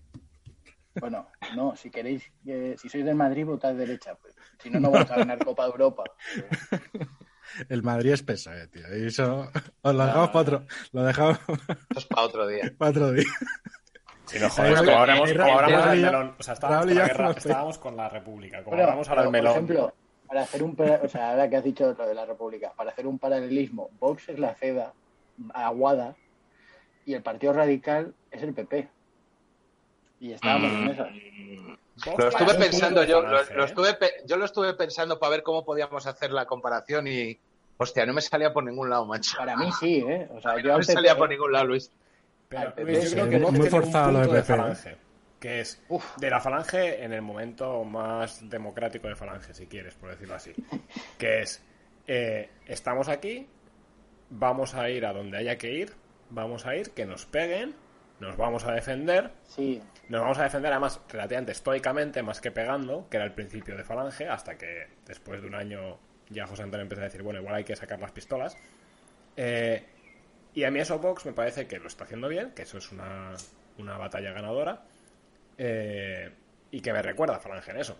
Bueno, no, si queréis, eh, si sois del Madrid, votad derecha. Pues. Si no, no vais a ganar Copa de Europa. El Madrid es PSOE, tío. Y eso os lo dejamos no. para otro, lo dejamos Esto es para otro día. para otro día. Si no, joder, Ahí como hablamos, como hablamos del y melón. O sea, estábamos con y la guerra, estábamos con la República. Como Bueno, hablamos ahora del pero, melón. Por ejemplo, para hacer un, o sea, ahora que has dicho lo de la República, para hacer un paralelismo, Vox es la CEDA, Aguada, y el Partido Radical es el PP. Y estábamos en eso. Lo estuve pensando yo, lo, lo ¿eh? estuve pe- yo lo estuve pensando para ver cómo podíamos hacer la comparación y hostia, no me salía por ningún lado, macho. Para mí sí, ¿eh? O sea, yo no me salía por ningún lado, Luis. Pero, al PP, Luis, yo sí, creo que muy forzado lo de ¿eh? falange. Que es de la falange en el momento más democrático de falange, si quieres, por decirlo así. Que es, eh, estamos aquí, vamos a ir a donde haya que ir, vamos a ir, que nos peguen, nos vamos a defender, Sí, nos vamos a defender además relativamente estoicamente, más que pegando, que era el principio de Falange, hasta que después de un año ya José Antonio empezó a decir, bueno, igual hay que sacar las pistolas. Eh, Y a mí eso Vox me parece que lo está haciendo bien, que eso es una, una batalla ganadora. eh, y que me recuerda a Falange en eso.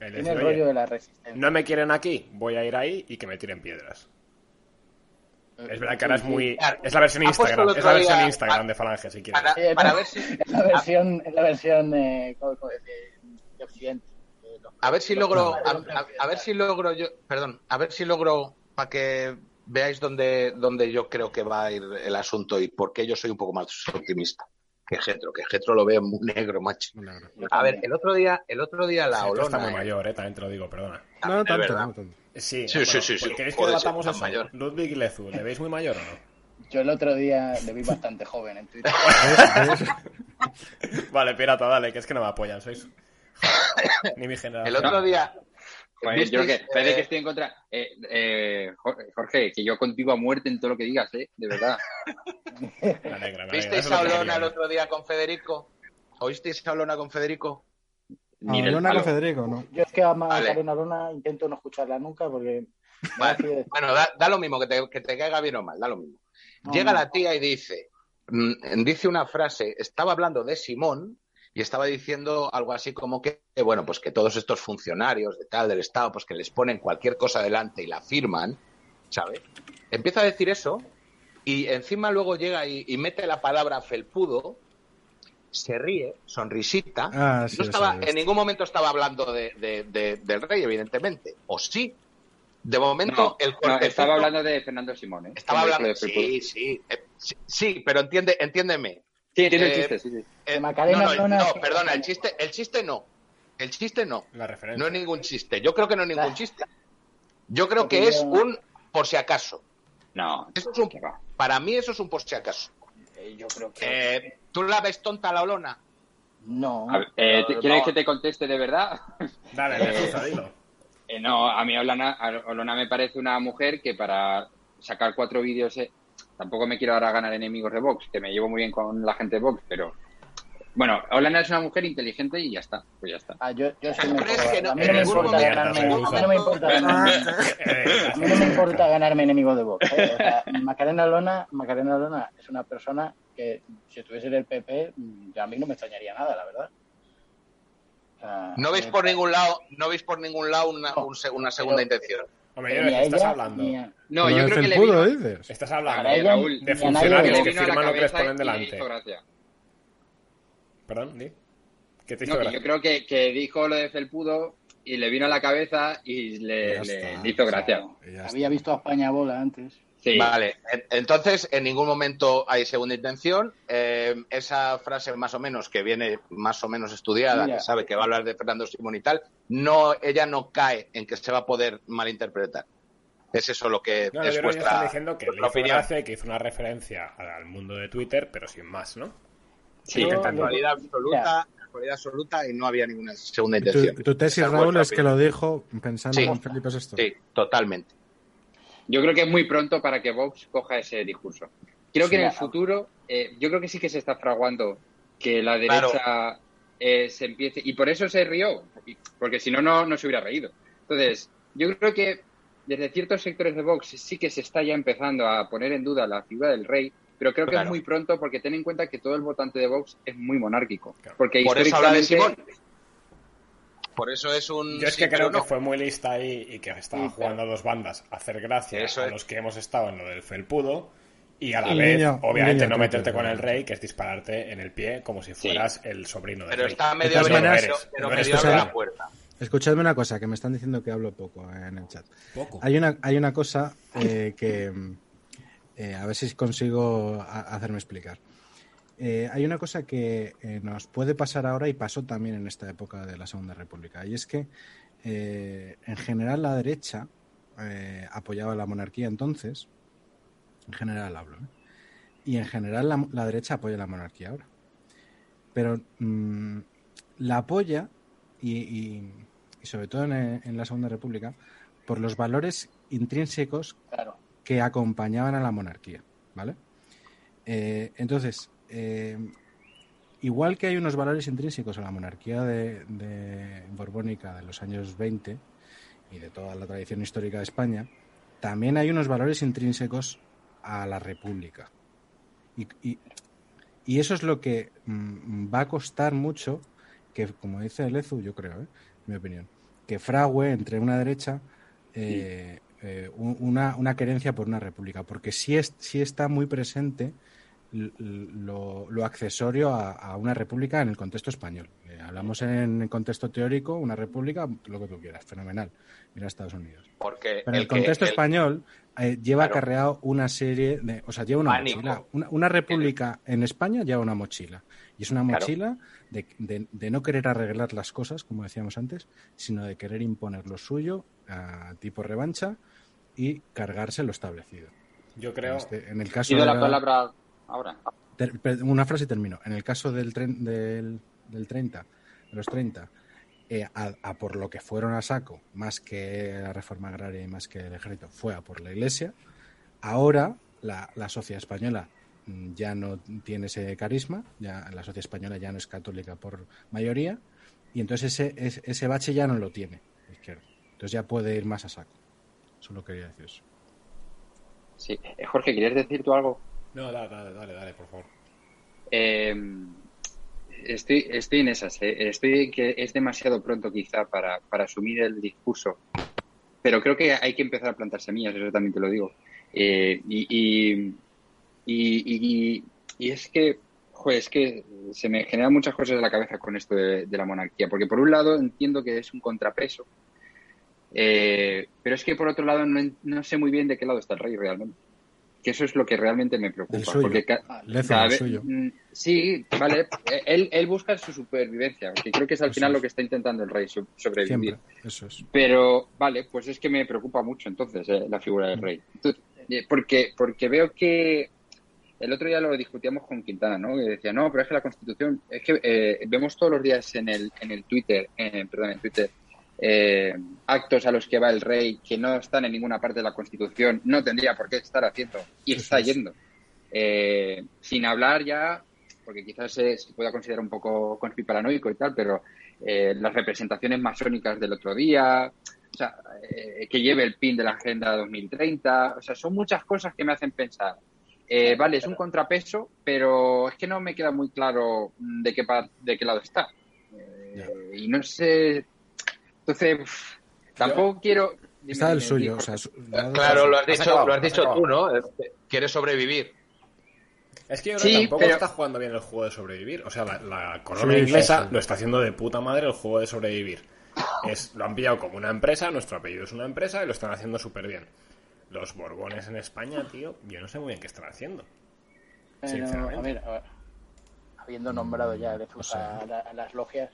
El Tiene decir, el "Oye, rollo de la resistencia. no me quieren aquí, voy a ir ahí y que me tiren piedras. Es verdad que ahora es muy. Claro. Es la versión Instagram. Es la versión día- Instagram de Falange, si quieres. Para, Eh, ver si, Es la versión, es la versión eh, ¿cómo- cómo decir? de Occidente. de los- a ver si logro, a, programas a- a ver si logro yo, perdón, a ver si logro para que veáis dónde, dónde yo creo que va a ir el asunto y por qué yo soy un poco más optimista que Getro, que Getro lo veo muy negro, macho. Negro. A ver, el otro día, el otro día la Olona. está muy eh, mayor, eh, también te lo digo, perdona. No, no es tanto, verdad. no tanto. Sí, Sí, sí, sí, sí. ¿Queréis que debatamos eso? mayor. Ludwig y Lezu, ¿le veis muy mayor o no? Yo el otro día le vi bastante joven en Twitter. Vale, pirata, dale, que es que no me apoyan, sois. Ni mi generación. El otro día. Joder, yo ¿visteis, que, parece eh, que estoy en contra. Eh, eh, Jorge, que yo contigo a muerte en todo lo que digas, ¿eh? De verdad. ¿Visteis a Olona el otro día con Federico? ¿Oísteis a Olona con Federico? Ni palo. con Federico, ¿no? Yo es que a. Macarena Lona intento no escucharla nunca porque... Vale. Bueno, da, da lo mismo, que te, que te caiga bien o mal, da lo mismo. No, Llega no. la tía y dice, mm, dice una frase, estaba hablando de Simón y estaba diciendo algo así como que, bueno, pues que todos estos funcionarios de tal del Estado, pues que les ponen cualquier cosa delante y la firman, ¿sabes? Empieza a decir eso y encima luego llega y, y mete la palabra felpudo, se ríe, sonrisita. Ah, sí, no estaba, en ningún momento estaba hablando de, de- de- del rey, evidentemente. O sí. De momento, No, el no, estaba hablando de Fernando Simón, ¿eh? estaba hablando. de Felpudo. Sí, sí, eh, sí, sí, pero entiende, entiéndeme. Sí, entiendo el eh, chiste, sí, sí. Eh, Macarena no, perdona, el chiste, el chiste no. El chiste no. La referencia. No es ningún chiste. Yo creo que no es ningún chiste. Yo creo que es un por si acaso. No, Eso es un, para mí eso es un por si acaso. Eh, Yo creo que... Eh, ¿Tú la ves tonta a la olona? No. Ver, eh, ¿te- No, ¿Quieres no. que te conteste de verdad? Dale, Lezuza, dilo. Eh, no, a mí Olona, me parece una mujer que para sacar cuatro vídeos, eh, tampoco me quiero ahora ganar enemigos de Vox, que me llevo muy bien con la gente de Vox, pero bueno, Olona es una mujer inteligente y ya está, pues ya está. Ah. A mí no me importa ganarme... A mí no me importa ganarme... A mí no me importa ganarme enemigos de Vox. ¿eh? O sea, Macarena Lona, Macarena Lona es una persona que si estuviese en el PP, a mí no me extrañaría nada, la verdad. O sea, ¿No veis eh, por ningún lado, no veis por ningún lado una, No, un se- una segunda pero- intención? Hombre, a estás ella, hablando. a- No, yo de creo que le vino, dices. Estás hablando ella, Raúl, de funcionarios que firman lo que les ponen delante. hizo gracia. Perdón, di. ¿Qué te hizo No, gracia? yo creo que, que dijo lo de Felpudo y le vino a la cabeza y le, le- está, le hizo gracia. Había visto a España bola antes. Sí. Vale, en- entonces en ningún momento hay segunda intención. Eh, esa frase más o menos que viene más o menos estudiada, Mira. que sabe que va a hablar de Fernando Simón y tal, no, ella no cae en que se va a poder malinterpretar. Es eso lo que No, es yo vuestra, están diciendo que le opinión. y que hizo una referencia al mundo de Twitter, pero sin más, ¿no? Sí, Yo-. Casualidad absoluta, casualidad absoluta y no había ninguna segunda intención. tu tesis, Raúl, es que lo dijo pensando Sí. en Felipe VI. Sí, totalmente. Yo creo que es muy pronto para que Vox coja ese discurso. Creo que en el futuro, eh, yo creo que sí que se está fraguando que la Claro. derecha eh, se empiece. Y por eso se rió, porque si no, no, no se hubiera reído. Entonces, yo creo que desde ciertos sectores de Vox sí que se está ya empezando a poner en duda la figura del rey, pero creo que Claro. es muy pronto porque ten en cuenta que todo el votante de Vox es muy monárquico. Claro. Porque Por eso habla de históricamente- Simón. Por eso es un. Yo es que creo que no. fue muy lista ahí y que estaba Sí, jugando a dos bandas hacer gracia Eso a es. los que hemos estado en lo del felpudo y a la vez, niño- obviamente, niño no meterte con el rey, que es dispararte en el pie como si fueras el sobrino del Pero rey. está medio pero no eres medio abre cosa- la puerta. Escuchadme una cosa, que me están diciendo que hablo poco en el chat. Poco. Hay una, hay una cosa eh, que eh, a ver si consigo a- hacerme explicar. Eh, hay una cosa que eh, nos puede pasar ahora y pasó también en esta época de la Segunda República, y es que eh, en general la derecha apoyaba la monarquía entonces, en general hablo, ¿eh? y en general la, la derecha apoya la monarquía ahora. Pero mm, la apoya y, y- y sobre todo en, en la Segunda República por los valores intrínsecos Claro. que acompañaban a la monarquía, ¿vale? Entonces, eh, igual que hay unos valores intrínsecos a la monarquía de, de borbónica de los años 20 y de toda la tradición histórica de España, también hay unos valores intrínsecos a la república, Y, y, y eso es lo que mm, va a costar mucho que, como dice Lezu, yo creo, ¿eh? mi opinión, que frague entre una derecha eh, eh, un- una, una querencia por una república, porque sí, es, sí está muy presente lo, lo accesorio a, a una república en el contexto español. Eh, hablamos en el contexto teórico, una república, lo que tú quieras, fenomenal. Mira Estados Unidos. Porque Pero en el el contexto el- español eh, lleva Claro. acarreado una serie de. O sea, lleva una Pánico. mochila. Una, una república en España lleva una mochila. Y es una Claro. mochila de, de- de no querer arreglar las cosas, como decíamos antes, sino de querer imponer lo suyo a tipo revancha y cargarse lo establecido. Yo En, creo. este- en el caso de la- palabra ahora. una frase y termino. En el caso del, tren- del, del 30, de los 30, eh, a, a por lo que fueron a saco, más que la reforma agraria y más que el ejército, fue a por la iglesia. Ahora la, la sociedad española mm, ya no tiene ese carisma, ya la sociedad española ya no es católica por mayoría, y entonces ese, ese, ese bache ya no lo tiene la izquierda. Entonces ya puede ir más a saco. Solo quería decir eso. Sí. Eh, Jorge, ¿quieres decir tú algo? No, dale, dale, dale, por favor. Eh, estoy, estoy en esas. eh. Estoy que es demasiado pronto quizá para, para asumir el discurso. Pero creo que hay que empezar a plantar semillas, eso también te lo digo. Eh, y, y, y, y- es que, joder, es que se me generan muchas cosas en la cabeza con esto de, de la monarquía. Porque por un lado entiendo que es un contrapeso. eh, pero es que por otro lado no, no sé muy bien de qué lado está el rey realmente. Que eso es lo que realmente me preocupa. Del suyo. Porque ca- Lezo, cada el vez- suyo. mm, Sí, vale. eh, Él, él busca su supervivencia, que creo que es al Eso final es. lo que está intentando el rey, so- sobrevivir. Siempre, eso es. Pero, vale, pues es que me preocupa mucho entonces eh, la figura del rey. Entonces, eh, porque, porque veo que el otro día lo discutíamos con Quintana, ¿no? Que decía, no, pero es que la Constitución, es que eh, vemos todos los días en el, en el Twitter, eh, perdón, en Twitter, eh, actos a los que va el rey que no están en ninguna parte de la Constitución, no tendría por qué estar haciendo y está es. yendo. Eh, sin hablar ya, porque quizás se, se pueda considerar un poco conspiparanoico y tal, pero eh, las representaciones masónicas del otro día, o sea, que lleve el pin de la Agenda 2030, o sea, son muchas cosas que me hacen pensar. eh, vale, es un contrapeso, pero es que no me queda muy claro mm, de qué, de qué lado está. Eh, y no sé. Entonces, tampoco quiero. Está dime, suyo. O sea, su- Claro, lo has dicho, acabado, lo has dicho acabado. tú, ¿no? Eh, Quieres sobrevivir. Es que yo creo Sí, que tampoco pero- está jugando bien el juego de sobrevivir. O sea, la, la corona Sí, inglesa sí, sí. lo está haciendo de puta madre el juego de sobrevivir. Es, lo han pillado como una empresa, nuestro apellido es una empresa y lo están haciendo súper bien. Los Borbones en España, tío, yo no sé muy bien qué están haciendo. Pero, Sinceramente. a ver, a ver, habiendo nombrado ya de no sé. a, la- a las logias,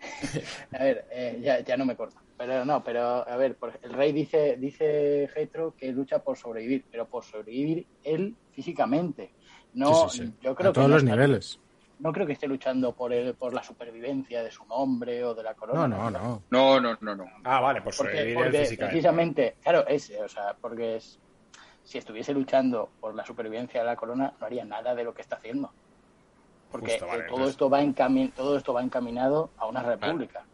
a ver, eh, ya, ya no me corto. Pero no, pero a ver, por- el rey dice, dice Getro que lucha por sobrevivir, pero por sobrevivir él físicamente. No, Sí, sí, sí. yo creo a que todos no los está- niveles. No creo que esté luchando por el, por la supervivencia de su nombre o de la corona. No, no, no. No, no, no, no. Ah, vale, por Porque, sobrevivir porque él físicamente. precisamente, claro, es, o sea, porque es, si estuviese luchando por la supervivencia de la corona, no haría nada de lo que está haciendo. Porque Justo, vale, eh, todo, entonces- esto va encami- todo esto va encaminado a una república.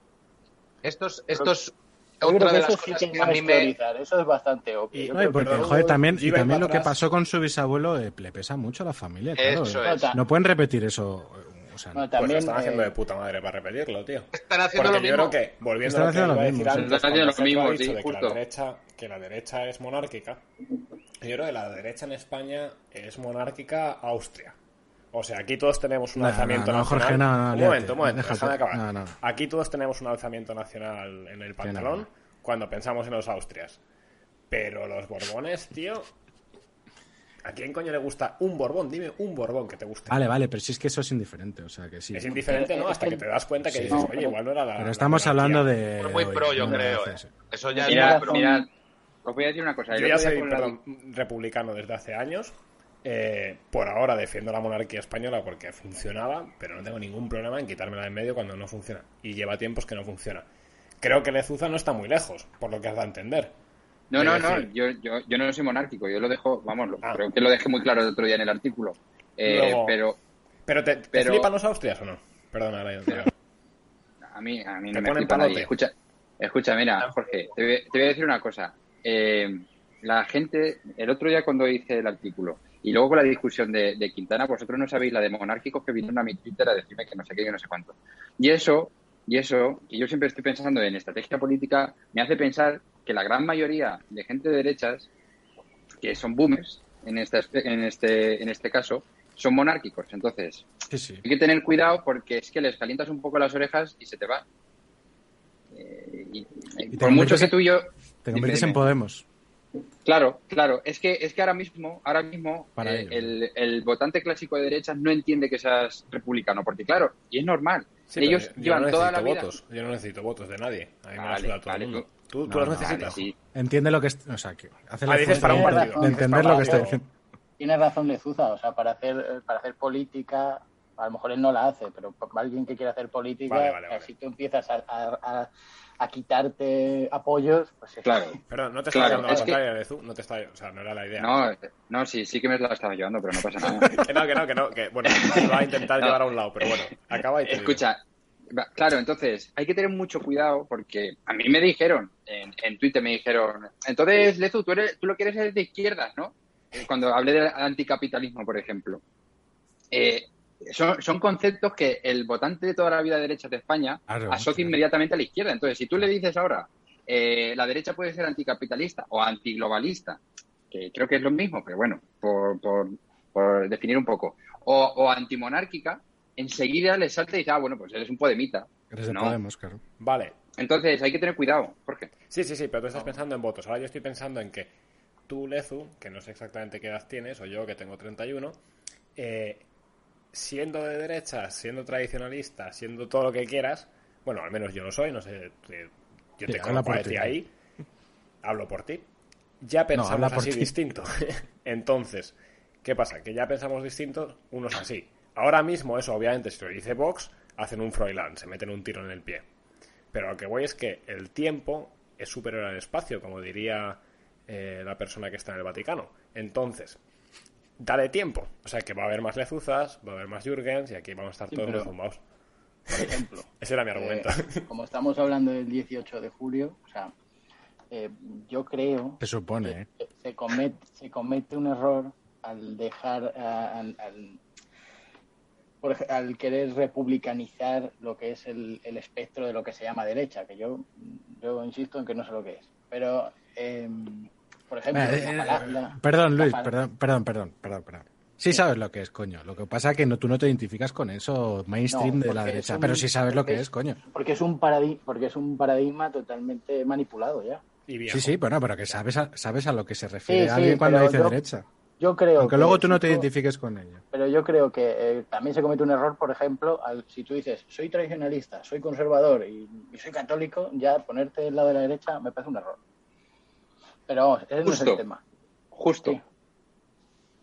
Estos, estos, Yo creo otra que de eso las sí que que a mí es me, eso es bastante obvio. Y- No, que porque, todo- joder, también, y también lo que atrás. pasó con su bisabuelo eh, le pesa mucho a la familia, claro. Eso eh. es. No, pueden repetir eso. O sea, no, Pues también, lo están haciendo eh, de puta madre para repetirlo, tío. están haciendo Porque lo yo mismo. creo que, volviendo Están a lo que haciendo lo mismo, antes, Están haciendo lo mismo, sí, de que la, derecha, que la derecha es monárquica, yo creo que la derecha en España es monárquica Austria. O sea, aquí todos tenemos un No, alzamiento no, no, nacional. Jorge, no, no, un momento, un momento, déjate. déjame acabar. No, no. Aquí todos tenemos un alzamiento nacional en el pantalón cuando pensamos en los Austrias. Pero los Borbones, tío. ¿A quién coño le gusta un Borbón? Dime un Borbón que te guste. Vale, vale, pero si es que eso es indiferente, o sea que sí. Es indiferente, ¿no? Es Hasta que- te das cuenta que Sí. dices, oye, igual no era la. Pero estamos monarquía". hablando de. Pero muy pro, yo creo. eh. eso. Ya Mirad, es muy pro. mirad, os voy a decir una cosa. Yo ya soy, la- perdón, republicano desde hace años. Eh, por ahora defiendo la monarquía española porque funcionaba, pero no tengo ningún problema en quitármela de en medio cuando no funciona. Y lleva tiempos que no funciona. Creo que Lezuza no está muy lejos, por lo que has de entender. No, no, no, yo, yo, yo no soy monárquico, yo lo dejo, vamos, lo- Ah. creo que lo dejé muy claro el otro día en el artículo. Eh, Luego- Pero ¿Pero te, te Pero- flipan los austrias o no? Perdona, tío. a mí, a mí no me flipa nadie. Escucha, escucha, mira, Jorge, te voy, te voy a decir una cosa. Eh, la gente, el otro día cuando hice el artículo, Y luego con la discusión de, de Quintana, vosotros no sabéis la de monárquicos que vinieron a mi Twitter a decirme que no sé qué, que no sé cuánto. Y eso, y eso, que yo siempre estoy pensando en estrategia política, me hace pensar que la gran mayoría de gente de derechas, que son boomers en este, en este, en este caso, son monárquicos. Entonces, Sí, sí. hay que tener cuidado porque es que les calientas un poco las orejas y se te va. Eh, y- Y te por mucho que tú y yo... Te Dime, conviertes en. Podemos. Claro, claro. Es que, es que ahora mismo, ahora mismo Para eh, el, el votante clásico de derechas no entiende que seas republicano, porque claro, y es normal. Sí, Ellos yo llevan no toda necesito la vida. votos. Yo no necesito votos de nadie. A mí me la Vale, suda todo vale, el mundo. tú- Tú, tú No, los no, necesitas. Vale, sí. Entiende lo que... es- O sea, que hace Ah, dices para un partido. de entender lo que está diciendo. Tiene razón Lezuza, o sea, para hacer, para hacer política, a lo mejor él no la hace, pero para alguien que quiere hacer política, Vale, vale, vale. si tú empiezas a, a- a- a quitarte apoyos, pues es- Claro. Pero no te Claro, estás llevando la es que- contraria, Lezu. No te está... O sea, no era la idea. No, no, sí, sí que me la estaba llevando, pero no pasa nada. Que no, que no, que no. Que, bueno, lo va a intentar No. llevar a un lado, pero bueno, acaba y te. Escucha, claro, entonces hay que tener mucho cuidado porque a mí me dijeron, en, en Twitter me dijeron, entonces, Lezu, tú, eres, tú lo quieres ser de izquierdas, ¿no? Eh, Cuando hablé del anticapitalismo, por ejemplo. Eh, son, son conceptos que el votante de toda la vida derecha de España Claro, asocia claro. inmediatamente a la izquierda. Entonces, si tú le dices ahora, eh, la derecha puede ser anticapitalista o antiglobalista, que creo que es lo mismo, pero bueno, por, por, por definir un poco, o, o antimonárquica, enseguida le salta y dice, ah, bueno, pues eres un podemita. Eres de No. Podemos, claro. Vale. Entonces, hay que tener cuidado. ¿Por qué? Sí, sí, sí, pero tú estás pensando en votos. Ahora yo estoy pensando en que tú, Lezu, que no sé exactamente qué edad tienes, o yo, que tengo 31, eh, siendo de derecha, siendo tradicionalista, siendo todo lo que quieras, bueno, al menos yo lo soy, no sé, eh, yo Sí, te habla conozco a ti ahí, hablo por ti. Ya pensamos así ti. distinto. Entonces, ¿qué pasa? Que ya pensamos distintos unos así. Ahora mismo eso, obviamente, si lo dice Vox, hacen un Froilán, se meten un tiro en el pie. Pero lo que voy es que el tiempo es superior al espacio, como diría eh, la persona que está en el Vaticano. Entonces, dale tiempo. O sea que va a haber más lezuzas, va a haber más Jürgens y aquí vamos a estar Sí, todos pero- zumbados. por ejemplo. Ese era mi argumento. Eh, como estamos hablando del 18 de julio, o sea, eh, yo creo Se supone, ¿eh? que se comete, se comete un error al dejar, a- al, al- por ej- al querer republicanizar lo que es el, el espectro de lo que se llama derecha, que yo, yo insisto en que no sé lo que es. Pero, eh, por ejemplo, Eh, eh, Perdón, la Luis, perdón, perdón, perdón, perdón, perdón. Sí sabes lo que es, coño. Lo que pasa es que no, tú no te identificas con eso mainstream No, de la derecha, un- pero sí sabes lo que es, coño. Porque es un paradigma, porque es un paradigma totalmente manipulado ya. Y. Sí, sí, bueno, pero que sabes a, sabes a lo que se refiere Sí, alguien sí, cuando dice yo- derecha. Yo creo Aunque que luego tú no te identifiques con ella. Pero yo creo que eh, también se comete un error, por ejemplo, al, si tú dices soy tradicionalista, soy conservador y, y soy católico, ya ponerte del lado de la derecha me parece un error. Pero vamos, ese no es Justo. el tema. Justo. Sí.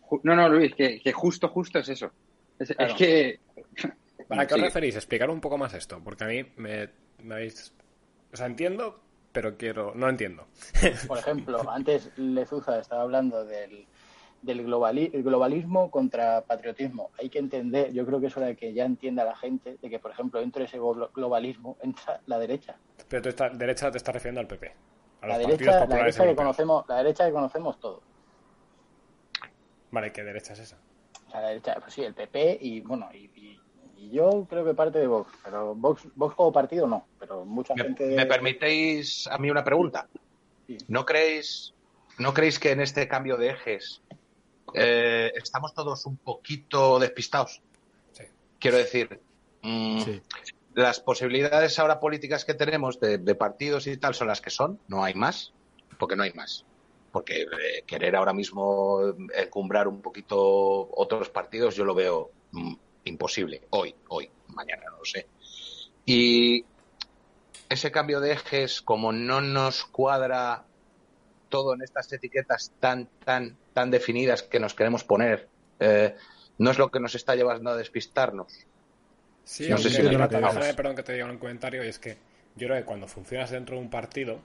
Ju- No, no, Luis, que, que justo, justo es eso. Es, que... ¿Para qué os referís? Explicar un poco más esto, porque a mí me, me habéis... O sea, entiendo, pero quiero... No entiendo. Por ejemplo, antes Lezuza estaba hablando del, del globali- el globalismo contra patriotismo. Hay que entender, yo creo que es hora de que ya entienda la gente de que, por ejemplo, dentro de ese glo- globalismo entra la derecha. Pero tú esta, derecha te estás refiriendo al PP. A los La partidos derecha, la derecha que conocemos, la derecha que conocemos todos. Vale, ¿qué derecha es esa? La derecha, pues sí, el PP y bueno, y, y- y yo creo que parte de Vox, pero Vox, Vox como partido no, pero mucha ¿Me, gente... me permitéis a mí una pregunta? Sí. ¿No creéis, ¿No creéis que en este cambio de ejes eh, estamos todos un poquito despistados? Sí. Quiero decir, mm, Sí. Las posibilidades ahora políticas que tenemos de, partidos y tal son las que son, no hay más, porque no hay más. Porque eh, querer ahora mismo encumbrar un poquito otros partidos yo lo veo mm, imposible. Hoy, hoy, mañana no lo sé. Y ese cambio de ejes, como no nos cuadra todo en estas etiquetas tan, tan, tan definidas que nos queremos poner, eh, no es lo que nos está llevando a despistarnos. Sí, No sé si déjame, dices. perdón que te diga un comentario, y es que yo creo que cuando funcionas dentro de un partido,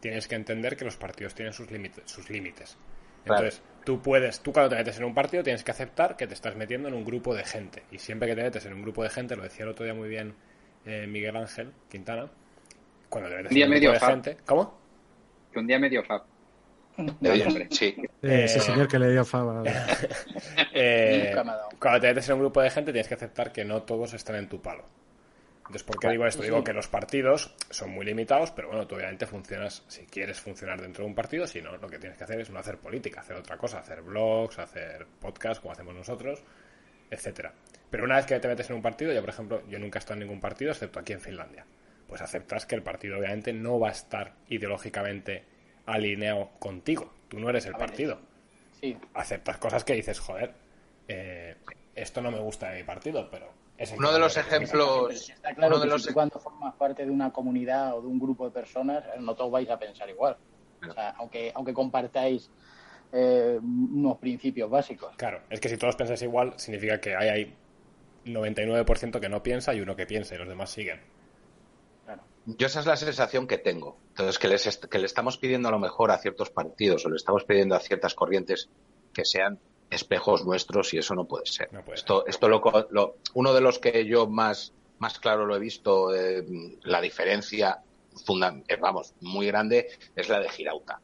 tienes que entender que los partidos tienen sus límites. Sus límites. Claro. Entonces, tú puedes, tú cuando te metes en un partido tienes que aceptar que te estás metiendo en un grupo de gente. Y siempre que te metes en un grupo de gente, lo decía el otro día muy bien eh, Miguel Ángel Quintana, cuando te metes Un día en un medio grupo de fab. gente... ¿Cómo? Que un día medio fab. Sí. Eh, ese señor que le dio fama. Eh, cuando te metes en un grupo de gente tienes que aceptar que no todos están en tu palo. Entonces, ¿por qué digo esto? Digo que los partidos son muy limitados, pero bueno, tú obviamente funcionas, si quieres funcionar dentro de un partido, si no, lo que tienes que hacer es no hacer política, hacer otra cosa, hacer blogs, hacer podcasts como hacemos nosotros, etcétera. Pero una vez que te metes en un partido, yo por ejemplo, yo nunca he estado en ningún partido excepto aquí en Finlandia. Pues aceptas que el partido obviamente no va a estar ideológicamente alineado contigo. Tú no eres el partido Sí, aceptas cosas que dices, joder, eh, esto no me gusta de mi partido, pero es Uno de los ejemplos. está claro uno de que los si tú cuando formas parte de una comunidad o de un grupo de personas, eh, no todos vais a pensar igual. O sea, aunque, aunque compartáis eh, unos principios básicos. Claro, es que si todos pensáis igual, significa que hay, hay 99% que no piensa y uno que piensa y los demás siguen. Yo esa es la sensación que tengo. Entonces, que, les que le estamos pidiendo a lo mejor a ciertos partidos o le estamos pidiendo a ciertas corrientes que sean espejos nuestros y eso no puede ser. No puede esto, esto lo, lo- uno de los que yo más, más claro lo he visto, eh, la diferencia, funda- eh, vamos, muy grande, es la de Girauta.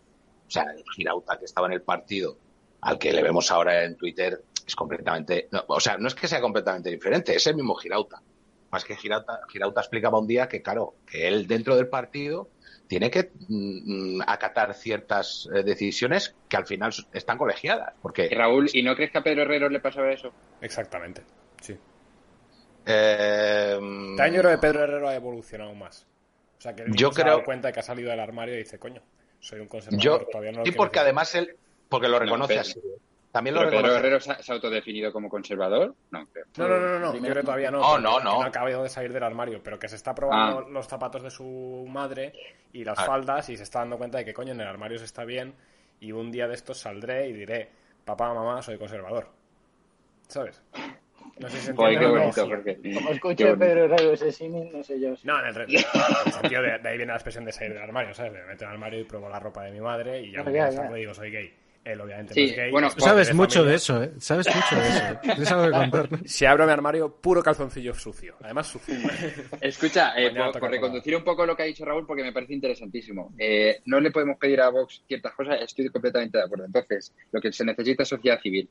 O sea, el Girauta que estaba en el partido, al que le vemos ahora en Twitter, es completamente, no, o sea, no es que sea completamente diferente, es el mismo Girauta. Más que Girauta, Girauta explicaba un día que, claro, que él dentro del partido tiene que mm, acatar ciertas eh, decisiones que al final están colegiadas. Y Porque Raúl, ¿y no crees que a Pedro Herrero le pasaba eso? Exactamente, sí. eh, Este año creo que Pedro Herrero ha evolucionado más. O sea, que él Yo se ha creo- dado cuenta de que ha salido del armario y dice, coño, soy un conservador, yo, todavía no lo y quiero porque decir". además él, porque lo reconoce así. También lo ¿Pero Pedro. Herrero se ha, se ha autodefinido como conservador? No, creo. No, no, no, no, yo creo que todavía no. No, porque- no, no. no ha acabado de salir del armario, pero que se está probando Ah. los zapatos de su madre y las Ah. faldas y se está dando cuenta de que, coño, en el armario se está bien y un día de estos saldré y diré, papá, mamá, soy conservador. ¿Sabes? No sé si se Joder, entiende qué bonito, porque... Como bonito. Pedro Herrero ese símil, no sé yo. si- No, en el, re- en el sentido de, de ahí viene la expresión de salir del armario, ¿sabes? Me meto en el armario y pruebo la ropa de mi madre y ya me ya, ya. y digo, soy gay. Él obviamente Sí, no es gay. bueno, Tú sabes mucho familia. de eso, ¿eh? Sabes mucho de eso. ¿eh? Tienes algo que contarnos. Si abro mi armario, puro calzoncillo sucio. Además, sucio. Escucha, eh, por, reconducir un poco lo que ha dicho Raúl, porque me parece interesantísimo. Eh, no le podemos pedir a Vox ciertas cosas, estoy completamente de acuerdo. Entonces, lo que se necesita es sociedad civil.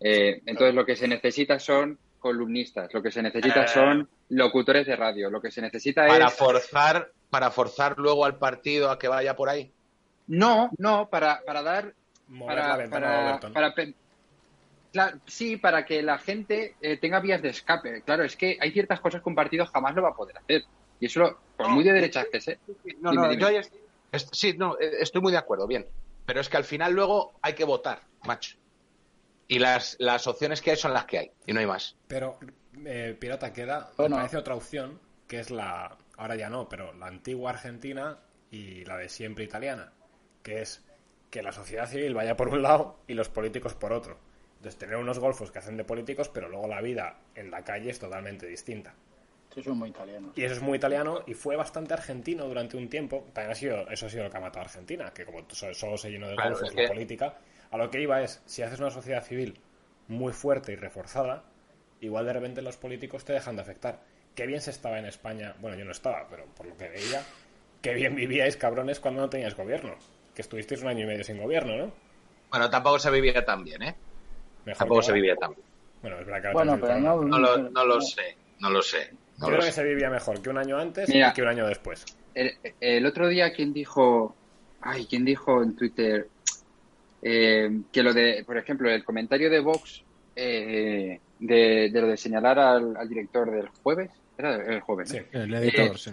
Eh, entonces, lo que se necesita son columnistas, lo que se necesita Eh. son locutores de radio, lo que se necesita Para es... forzar, para forzar luego al partido a que vaya por ahí. No, no, para, para dar Mover para, la ventana de para, Overton. para pe- Claro, sí, para que la gente eh, tenga vías de escape. Claro, es que hay ciertas cosas que un partido jamás lo va a poder hacer. Y eso, lo- por muy de derechas que sea. No, Dime, no, dime. yo sí, no, estoy muy de acuerdo, bien. Pero es que al final luego hay que votar, macho. Y las, las opciones que hay son las que hay, y no hay más. Pero, eh, Pirata, queda, Bueno. me parece otra opción, que es la, ahora ya no, pero la antigua argentina y la de siempre italiana, que es que la sociedad civil vaya por un lado y los políticos por otro. Entonces, tener unos golfos que hacen de políticos, pero luego la vida en la calle es totalmente distinta. Eso son muy italianos. Y eso es muy italiano y fue bastante argentino durante un tiempo. También ha sido, eso ha sido lo que ha matado a Argentina, que como so- solo se llenó de Claro, golfos es la que- política. A lo que iba es, si haces una sociedad civil muy fuerte y reforzada, igual de repente los políticos te dejan de afectar. Qué bien se estaba en España, bueno, yo no estaba, pero por lo que veía, qué bien vivíais cabrones cuando no teníais gobierno. Que estuvisteis un año y medio sin gobierno, ¿no? Bueno, tampoco se vivía tan bien, ¿eh? Mejor Tampoco se vivía tan bien. Bueno, es verdad que Bueno, pero no. No lo, no lo sé, no lo sé. Yo creo que se vivía mejor que un año antes Mira. y que un año después. El, el otro día, ¿quién dijo? Ay, ¿quién dijo en Twitter eh, que lo de, por ejemplo, el comentario de Vox eh, de, de lo de señalar al, al director del jueves? Era el jueves, ¿no? Sí. El editor, Eh, sí.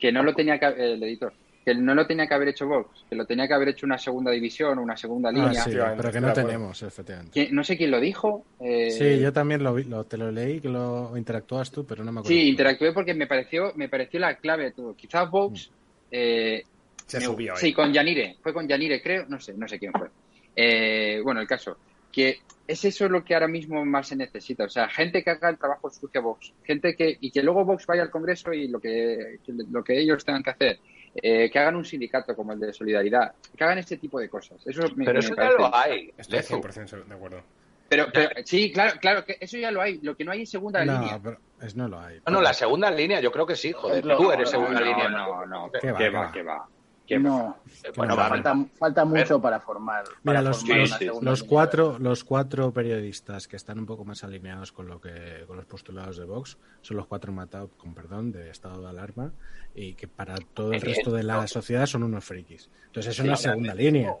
que no lo tenía que el editor que no lo tenía que haber hecho Vox que lo tenía que haber hecho una segunda división una segunda Ah, línea sí, efectivamente, pero que no tenemos, efectivamente. ¿Quién- no sé quién lo dijo eh, Sí, yo también lo, vi- lo- te lo leí, que lo interactúas tú, pero no me acuerdo. sí interactué porque me pareció me pareció la clave de todo quizás Vox eh, Se me- subió ahí. sí con Yanire fue con Yanire creo no sé no sé quién fue Eh, bueno el caso que es eso lo que ahora mismo más se necesita o sea gente que haga el trabajo sucio a Vox gente que y que luego Vox vaya al Congreso y lo que lo que ellos tengan que hacer eh, que hagan un sindicato como el de solidaridad que hagan este tipo de cosas eso me, Pero me eso ya parece- lo hay. Estoy Lezu. 100% de acuerdo. pero, pero- sí claro claro que eso ya lo hay lo que no hay es segunda No, línea pero es, no lo hay. No, no, la segunda línea, yo creo que sí, joder. No, Tú eres no, segunda no, línea. no, no, ¿Qué que va, va, qué va? Que No, Bueno, no, va, falta, falta mucho para formar. Mira, para los, formar cuatro, los cuatro periodistas que están un poco más alineados con lo que con los postulados de Vox son los cuatro matados, con perdón, de estado de alarma y que para todo el resto de la sociedad son unos frikis. Entonces es una segunda línea.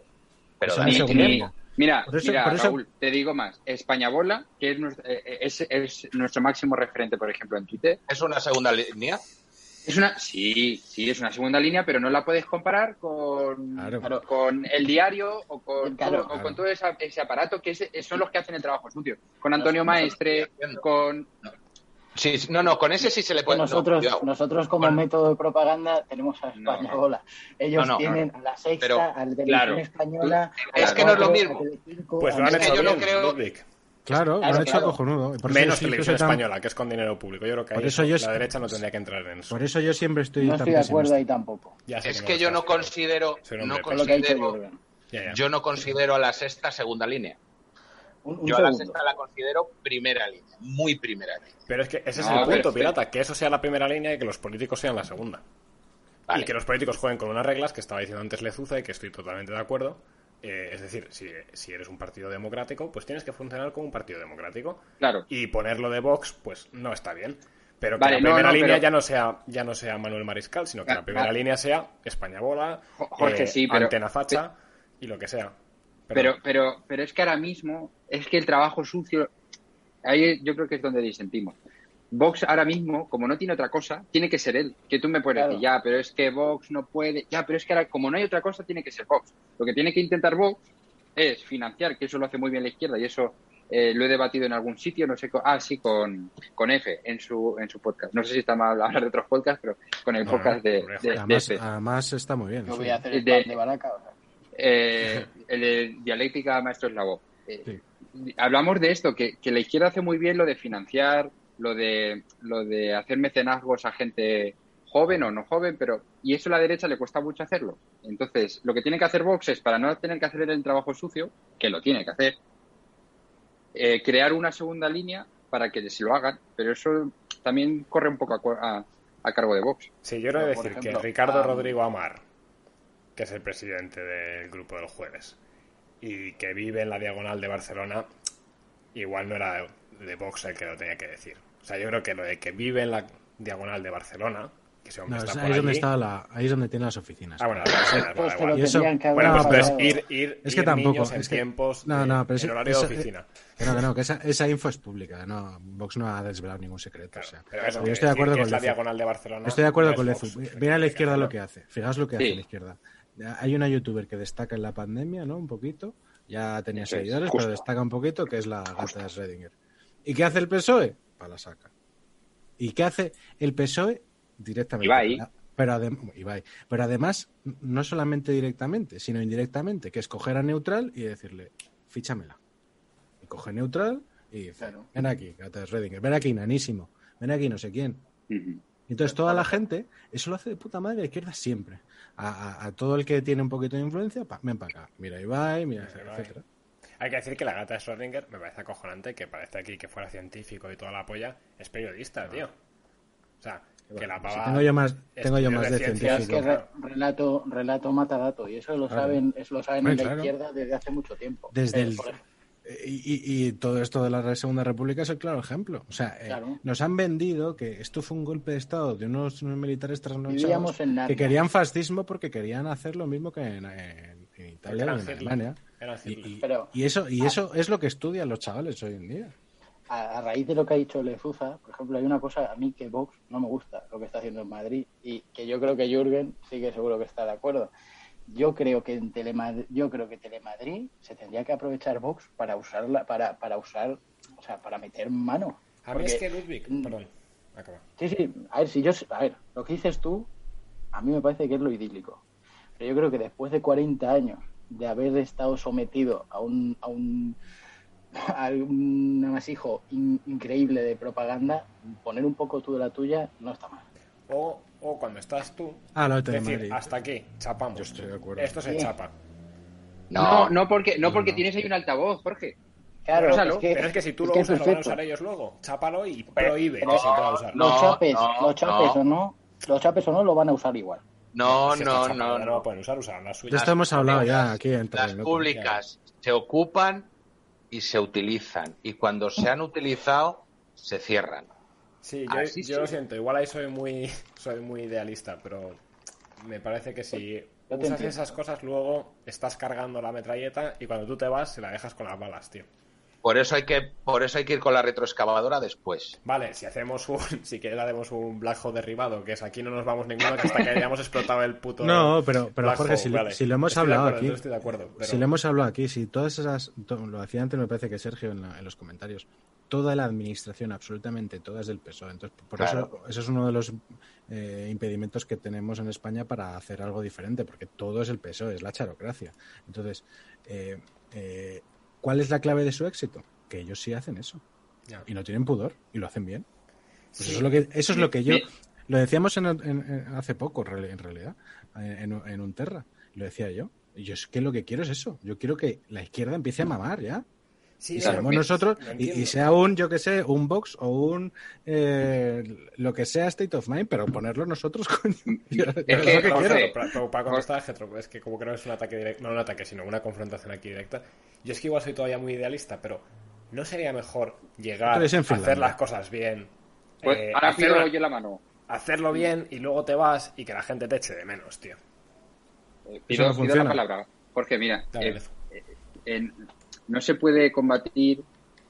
Pero Es una segunda línea. Mira, Por eso- mira por eso- Raúl, te digo más. España Bola, que es nuestro, eh, es, es nuestro máximo referente, por ejemplo, en Twitter, ¿es una segunda línea? Es una, sí, sí, es una segunda línea, pero no la puedes comparar con, Claro. con el diario o con, Claro, todo, o claro. con todo esa- ese aparato que es- son los que hacen el trabajo sucio. Con Antonio Maestre, con... Sí, sí, no, no, con ese sí se le puede. no, nosotros, nosotros como método de propaganda tenemos a No. España. Ellos No, no, tienen a la sexta, Pero- a la televisión claro. española. Es que no es lo mismo. Pues a lo han Es que hecho yo no creo- Ludwig. Claro, lo Claro, han hecho claro. cojonudo. Por Menos televisión tan- española, que es con dinero público. Yo creo que Por ahí eso eso- yo- la derecha no tendría que entrar en eso. Por eso yo siempre estoy No tan estoy de acuerdo ahí tampoco. Ya sé Es que yo no considero, no considero, Jürgen. Ya, ya. yo no considero a la sexta segunda línea. Un, un Yo a la sexta la considero primera línea, muy primera línea. Pero es que ese es No, el punto, pirata, que eso sea la primera línea y que los políticos sean la segunda. Vale. Y que los políticos jueguen con unas reglas que estaba diciendo antes Lezuza y que estoy totalmente de acuerdo. Eh, es decir, si, si eres un partido democrático, pues tienes que funcionar como un partido democrático. Claro, Y ponerlo de Vox, pues no está bien. Pero que Vale, la primera no, línea pero- ya no sea ya no sea Manuel Mariscal, sino que Ah, la primera ah. línea sea España Bola, Jo- Jorge, eh, sí, pero- Antena Facha y lo que sea. pero, pero, pero es que ahora mismo es que el trabajo sucio, ahí yo creo que es donde disentimos. Vox ahora mismo, como no tiene otra cosa, tiene que ser él. Que tú me puedes Claro. decir, ya, pero es que Vox no puede, ya, pero es que ahora, como no hay otra cosa, tiene que ser Vox. Lo que tiene que intentar Vox es financiar, que eso lo hace muy bien la izquierda y eso eh, lo he debatido en algún sitio, no sé, con, ah, sí, con, con F en su, en su podcast. No sé si está mal hablar de otros podcasts, pero con el No, podcast de, de, de Además, F. además está muy bien. Sí. voy a hacer el De- Baraca. o sea. eh, el de dialéctica maestro eslavo. Eh, Sí. Hablamos de esto, que, que la izquierda hace muy bien lo de financiar, lo de, lo de hacer mecenazgos a gente joven o no joven, pero y eso a la derecha le cuesta mucho hacerlo. Entonces, lo que tiene que hacer Vox es, para no tener que hacer el trabajo sucio, que lo tiene que hacer, eh, crear una segunda línea para que se lo hagan, pero eso también corre un poco a, a- a cargo de Vox. Sí, yo quiero decir ejemplo, que Ricardo Rodrigo Amar, que es el presidente del grupo del jueves, y que vive en la diagonal de Barcelona, igual no era de Vox el que lo tenía que decir. O sea, yo creo que lo de que vive en la diagonal de Barcelona, que hombre No, está es- ahí, es donde está la, ahí es donde tiene las oficinas. Ah, bueno, las oficinas, Pues vale, eso- Bueno, pues ir, ir, Es que ir tampoco, niños en es que- tiempos no, de- no, pero en ese- horario esa- de oficina. Que no, que no, que esa, esa info es pública. No, Vox no ha desvelado ningún secreto. Claro, o sea. pero eso yo estoy de acuerdo que con es la Lezu. diagonal de Barcelona. Estoy de acuerdo no con es Lezu. Mira a la izquierda lo que hace. Fijaos lo que Sí. hace la izquierda. Hay una youtuber que destaca en la pandemia, ¿no? Un poquito. Ya tenía es, seguidores, pero destaca un poquito, que es la gata de Schrödinger. ¿Y qué hace el PSOE? Para la saca. ¿Y qué hace el PSOE? Directamente. Ibai. Pero, adem- Ibai. pero además, no solamente directamente, sino indirectamente, que es coger a Neutral y decirle, fíchamela. Y coge Neutral y dice, Claro. ven aquí, gata de Schrödinger, ven aquí, nanísimo, ven aquí, no sé quién. Entonces toda la gente, eso lo hace de puta madre la izquierda siempre. A, a- a todo el que tiene un poquito de influencia, pa, ven para acá. Mira Ibai, mira, Mira Ibai. Hay que decir que la gata de Schrödinger me parece acojonante que parece aquí que fuera científico y toda la polla. Es periodista, tío. O sea, que la Si pava... tengo yo más, tengo yo más de de ciencias Es que científico. re- relato, relato mata dato y eso lo Claro. saben, eso lo saben en la izquierda desde hace mucho tiempo. Desde Eh, el- por ejemplo, Y, y- y todo esto de la Segunda República es el claro ejemplo. O sea, eh, Claro. nos han vendido que esto fue un golpe de Estado de unos, unos militares trasnochados que querían fascismo porque querían hacer lo mismo que en, en- en Italia y en Hitler. Alemania. Y, Pero- y eso, y eso es lo que estudian los chavales hoy en día. a, a raíz de lo que ha dicho Lezuza, por ejemplo, hay una cosa a mí que Vox no me gusta, lo que está haciendo en Madrid, y que yo creo que Jürgen sí que seguro que está de acuerdo. Yo creo que en Telemadrid, yo creo que Telemadrid se tendría que aprovechar Vox para usarla, para, para usar, o sea, para meter mano. A mí Porque- es que Ludwig... Mm. Perdón, acaba. Sí, sí, a ver, si yo, a ver, lo que dices tú, a mí me parece que es lo idílico. Pero yo creo que después de 40 años de haber estado sometido a un, a un, a un amasijo in- increíble de propaganda, poner un poco tú de la tuya no está mal. O, o cuando estás tú, Ah, lo de decir, hasta aquí, chapamos. Yo estoy de acuerdo. Esto se Sí. chapa. No, no porque, no porque no. tienes ahí un altavoz, Jorge. Claro, Úsalo, es que, Pero es que si tú lo usas, lo van a usar ellos luego. Chápalo y prohíbe pero- que se pueda usar. Los No, chapes, no, los chapes no. o no, los chapes o no lo van a usar igual. No, Si no, no, no pueden usar, usarán las De suyas. esto hemos hablado ya aquí en Las públicas se ocupan y se utilizan. Y cuando se han utilizado, se cierran. Sí, yo, Así yo sí. lo siento, igual ahí soy muy, soy muy idealista, pero me parece que si Yo te usas esas cosas, luego estás cargando la metralleta y cuando tú te vas, se la dejas con las balas, tío. Por eso hay que, por eso hay que ir con la retroexcavadora después. Vale, si hacemos un, si quieres haremos un Black Hole derribado, que es aquí no nos vamos ninguno que hasta que hayamos explotado el puto. No, pero, pero Black Jorge, Hole, si, lo- vale. si lo hemos Estoy de hablado acuerdo, aquí, Estoy de acuerdo. pero- si lo hemos hablado aquí, si todas esas, to- lo hacía antes me parece que Sergio en, la- en los comentarios, toda la administración, absolutamente toda es del PSOE. Entonces, por Claro. eso, eso es uno de los eh, impedimentos que tenemos en España para hacer algo diferente, porque todo es el PSOE, es la charocracia. Entonces, eh, eh, ¿cuál es la clave de su éxito? Que ellos sí hacen eso. Y no tienen pudor y lo hacen bien. Pues Sí. eso es lo que eso es lo que yo lo decíamos en, en- en- hace poco en reali- en realidad en, en, en un Terra. Lo decía yo. Y yo es que lo que quiero es eso. Yo quiero que la izquierda empiece a mamar ya Sí, y me- nosotros y, sea un yo que sé un box o un eh, lo que sea state of mind pero ponerlo nosotros coño Yo- Es es que, lo que Jorge, quiero. Para contestar, Getro, es que como que no es un ataque directo, no un ataque, sino una confrontación aquí directa. Yo es que igual soy todavía muy idealista, pero ¿no sería mejor llegar a hacer las cosas bien? Pues eh, ahora hacerlo- pido yo la mano. hacerlo bien y luego te vas y que la gente te eche de menos, tío. Eh, Eso Pido, no pido funciona. la palabra. Jorge, mira, Dale, en- no se puede combatir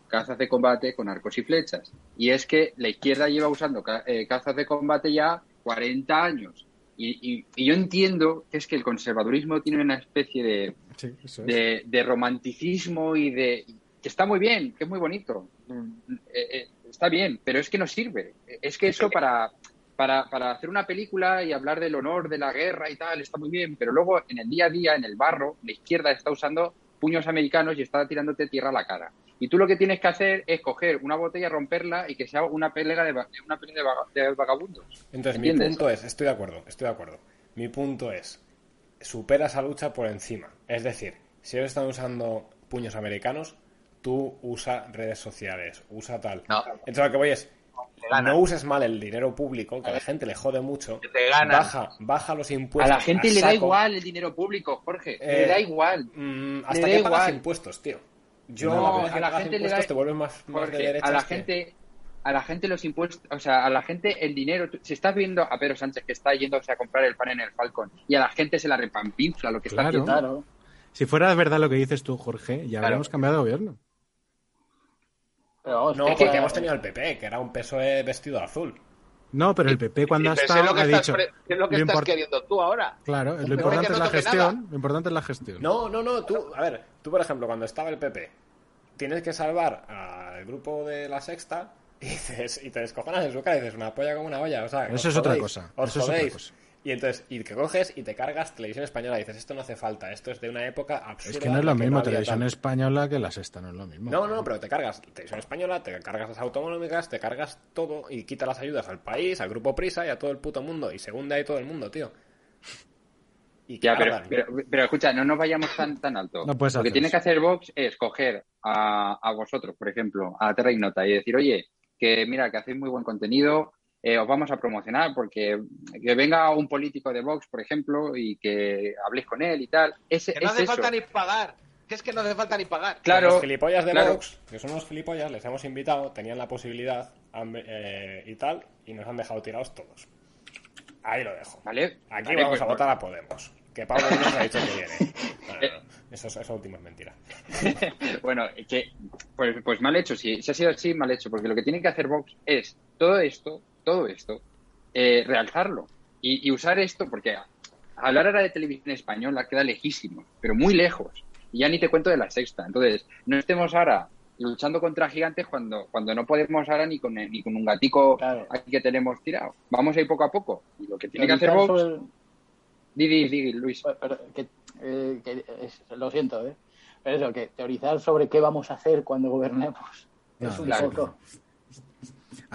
cazas de combate con arcos y flechas. Y es que la izquierda lleva usando ca- eh, cazas de combate ya 40 años. Y, y- y yo entiendo que es que el conservadurismo tiene una especie de, Sí, eso es. de, de romanticismo y de que está muy bien, que es muy bonito, Mm, eh, eh, está bien, pero es que no sirve. Es que eso para, para, para hacer una película y hablar del honor de la guerra y tal está muy bien, pero luego en el día a día, en el barro, la izquierda está usando puños americanos y está tirándote tierra a la cara. Y tú lo que tienes que hacer es coger una botella, romperla y que sea una pelea de, una pelea de, vaga- de vagabundos. Entonces, mi punto es, estoy de acuerdo, estoy de acuerdo. Mi punto es, supera esa lucha por encima. Es decir, si ellos están usando puños americanos, tú usa redes sociales, usa tal. No. Entonces, lo que voy es. No uses mal el dinero público, que a la gente le jode mucho. Te. Baja, baja los A impuestos. la gente le da igual el dinero público, Jorge, Eh, le da igual. Mm, Le hasta da que pagas igual. impuestos, tío. Yo, No, la verdad es que a la gente le da- te vuelves más, más Jorge, de derechas a la que- gente a la gente los impuestos, o sea, a la gente el dinero, si estás viendo a Pedro Sánchez que está yéndose a comprar el pan en el Falcon y a la gente se la repampinfla lo que está Claro. haciendo. Claro. si fuera verdad lo que dices tú Jorge ya habríamos cambiado de gobierno Pero vamos, No, que- porque hemos tenido el PP, que era un PSOE vestido de azul. no pero el PP cuando Y ha estado lo que ha estás dicho pre- ¿qué es lo que lo estás queriendo tú ahora? claro lo importante es la gestión lo importante es la gestión No, no, no, tú, a ver, tú por ejemplo, cuando estaba el PP, tienes que salvar al grupo de la sexta y, dices, y te descojonas en su cara y dices una polla como una olla, o sea, Eso es otra jodéis, cosa, os eso es otra cosa. Y entonces, y que coges y te cargas televisión española y dices, esto no hace falta, esto es de una época absurda. es que no es lo la mismo no televisión tal". española que la sexta no es lo mismo No, no, pero te cargas televisión española, te cargas las autonómicas, te cargas todo y quita las ayudas al país, al grupo Prisa y a todo el puto mundo. Y según de ahí todo el mundo, tío. Y que Ya, pero, pero, pero escucha, no nos vayamos tan, tan alto. No Lo que tiene eso. que hacer Vox es coger a, a vosotros, por ejemplo, a Terra Ignota y decir, oye, que mira, que hacéis muy buen contenido, eh, os vamos a promocionar porque que venga un político de Vox, por ejemplo, y que habléis con él y tal. Ese, Que no es hace eso. falta ni pagar. Que es que no hace falta ni pagar. Claro, los gilipollas de claro. Vox, que son unos gilipollas, les hemos invitado, tenían la posibilidad han- eh, y tal, y nos han dejado tirados todos. Ahí lo dejo. ¿Vale? Aquí Vale, vamos pues- a votar a Podemos. Que Pablo Iglesias ha dicho que viene. No, no, no. Eso, es- eso último es mentira. bueno, que, pues, pues mal hecho, si, si ha sido así, mal hecho, porque lo que tiene que hacer Vox es todo esto, todo esto, eh, realzarlo y, y usar esto, porque hablar ahora de televisión española queda lejísimo, pero muy lejos, y ya ni te cuento de la sexta. Entonces, no estemos ahora luchando contra gigantes cuando, cuando no podemos ahora ni con, ni con un gatico Claro. aquí que tenemos tirado. Vamos a ir poco a poco. Y lo que tiene que hacer Vox, sobre- Didi, Didi, Luis. pero que- eh, que es- lo siento, ¿eh? Pero eso, que teorizar sobre qué vamos a hacer cuando gobernemos No, es un claro. poco.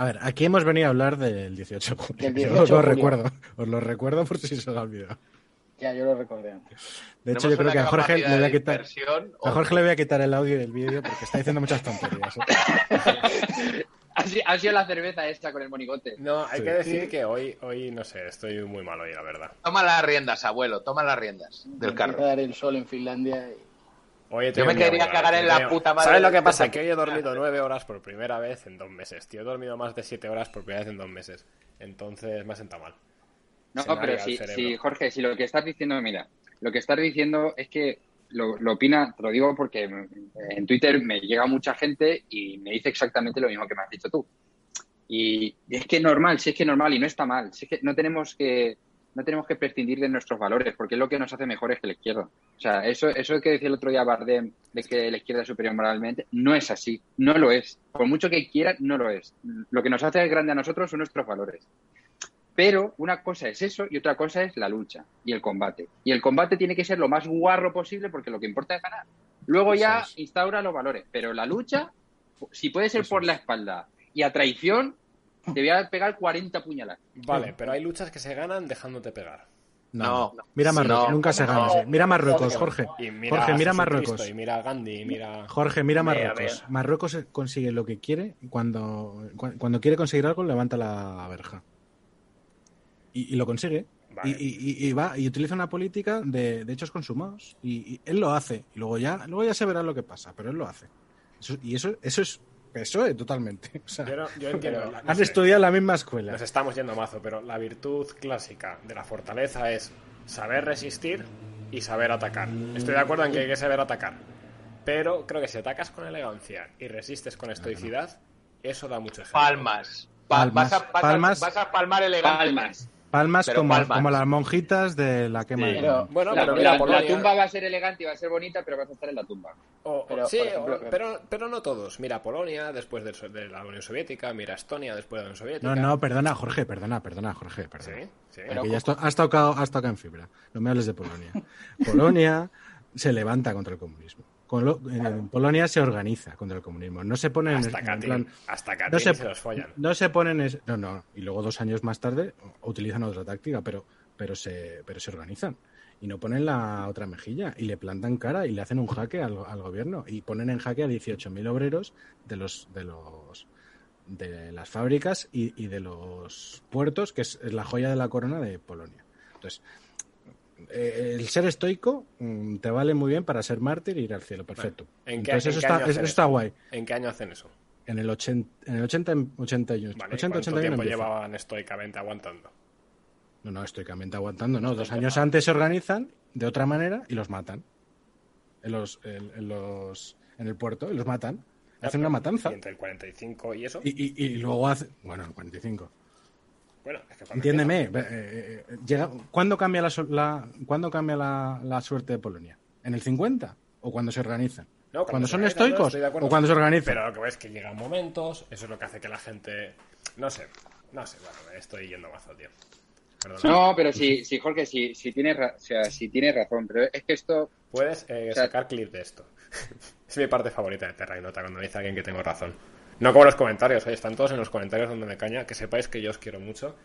A ver, aquí hemos venido a hablar del 18 de Yo 18 os lo recuerdo. Os lo recuerdo por si se os ha olvidado. Ya, yo lo recordé antes. De hecho, yo creo que a Jorge le voy a quitar. A Jorge le voy a quitar el audio del vídeo porque está diciendo muchas tonterías. ¿eh? Ha sido, ha sido la cerveza esta con el monigote. No, hay Sí. que decir que hoy, hoy, no sé, estoy muy mal hoy, la verdad. Toma las riendas, abuelo, toma las riendas del carro. a dar el sol en Finlandia y... Yo me quería cagar en la tío. puta madre ¿Sabes lo que pasa? Que hoy he dormido nueve horas por primera vez en dos meses, tío. He dormido más de siete horas por primera vez en dos meses. Entonces me ha sentado mal. No, pero sí, Jorge, si lo que estás diciendo, mira, lo que estás diciendo es que lo, lo opina, te lo digo porque en Twitter me llega mucha gente y me dice exactamente lo mismo que me has dicho tú. Y es que es normal, si es que es normal y no está mal, si es que no tenemos que no tenemos que prescindir de nuestros valores, porque es lo que nos hace mejores que la izquierda. O sea, eso, eso que decía el otro día Bardem de que la izquierda es superior moralmente, no es así, no lo es. Por mucho que quiera, no lo es. Lo que nos hace grande a nosotros son nuestros valores. Pero una cosa es eso y otra cosa es la lucha y el combate. Y el combate tiene que ser lo más guarro posible porque lo que importa es ganar. Luego ya es. instaura los valores. Pero la lucha, si puede ser Eso por es. la espalda y a traición, te voy a pegar 40 puñaladas. Vale, pero hay luchas que se ganan dejándote pegar. No. Mira Marruecos, No. nunca se gana. Mira Marruecos, Jorge. Mira Jorge, mira Marruecos. Y mira Gandhi. Jorge, mira Marruecos. mira. Marruecos consigue lo que quiere y cuando, cu- cuando quiere conseguir algo levanta la verja. Y, y lo consigue. Vale. Y, y- y- y va y utiliza una política de, de hechos consumados. Y, y él lo hace. Y luego ya, luego ya se verá lo que pasa, pero él lo hace. Eso- y eso, eso es PSOE totalmente. O sea, Yo, no- yo entiendo. la- no has sé, estudiado en la misma escuela. Nos estamos yendo mazo, pero la virtud clásica de la fortaleza es saber resistir y saber atacar. Estoy de acuerdo en que hay que saber atacar. Pero creo que si atacas con elegancia y resistes con estoicidad, eso da mucho ejemplo. Palmas. Pa- Palmas. Vas, a, vas a- Palmas. vas a palmar elegante. Palmas. Palmas Pero como, palmas. como las monjitas de la quema Sí. de Pero- Bueno, la, pero la- mira, la Polonia- tumba va a ser elegante y va a ser bonita, pero vas a estar en la tumba. O- Pero, sí, ejemplo, o- pero, pero no todos. Mira Polonia después de, de la Unión Soviética, mira Estonia después de la Unión Soviética. No, no, perdona, Jorge, perdona, perdona, Jorge, Sí, perdona. sí. Pero- Que ya has, to- has tocado, has tocado en fibra. No me hables de Polonia. Polonia se levanta contra el comunismo. En Polonia se organiza contra el comunismo. No se pone en, hasta en Katyn, plan. hasta No se, se los follan. no se ponen. es- no, no. Y luego dos años más tarde utilizan otra táctica, pero, pero, se, pero se organizan. Y no ponen la otra mejilla. Y le plantan cara y le hacen un jaque al, al gobierno. Y ponen en jaque a 18.000 obreros de los. De los de las fábricas y, y de los puertos, que es, es la joya de la corona de Polonia. Entonces, eh, el ser estoico mm, te vale muy bien para ser mártir e ir al cielo, perfecto. ¿En qué- Entonces en eso qué está, año eso hacen está eso? guay. ¿En qué año hacen eso? En el 80, en el 80, 81, Vale, ¿y 80, ¿Cuánto 81 tiempo empieza. llevaban estoicamente aguantando? No, no, estoicamente aguantando, no. Dos años antes se organizan de otra manera y los matan. En los, en, en los, en el puerto y los matan. Hacen una matanza. Y entre el 45 y eso. Y, y, y luego hace, bueno, el 45. Bueno, Entiéndeme, empieza- eh, eh, llega, ¿cuándo cambia, la, la- ¿cuándo cambia la, la suerte de Polonia? ¿En el 50? ¿O cuando se organizan? No, ¿Cuando son estoicos o cuando se organizan? Pero lo que ves es que llegan momentos, eso es lo que hace que la gente. No sé, no sé, bueno, me estoy yendo tío. Perdona. No, pero sí, sí Jorge, sí, sí tienes, ra- o sea, sí tienes razón, pero es que esto Puedes eh, O sea- sacar clip de esto. es mi parte favorita de Terra y Nota cuando dice alguien que tengo razón. No como los comentarios, oye, están todos en los comentarios dándome caña. Que sepáis que yo os quiero mucho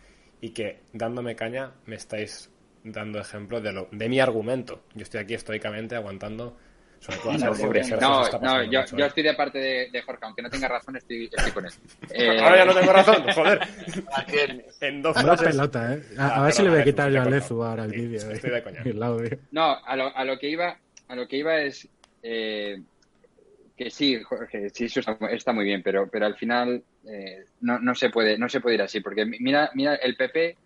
y que dándome caña me estáis dando ejemplo de, lo, de mi argumento. Yo estoy aquí estoicamente aguantando, sobre todo a No, pobre. No, no, yo, mucho, yo eh. estoy de parte de, de Jorge, aunque no tenga razón, estoy, estoy con él. Eh, Ahora ya no tengo razón, joder. En dos frases. pelota, ¿eh? A, Ah, a ver si le voy a quitar yo a Lezu ahora el Sí, vídeo. estoy de coña. y el audio. No, a lo, a lo que iba, a lo que iba es eh, que sí, Jorge, sí, eso está, está muy bien, pero, pero al final eh, no, no se puede, no se puede ir así, porque mira, mira el PP,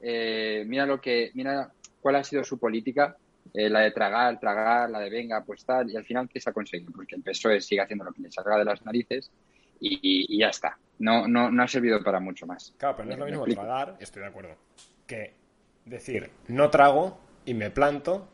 eh, mira lo que, mira cuál ha sido su política, eh, la de tragar, tragar, la de venga, pues tal, y al final qué se ha conseguido, porque el PSOE sigue haciendo lo que le salga de las narices y, ya está. No, no, no ha servido para mucho más. Claro, pero no es lo mismo explico. tragar, estoy de acuerdo, que decir, no trago y me planto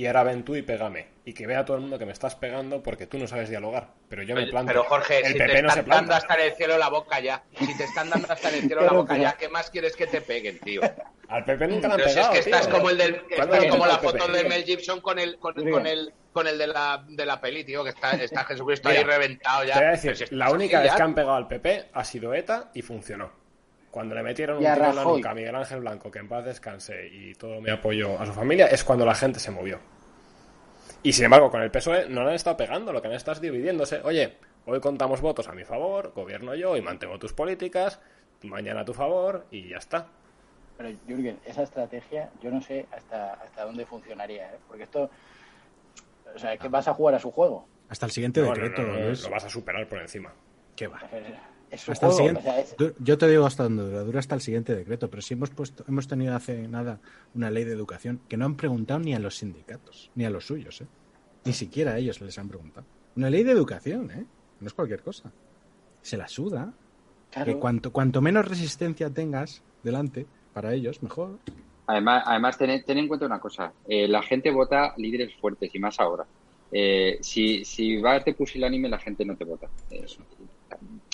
y ahora ven tú y pégame. Y que vea todo el mundo que me estás pegando porque tú no sabes dialogar. Pero yo me planto. Pero Jorge, el si PP te no están se dando hasta en el cielo la boca ya, si te están dando hasta en el cielo la boca ya, ¿qué más quieres que te peguen, tío? Al PP nunca le han Pero si es pegado, que estás tío. como el del, ¿Cuándo estás como la pegado foto de Mel Gibson con el con, con el con el de la de la peli, tío, que está, está Jesucristo Mira, ahí reventado ya. Te voy a si decir, estás la única vez ya, que han pegado al PP ha sido ETA y funcionó. Cuando le metieron un tiro en la nuca a Miguel Ángel Blanco, que en paz descanse y todo mi apoyo a su familia, es cuando la gente se movió. Y sin embargo, con el PSOE no le han estado pegando, lo que han estado es dividiéndose. Oye, Hoy contamos votos a mi favor, gobierno yo y mantengo tus políticas, mañana a tu favor y ya está. Pero, Jürgen, esa estrategia yo no sé hasta, hasta dónde funcionaría, ¿eh? porque esto, o sea, que vas a jugar a su juego. Hasta el siguiente No, no, decreto. no, lo vas a superar por encima. ¿Qué va? Es Hasta el juego, siguiente, o sea, es- du- Yo te digo hasta donde dura, dura hasta el siguiente decreto, pero si hemos puesto, hemos tenido hace nada una ley de educación que no han preguntado ni a los sindicatos, ni a los suyos, ¿eh? Ni siquiera a ellos les han preguntado. Una ley de educación, ¿eh? No es cualquier cosa. Se la suda. claro, Que cuanto, cuanto menos resistencia tengas delante, para ellos, mejor. Además, además ten, ten en cuenta una cosa. eh, la gente vota líderes fuertes y más ahora. Eh, si, si vas de pusilánime, la gente no te vota. Eh,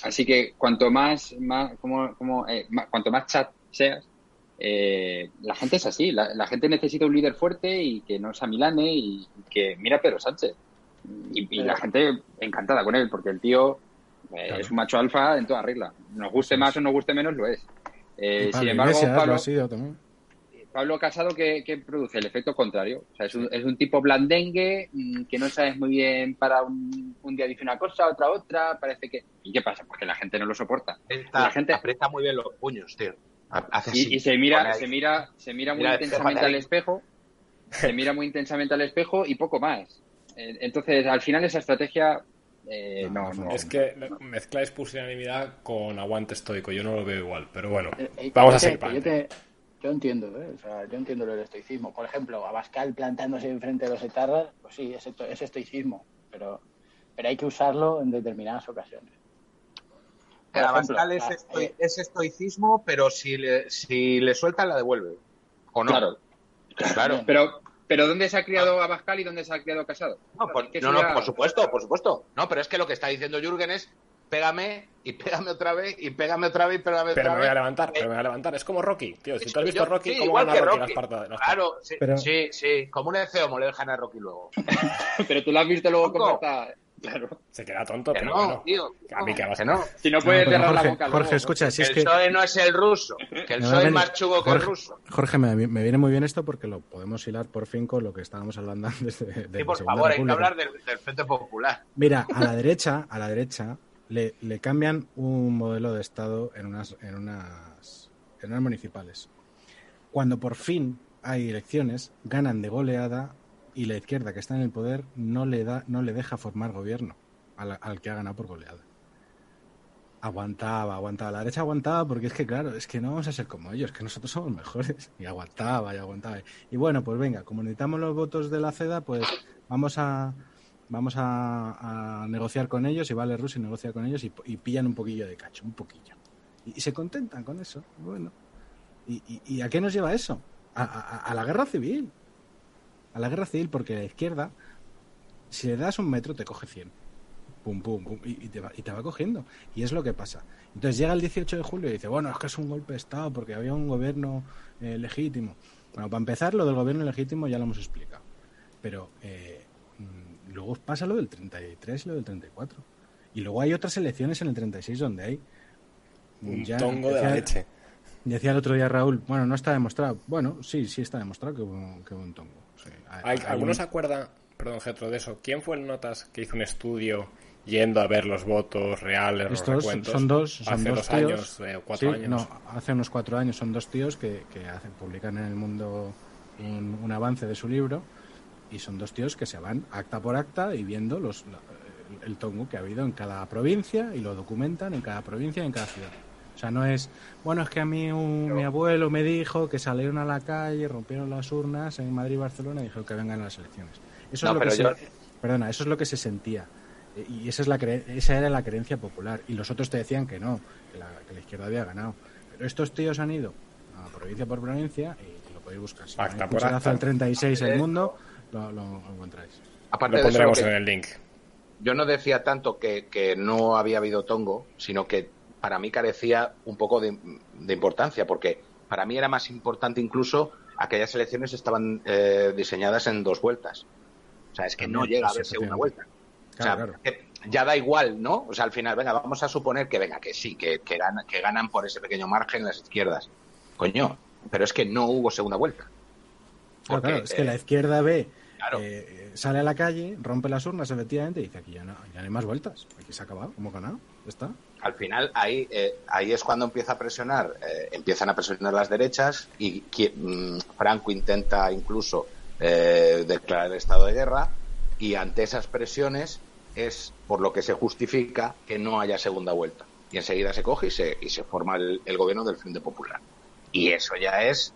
así que cuanto más, más, como, como, eh, cuanto más chat seas, eh, la gente es así. La, la gente necesita un líder fuerte y que no se amilane y, y que mira a Pedro Sánchez. Y, y la gente encantada con él, porque el tío eh, Claro. es un macho alfa en toda regla. Nos guste más o nos guste menos, lo es. Eh, sin embargo, Iglesias lo Pablo, ha sido también. Pablo Casado, ¿qué, qué produce? El efecto contrario. O sea, es un, es un tipo blandengue mm, que no sabes muy bien para un, un día dice una cosa, otra otra, parece que... ¿Y qué pasa? Pues que la gente no lo soporta. Está- La gente- aprieta muy bien los puños, tío. Hace así. Y, y se mira, se mira, se mira muy Mira, intensamente al espejo, se mira muy intensamente al espejo y poco más. Entonces, al final esa estrategia eh, No, no, no no. Es que mezcláis pusilanimidad con aguante estoico. Yo no lo veo igual, pero bueno, Eh, eh, vamos a seguir yo, te- yo entiendo, ¿eh? o sea, yo entiendo lo del estoicismo. Por ejemplo, Abascal plantándose enfrente de los etarras, pues sí, es, esto- es estoicismo, pero, pero hay que usarlo en determinadas ocasiones. Por El ejemplo, Abascal es, ah, estoi- eh, es estoicismo, pero si le, si le sueltan, la devuelve. ¿O no? Claro. Claro. Pero, pero ¿dónde se ha criado Abascal y dónde se ha criado Casado? No, por supuesto, por supuesto. No, pero es que lo que está diciendo Jürgen es pégame y pégame otra vez y pégame otra vez y pégame Pero otra me vez. voy a levantar, Eh, pero me voy a levantar. Es como Rocky, tío. Si tú has visto yo- Rocky, sí, ¿cómo igual gana que Rocky, Rocky. las partes? las Claro, sí, Pero- sí, sí. Como un enceomo le dejan a Rocky luego. Pero tú lo has visto luego cómo está. Claro. Se queda tonto, Que pero no, bueno. tío. A mí que vas que no. Si no No, puedes pero cerrar Jorge, la boca Jorge, luego. escucha, si Que es el que... PSOE no es el ruso. Que el Me PSOE es más chugo que el ruso. Jorge, me, me viene muy bien esto porque lo podemos hilar por fin con lo que estábamos hablando antes de, de Sí, por favor, hay que hablar del, del Frente Popular. Mira, a la derecha, a la derecha, le, le cambian un modelo de Estado en unas, en unas, en unas municipales. Cuando por fin hay elecciones, ganan de goleada y la izquierda que está en el poder no le da, no le deja formar gobierno al, al que ha ganado por goleada. Aguantaba, aguantaba. La derecha aguantaba porque es que, claro, es que no vamos a ser como ellos, que nosotros somos mejores. Y aguantaba, y aguantaba. Y bueno, pues venga, como necesitamos los votos de la CEDA, pues vamos a, vamos a, negociar con ellos y vale Rusia negocia con ellos y, pillan un poquillo de cacho, un poquillo. Y, se contentan con eso. Bueno. ¿Y, a qué nos lleva eso? A, la guerra civil. A la guerra civil porque la izquierda, si le das un metro, te coge 100. Pum, pum, pum, y, y te va, y te va cogiendo. Y es lo que pasa. Entonces llega el 18 de julio y dice, bueno, es que es un golpe de Estado porque había un gobierno eh, legítimo. Bueno, para empezar, lo del gobierno legítimo ya lo hemos explicado. Pero eh, luego pasa lo del 33 y lo del 34. Y luego hay otras elecciones en el 36 donde hay... Un ya tongo de la leche. Decía el otro día Raúl, bueno, no está demostrado. Bueno, sí, sí está demostrado que hubo, que hubo un tongo. Sí, hay- Hay- hay ¿Alguno un- se acuerda, perdón, Getro, de eso? ¿Quién fue el Notas que hizo un estudio yendo a ver los votos reales, los Estos recuentos? son dos, son hace dos dos tíos. años, eh, cuatro Sí, años. No, hace unos cuatro años son dos tíos que, que hacen, publican en el mundo un, un avance de su libro y son dos tíos que se van acta por acta y viendo los, la- el, tongo que ha habido en cada provincia y lo documentan en cada provincia y en cada ciudad. O sea, no es, bueno, es que a mí un- mi abuelo me dijo que salieron a la calle, rompieron las urnas en Madrid y Barcelona y dijeron que vengan las elecciones. Eso No, es lo que pero se- yo- Perdona, eso es lo que se sentía. Eh, Y esa, es la cre- esa era la creencia popular. Y los otros te decían que no, que la, que la izquierda había ganado. Pero estos tíos han ido a provincia por provincia y lo podéis buscar. Si ponéis por acta. al 36 el mundo, lo, lo encontráis. Aparte Lo de eso, pondremos en el link. yo no decía tanto que, que no había habido tongo, sino que para mí carecía un poco de, de importancia, porque para mí era más importante incluso aquellas elecciones estaban eh, diseñadas en dos vueltas. O sea, es que no llega a segunda efectivamente. vuelta. O sea, claro. que ya da igual, ¿no? O sea, al final, venga, vamos a suponer que venga, que sí, que, que, ganan, que ganan por ese pequeño margen las izquierdas. Coño, pero es que no hubo segunda vuelta. Claro, Porque, claro, es que la izquierda ve Claro. eh, sale a la calle, rompe las urnas efectivamente y dice aquí ya no, ya no hay más vueltas, aquí se ha acabado, hemos ganado, ya está. Al final, ahí, eh, ahí es cuando empieza a presionar, eh, empiezan a presionar las derechas y mm, Franco intenta incluso declarar el estado de guerra y ante esas presiones es por lo que se justifica que no haya segunda vuelta. Y enseguida se coge y se, y se forma el, el gobierno del Frente Popular. Y eso ya es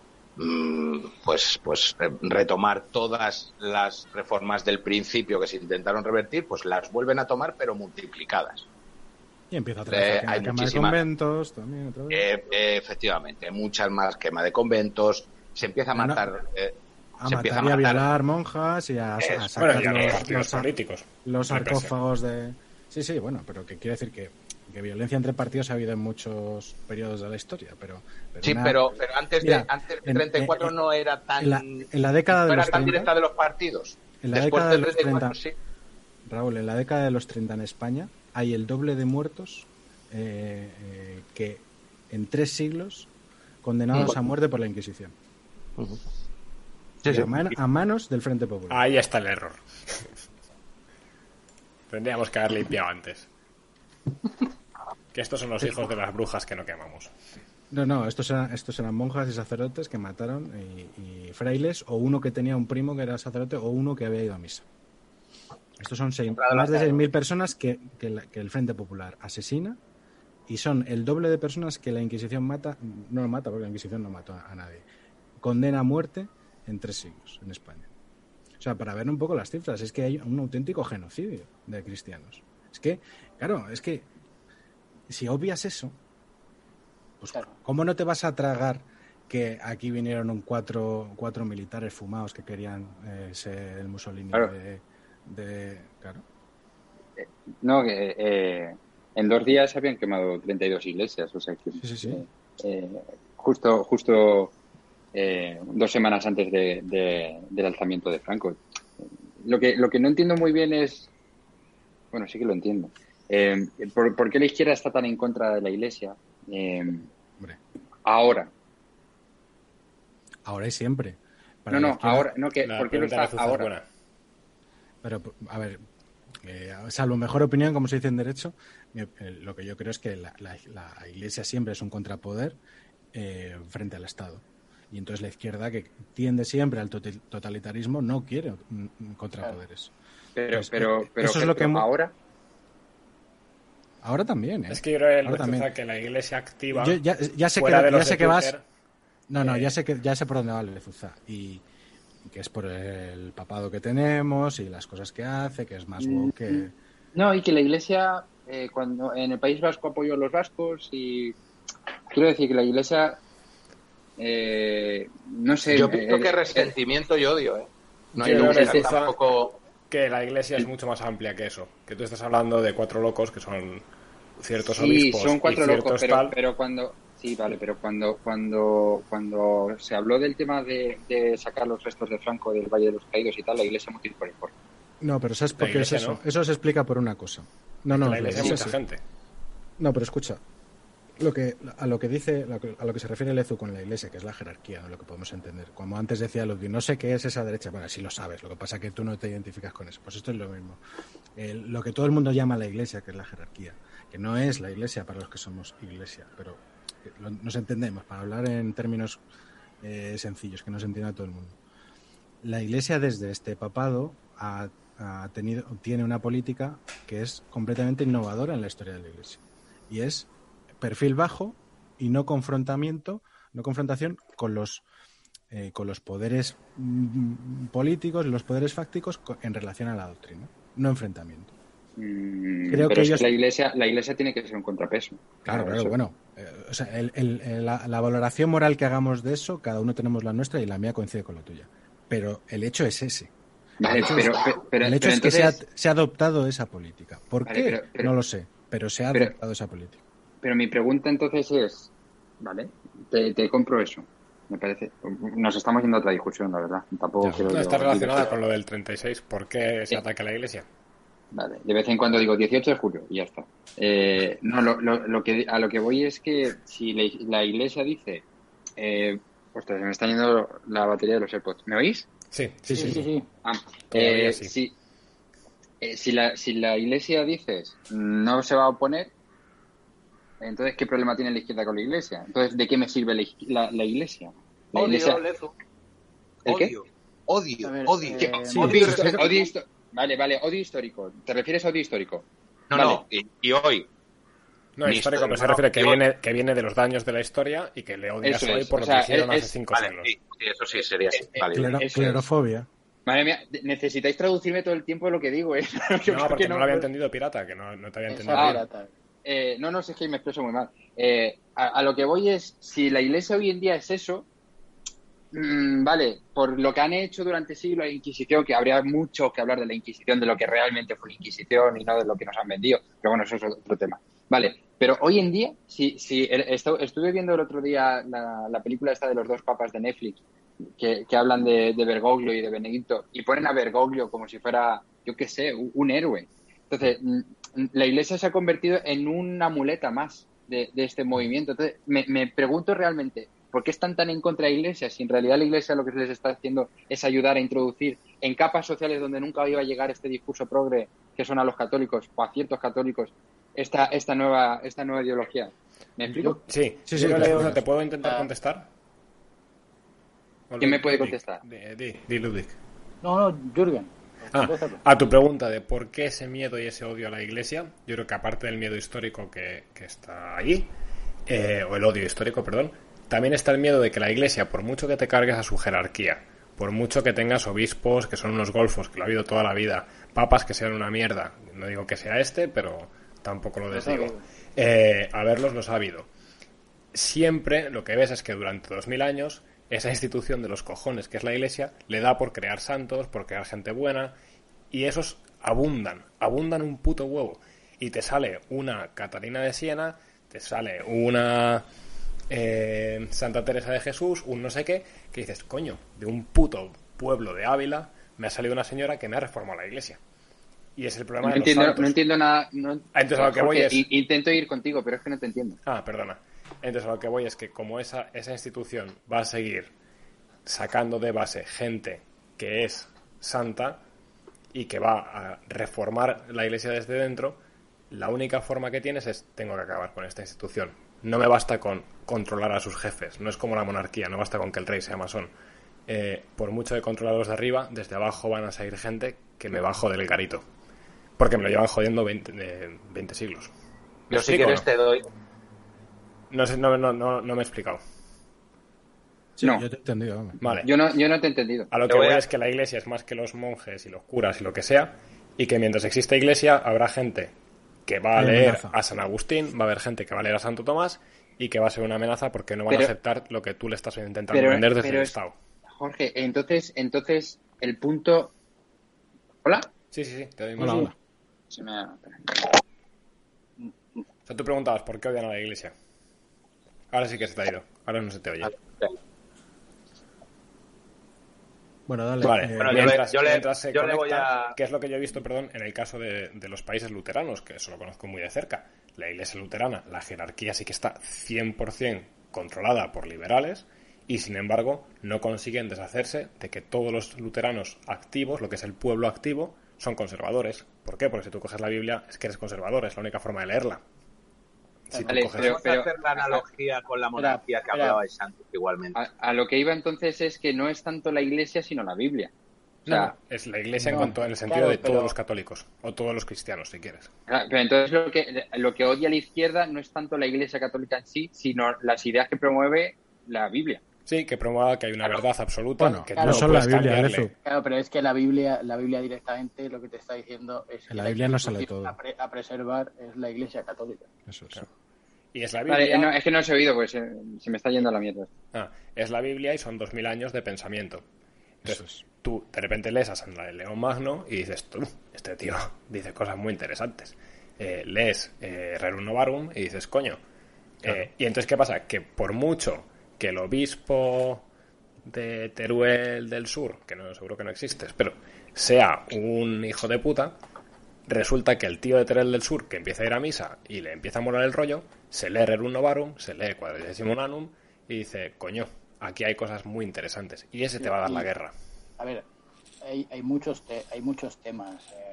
pues, pues eh, retomar todas las reformas del principio que se intentaron revertir, pues las vuelven a tomar pero multiplicadas. Y empieza otra vez Eh, a hay de muchísima- conventos también otra vez. Eh, eh, efectivamente, muchas más quema de conventos, se empieza a matar. eh, a se matar empieza y a a violar monjas y a, a sacar Bueno, y a los los, los políticos. los sarcófagos de... Sí, sí, bueno, pero que quiere decir que, que violencia entre partidos ha habido en muchos periodos de la historia, pero... pero Sí, una- pero, pero antes, Mira, de, antes del en- 34 en- no era tan. en la- en la década de no era los tan 30, directa de los partidos. en la Después década de los 34, 30, sí. Raúl, en la década de los 30 en España hay el doble de muertos eh, eh, que en tres siglos condenados a muerte por la Inquisición. Sí, Y sí. A, man- a manos del Frente Popular. Ahí está el error. Tendríamos que haber limpiado antes. Que estos son los hijos de las brujas que no quemamos. No, no, estos eran, estos eran monjas y sacerdotes que mataron y, y frailes, o uno que tenía un primo que era sacerdote, o uno que había ido a misa. Estos son seis- más de 6.000 personas que, que la- que el Frente Popular asesina y son el doble de personas que la Inquisición mata, no mata porque la Inquisición no mató a, a nadie, condena a muerte en tres siglos en España. O sea, para ver un poco las cifras, es que hay un auténtico genocidio de cristianos. Es que, claro, es que si obvias eso, pues Claro. ¿cómo no te vas a tragar que aquí vinieron un cuatro, cuatro militares fumados que querían eh, ser el Mussolini Claro. de, de- Claro. No, que eh, en dos días habían quemado 32 iglesias, o sea que Sí, sí, sí. eh, eh, justo justo eh, dos semanas antes de, de- del alzamiento de Franco. Lo que lo que no entiendo muy bien es, bueno, sí que lo entiendo. Eh, ¿por, por qué la izquierda está tan en contra de la iglesia? Eh, ahora. ahora y siempre. Para No, no, ahora. No, que, ¿Por qué lo está ahora? buena. Pero, a ver, eh, salvo mejor opinión, como se dice en derecho, eh, lo que yo creo es que la, la- la Iglesia siempre es un contrapoder eh, frente al Estado. Y entonces la izquierda, que tiende siempre al total- totalitarismo, no quiere mm, mm, contrapoderes. Pero, Pues, pero, pero, eso es lo que pero ahora. Ahora también, ¿eh? Es que yo creo que la iglesia activa. Yo ya, ya sé que, fuera de ya los sé de que vas. No, no, eh, ya sé que ya sé por dónde va Lezuza y que es por el papado que tenemos y las cosas que hace, que es más woke que No, y que la iglesia, eh, cuando en el País Vasco apoyó a los vascos y quiero decir que la iglesia, eh, no sé. Yo pienso eh, que eh, resentimiento y odio, ¿eh? No hay quizá- tampoco. Que la iglesia es mucho más amplia que eso. Que tú estás hablando de cuatro locos que son ciertos sí, obispos son cuatro y locos, pero, tal. pero cuando sí, vale, pero cuando cuando cuando se habló del tema de, de sacar los restos de Franco del Valle de los Caídos y tal, la iglesia multiplicó el porte. No, pero ¿sabes por qué es eso? ¿no? Eso se explica por una cosa. No, no, la iglesia es mucha gente. No, pero escucha. Lo que, a lo que dice, a lo que se refiere Lezu con la iglesia, que es la jerarquía, ¿no? lo que podemos entender. Como antes decía Ludwig, no sé qué es esa derecha. Bueno, sí lo sabes, lo que pasa es que tú no te identificas con eso. Pues esto es lo mismo. Lo que todo el mundo llama la iglesia, que es la jerarquía, que no es la iglesia para los que somos iglesia, pero nos entendemos, para hablar en términos eh, sencillos, que nos entienda todo el mundo. La iglesia desde este papado ha, ha tenido, tiene una política que es completamente innovadora en la historia de la iglesia. Y es perfil bajo y no confrontamiento, no confrontación con los eh, con los poderes mm, políticos y los poderes fácticos co- en relación a la doctrina, no enfrentamiento. Mm, Creo pero que es ellos- la iglesia, la iglesia tiene que ser un contrapeso. Claro, claro, eso- bueno. eh, o sea, el- el- la, la valoración moral que hagamos de eso, cada uno tenemos la nuestra y la mía coincide con la tuya. Pero el hecho es ese. Vale, El hecho pero, es- pero, el hecho es que se ha, se ha adoptado esa política. ¿Por Vale, qué? no lo sé, pero se ha adoptado esa política. Pero mi pregunta entonces es, vale, te, te compro eso. Me parece. Nos estamos yendo a otra discusión, la verdad. Tampoco Ya. quiero No está relacionada con lo del 36. ¿Por qué se ataca a la iglesia? Vale, de vez en cuando digo 18 de julio y ya está. Eh, no, lo, lo, lo que, a lo que voy es que si la, la iglesia dice, eh, ostras, se me está yendo la batería de los AirPods. ¿Me oís? Sí, Sí, Sí, sí, sí, sí. Ah, eh, sí. si, eh, si, la, si la iglesia dices no se va a oponer, entonces ¿qué problema tiene la izquierda con la iglesia? Entonces, ¿de qué me sirve la, la- la iglesia? La Odio, iglesia. ¿El qué? Odio. Odio, ver, odio. ¿Qué? Eh, Sí, odio, odio Vale, vale, odio histórico. ¿Te refieres a odio histórico? No, Vale. no. Y, y hoy. No, Ni histórico, pero se refiere que no, viene, que viene de los daños de la historia y que le odias Eso hoy es, por o lo sea, que hicieron es- hace cinco Vale, siglos. sí, eso sí sería así. Eh, Vale. Clero- clerofobia. Madre mía, necesitáis traducirme todo el tiempo lo que digo, ¿eh? No, porque no lo había entendido pirata, que no, no te había entendido. Ah. pirata. Eh, no, no, sé, es que me expreso muy mal. Eh, a, lo que voy es, si la iglesia hoy en día es eso, mm, vale, por lo que han hecho durante siglos la Inquisición, que habría mucho que hablar de la Inquisición, de lo que realmente fue la Inquisición y no de lo que nos han vendido, pero bueno, eso es otro tema. Vale, pero hoy en día, si, si estuve viendo el otro día la, la película esta de los dos papas de Netflix, que, que hablan de, de Bergoglio y de Benedicto, y ponen a Bergoglio como si fuera, yo qué sé, un, un héroe. Entonces, mm, la iglesia se ha convertido en una muleta más de, de este movimiento. Entonces, me, me pregunto realmente, ¿por qué están tan en contra de la iglesia? Si en realidad la iglesia lo que les está haciendo es ayudar a introducir en capas sociales donde nunca iba a llegar este discurso progre, que son a los católicos o a ciertos católicos, esta, esta, nueva, esta nueva ideología. ¿Me explico? Sí, Sí, sí, claro. ¿te puedo intentar Ah. contestar? ¿Quién me puede contestar? Di, di, di, Ludwig. No, no, Jürgen. Ah, a tu pregunta de por qué ese miedo y ese odio a la iglesia, yo creo que aparte del miedo histórico que, que está allí, eh, o el odio histórico, perdón, también está el miedo de que la iglesia, por mucho que te cargues a su jerarquía, por mucho que tengas obispos que son unos golfos, que lo ha habido toda la vida, papas que sean una mierda, no digo que sea este, pero tampoco lo desdigo, eh, a verlos los ha habido. Siempre lo que ves es que durante dos mil años esa institución de los cojones que es la iglesia le da por crear santos, por crear gente buena y esos abundan, abundan un puto huevo. Y te sale una Catalina de Siena, te sale una eh, Santa Teresa de Jesús, un no sé qué, que dices, coño, de un puto pueblo de Ávila me ha salido una señora que me ha reformado la iglesia. Y es el problema No de los entiendo, santos. no entiendo nada. no- entonces a lo que voy Jorge, es- i- Intento ir contigo, pero es que no te entiendo. Ah, perdona. Entonces a lo que voy es que como esa, esa institución va a seguir sacando de base gente que es santa y que va a reformar la iglesia desde dentro, la única forma que tienes es tengo que acabar con esta institución. No me basta con controlar a sus jefes, no es como la monarquía, no basta con que el rey sea masón. Eh, por mucho de controlarlos de arriba, desde abajo van a salir gente que me bajo del garito. Porque me lo llevan jodiendo 20, de 20 siglos. ¿Me Yo si quieres no? te doy. No, sé, no, no, no, no me he explicado. Sí, No. yo te he entendido. Vale. Yo no, yo no te he entendido. A lo Te que voy voy a- es que la iglesia es más que los monjes y los curas y lo que sea, y que mientras exista iglesia habrá gente que va a Hay leer amenaza. a San Agustín, va a haber gente que va a leer a Santo Tomás y que va a ser una amenaza porque no van Pero- a aceptar lo que tú le estás intentando pero- vender desde pero el es- Estado. Jorge, entonces, entonces, el punto. ¿Hola? Sí, sí, sí, te doy hola. Se me ha- O sea, tú preguntabas por qué odian a la iglesia. Ahora sí que se te ha ido. Ahora no se te oye. Bueno, dale. Vale, eh, Bueno, yo le- mientras, le- yo le conecta, voy a- que es lo que yo he visto, perdón, en el caso de, de los países luteranos, que eso lo conozco muy de cerca. La iglesia luterana, la jerarquía sí que está 100% controlada por liberales y, sin embargo, no consiguen deshacerse de que todos los luteranos activos, lo que es el pueblo activo, son conservadores. ¿Por qué? Porque si tú coges la Biblia es que eres conservador, es la única forma de leerla. Si Vale, coges- pero- a hacer la analogía con la monarquía que espera. hablaba de Santos igualmente. A, a lo que iba entonces es que no es tanto la iglesia, sino la Biblia. O No, sea, no, es la iglesia en no, cuanto en el sentido claro, de todos pero- los católicos o todos los cristianos, si quieres. claro, pero entonces lo que, lo que odia la izquierda no es tanto la iglesia católica en sí, sino las ideas que promueve la Biblia. Sí, que promueva que hay una verdad absoluta. Bueno, que no tú no solo la Biblia. Lezu. Claro, pero es que la Biblia, la Biblia directamente lo que te está diciendo es En que la Biblia no sale todo. A, pre- a preservar es la Iglesia Católica. Eso es. Y es la Biblia. Vale, no, es que no os he oído, pues se, se me está yendo a la mierda. Ah, es la Biblia y son dos mil años de pensamiento. Eso Entonces, es. tú de repente lees a San León Magno y dices, tú, este tío dice cosas muy interesantes. Eh, lees eh, Rerum Novarum y dices, coño. Eh, y entonces, ¿qué pasa? Que por mucho que el obispo de Teruel del Sur, que no seguro que no existes, pero sea un hijo de puta, resulta que el tío de Teruel del Sur, que empieza a ir a misa y le empieza a molar el rollo, se lee Rerum Novarum, se lee Quadragesimo Anum y dice, coño, aquí hay cosas muy interesantes. Y ese te va a dar la guerra. a ver, hay, hay muchos hay muchos temas. Eh,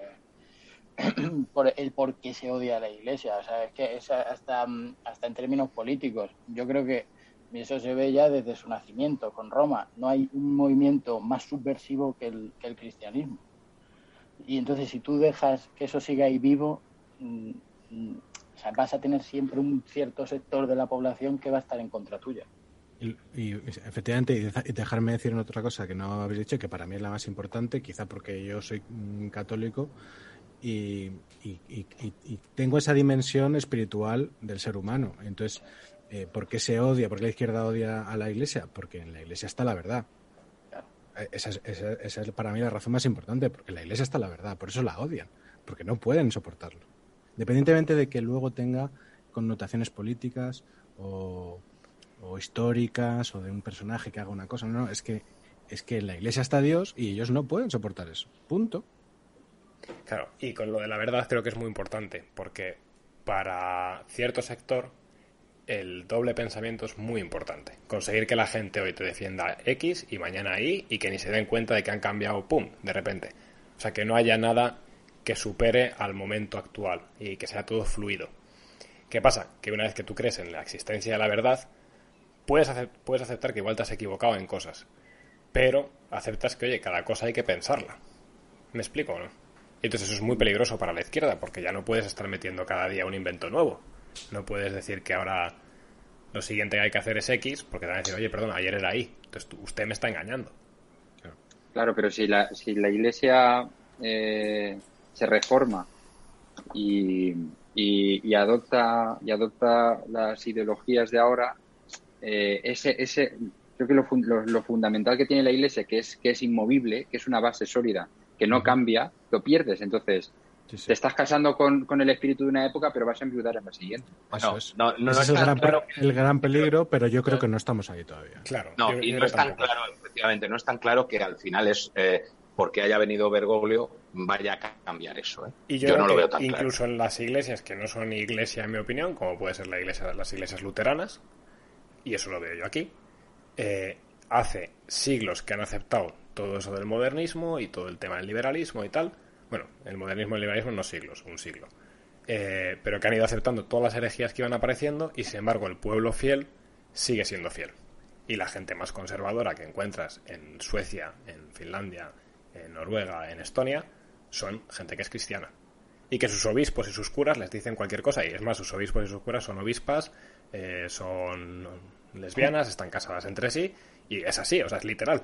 por el por qué se odia a la iglesia. O sea, es que es hasta, hasta en términos políticos. Yo creo que eso se ve ya desde su nacimiento con Roma. No hay un movimiento más subversivo que el, que el cristianismo. Y entonces, si tú dejas que eso siga ahí vivo, mm, mm, vas a tener siempre un cierto sector de la población que va a estar en contra tuya. Y, efectivamente, y dejarme decir otra cosa que no habéis dicho, que para mí es la más importante, quizá porque yo soy católico y, tengo esa dimensión espiritual del ser humano. Entonces, eh, ¿por qué se odia? ¿Por qué la izquierda odia a la iglesia? Porque en la iglesia está la verdad. Eh, esa es, esa es para mí la razón más importante, porque la iglesia está la verdad, por eso la odian, porque no pueden soportarlo. Independientemente de que luego tenga connotaciones políticas o o históricas o de un personaje que haga una cosa. No, es que es que en la iglesia está Dios y ellos no pueden soportar eso. Punto. Claro, y con lo de la verdad creo que es muy importante, porque para cierto sector el doble pensamiento es muy importante. Conseguir que la gente hoy te defienda X y mañana Y y que ni se den cuenta de que han cambiado, ¡pum!, de repente. O sea, que no haya nada que supere al momento actual y que sea todo fluido. ¿Qué pasa? Que una vez que tú crees en la existencia de la verdad, puedes, puedes aceptar que igual te has equivocado en cosas, pero aceptas que, oye, cada cosa hay que pensarla. ¿Me explico no? Entonces eso es muy peligroso para la izquierda, porque ya no puedes estar metiendo cada día un invento nuevo. No puedes decir que ahora lo siguiente que hay que hacer es X, porque te van a decir, oye, perdón, ayer era Y. Entonces usted me está engañando. Claro, pero si la, si la iglesia eh, se reforma y, y, adopta, y adopta las ideologías de ahora, eh, ese, ese, creo que lo, lo, fundamental que tiene la iglesia, que es, que es inmovible, que es una base sólida, que no cambia, lo pierdes. Entonces, te estás casando con, con, el espíritu de una época, pero vas a enviudar en la siguiente. Eso es. No, no, es el gran, el gran, peligro, pero yo creo que no estamos ahí todavía. Claro. No, y no es tan claro, efectivamente, no es tan claro que al final es eh, porque haya venido Bergoglio vaya a cambiar eso. ¿eh? Y yo, no lo veo tan incluso en las iglesias que no son iglesia, en mi opinión, como puede ser la iglesia, las iglesias luteranas, y eso lo veo yo aquí, eh, hace siglos que han aceptado todo eso del modernismo y todo el tema del liberalismo y tal. Bueno, el modernismo y el liberalismo no siglos, un siglo. Eh, pero que han ido aceptando todas las herejías que iban apareciendo y sin embargo el pueblo fiel sigue siendo fiel. Y la gente más conservadora que encuentras en Suecia, en Finlandia, en Noruega, en Estonia, son gente que es cristiana. Y que sus obispos y sus curas les dicen cualquier cosa. Y es más, sus obispos y sus curas son obispas eh, son lesbianas, están casadas entre sí, y es así, o sea, es literal.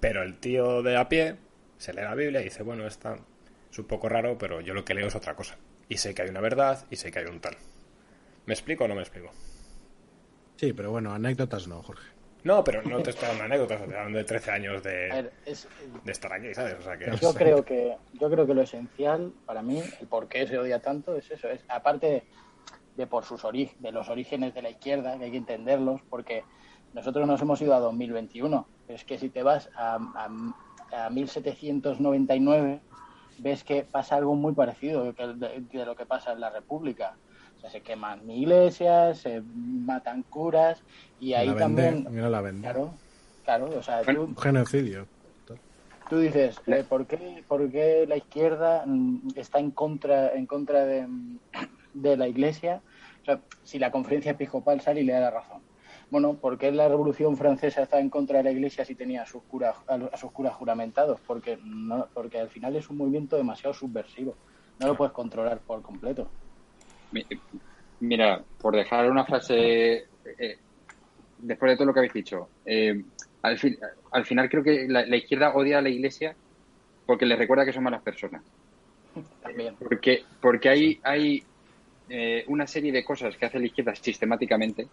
Pero el tío de a pie se lee la Biblia y dice, bueno, está es un poco raro, pero yo lo que leo es otra cosa. Y sé que hay una verdad y sé que hay un tal. ¿Me explico o no me explico? Sí, pero bueno, anécdotas no, Jorge. No, pero no te estoy dando anécdotas, te de 13 años de, de estar aquí, ¿sabes? yo, creo que, yo creo que lo esencial para mí, el por qué se odia tanto, es eso. es Aparte de por sus de los orígenes de la izquierda, que hay que entenderlos, porque nosotros nos hemos ido a 2021. es que si te vas a, a, 1799, ves que pasa algo muy parecido de, lo que pasa en la República. O sea, se queman iglesias, se matan curas y ahí también... Mira la venda. Claro, claro, o sea, tú, genocidio. Tú dices, eh, ¿por, qué, ¿por qué la izquierda mm, está en contra, en contra de, de la Iglesia, o sea, si la conferencia episcopal sale y le da la razón. Bueno, ¿por qué la Revolución Francesa está en contra de la Iglesia si tenía a sus curas, a sus curas juramentados? Porque, no, porque al final es un movimiento demasiado subversivo. No lo puedes controlar por completo. Mira, por dejar una frase, eh, después de todo lo que habéis dicho, eh, al, al, final creo que la, la, izquierda odia a la Iglesia porque le recuerda que son malas personas. También. Porque, porque hay, hay eh, una serie de cosas que hace la izquierda sistemáticamente,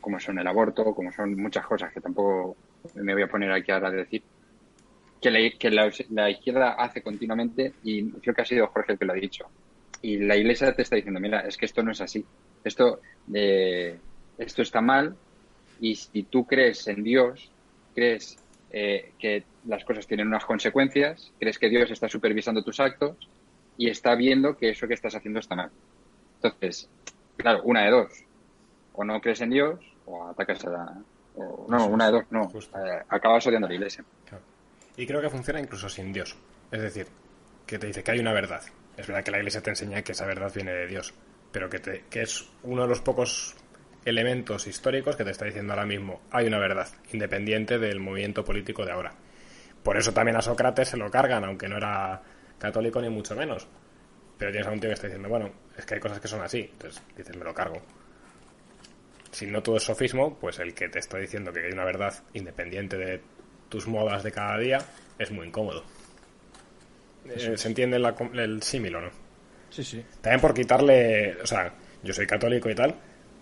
como son el aborto, como son muchas cosas que tampoco me voy a poner aquí ahora a decir, que, la, que la, izquierda hace continuamente y creo que ha sido Jorge el que lo ha dicho. Y la iglesia te está diciendo, mira, es que esto no es así. Esto, eh, esto está mal y si tú crees en Dios, crees eh, que las cosas tienen unas consecuencias, crees que Dios está supervisando tus actos y está viendo que eso que estás haciendo está mal. Entonces, claro, una de dos. O no crees en Dios o atacas a O, no, una de dos, no. Eh, acabas odiando a la iglesia. Claro. Y creo que funciona incluso sin Dios. Es decir, que te dice que hay una verdad. Es verdad que la iglesia te enseña que esa verdad viene de Dios, pero que, te- que es uno de los pocos elementos históricos que te está diciendo ahora mismo hay una verdad, independiente del movimiento político de ahora. Por eso también a Sócrates se lo cargan, aunque no era católico ni mucho menos. Pero tienes a un tío que está diciendo, bueno, es que hay cosas que son así. Entonces dices, me lo cargo. Si no todo es sofismo, pues el que te está diciendo que hay una verdad independiente de tus modas de cada día es muy incómodo. Eh, ¿Se entiende la el símil o no? Sí, sí. También por quitarle, o sea, yo soy católico y tal,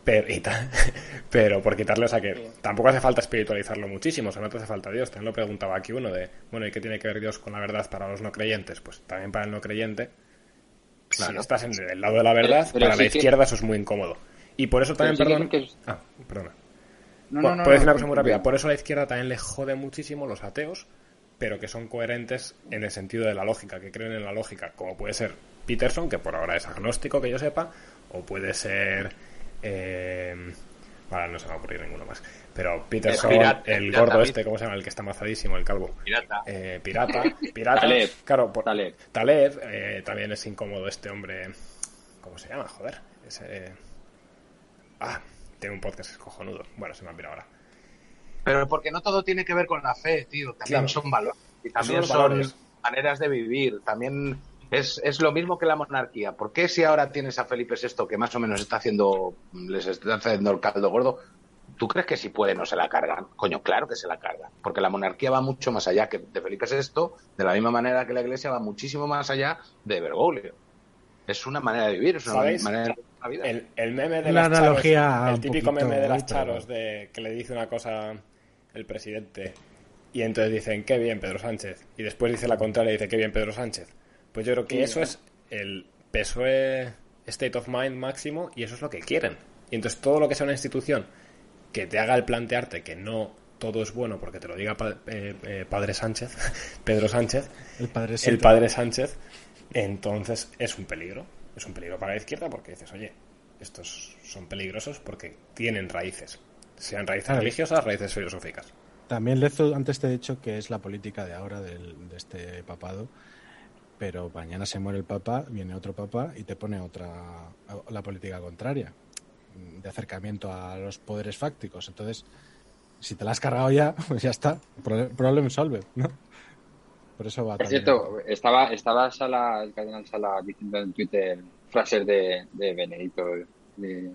pero, y tal, pero por quitarle, o sea, que tampoco hace falta espiritualizarlo muchísimo, o sea, no te hace falta Dios. También lo preguntaba aquí uno de, bueno, ¿y qué tiene que ver Dios con la verdad para los no creyentes? Pues también para el no creyente, si Claro. estás en el lado de la verdad, Pero- pero para sí la que- izquierda eso es muy incómodo. Y por eso también, perdón... que es- Ah, perdona. No, Pu- no, no. Puedo decir no, una cosa muy no, rápida. Por eso a la izquierda también le jode muchísimo los ateos, pero que son coherentes en el sentido de la lógica, que creen en la lógica, como puede ser Peterson, que por ahora es agnóstico, que yo sepa, o puede ser. Eh, ahora no se me va a ocurrir ninguno más. Pero Peterson, Eh, pirata, el pirata, gordo este, ¿cómo se llama? El que está mazadísimo, el calvo. Pirata. Eh, pirata, pirata. Taleb. Claro, por, Taleb. Taleb, eh, también es incómodo este hombre. ¿Cómo se llama? Joder. Ese, ah, tiene un podcast cojonudo. Bueno, se me ha pirado ahora. Pero porque no todo tiene que ver con la fe, tío. También Claro. son valores. Y también son valores. maneras de vivir. También es, es lo mismo que la monarquía. ¿Por qué si ahora tienes a Felipe VI que más o menos está haciendo, les está haciendo el caldo gordo? ¿Tú crees que si puede no se la cargan? Coño, claro que se la cargan. Porque la monarquía va mucho más allá que de Felipe VI, de la misma manera que la iglesia va muchísimo más allá de Bergoglio. Es una manera de vivir, es una ¿Sabéis? manera de vivir la vida. El, el meme de Una las analogía charos, el típico poquito meme de las charos de que le dice una cosa el presidente y entonces dicen qué bien Pedro Sánchez y después dice la contraria y dice qué bien Pedro Sánchez. Pues yo creo que eso es el PSOE state of mind máximo y eso es lo que quieren. Y entonces todo lo que sea una institución que te haga el plantearte que no todo es bueno porque te lo diga pa- eh, eh, Padre Sánchez, Pedro Sánchez, El padre el padre Sánchez, entonces es un peligro. Es un peligro para la izquierda porque dices, oye, estos son peligrosos porque tienen raíces. Sean raíces religiosas, raíces filosóficas. También Lezo, antes te he dicho que es la política de ahora del- de este papado, pero mañana se muere el papa, viene otro papa y te pone otra la política contraria de acercamiento a los poderes fácticos. Entonces, si te la has cargado ya, pues ya está, Pro- problem solved, ¿no? Por eso va Por cierto, estaba, estaba Sala, el cardenal Sala diciendo en Twitter frases de, de Benedito, de,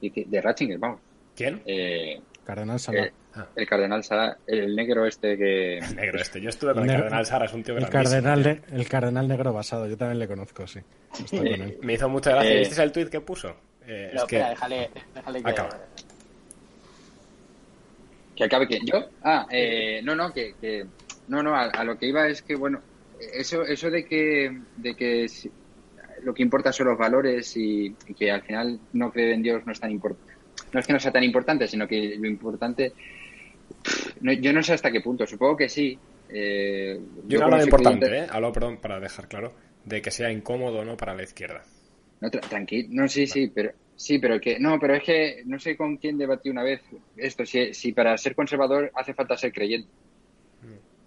de, de Ratzinger, vamos. ¿Quién? Eh, Cardenal Sala. eh, el cardenal Sala, el negro este que... El negro este. Yo estuve con el Negro- cardenal Sara, es un tío el cardenal, ne- el cardenal negro basado, yo también le conozco, sí. Estoy con él. Me hizo mucha gracia. Eh, ¿Visteis el tweet que puso? Eh, No, es que... espera, déjale, déjale que... Acaba. Que acabe que yo. Ah, eh, no, no, que, que no, no, a, a lo que iba es que bueno, eso, eso de que, de que si- lo que importa son los valores y, y que al final no creer en Dios no es tan importante. No es que no sea tan importante, sino que lo importante, no, yo no sé hasta qué punto. Supongo que sí. Eh, Yo no hablo de importante, creyente- ¿eh? Hablo, perdón, para dejar claro, de que sea incómodo o no para la izquierda. No, tra- tranquilo. No, sí, sí, pero sí, pero que no, pero es que no sé con quién debatí una vez esto. Si, si para ser conservador hace falta ser creyente.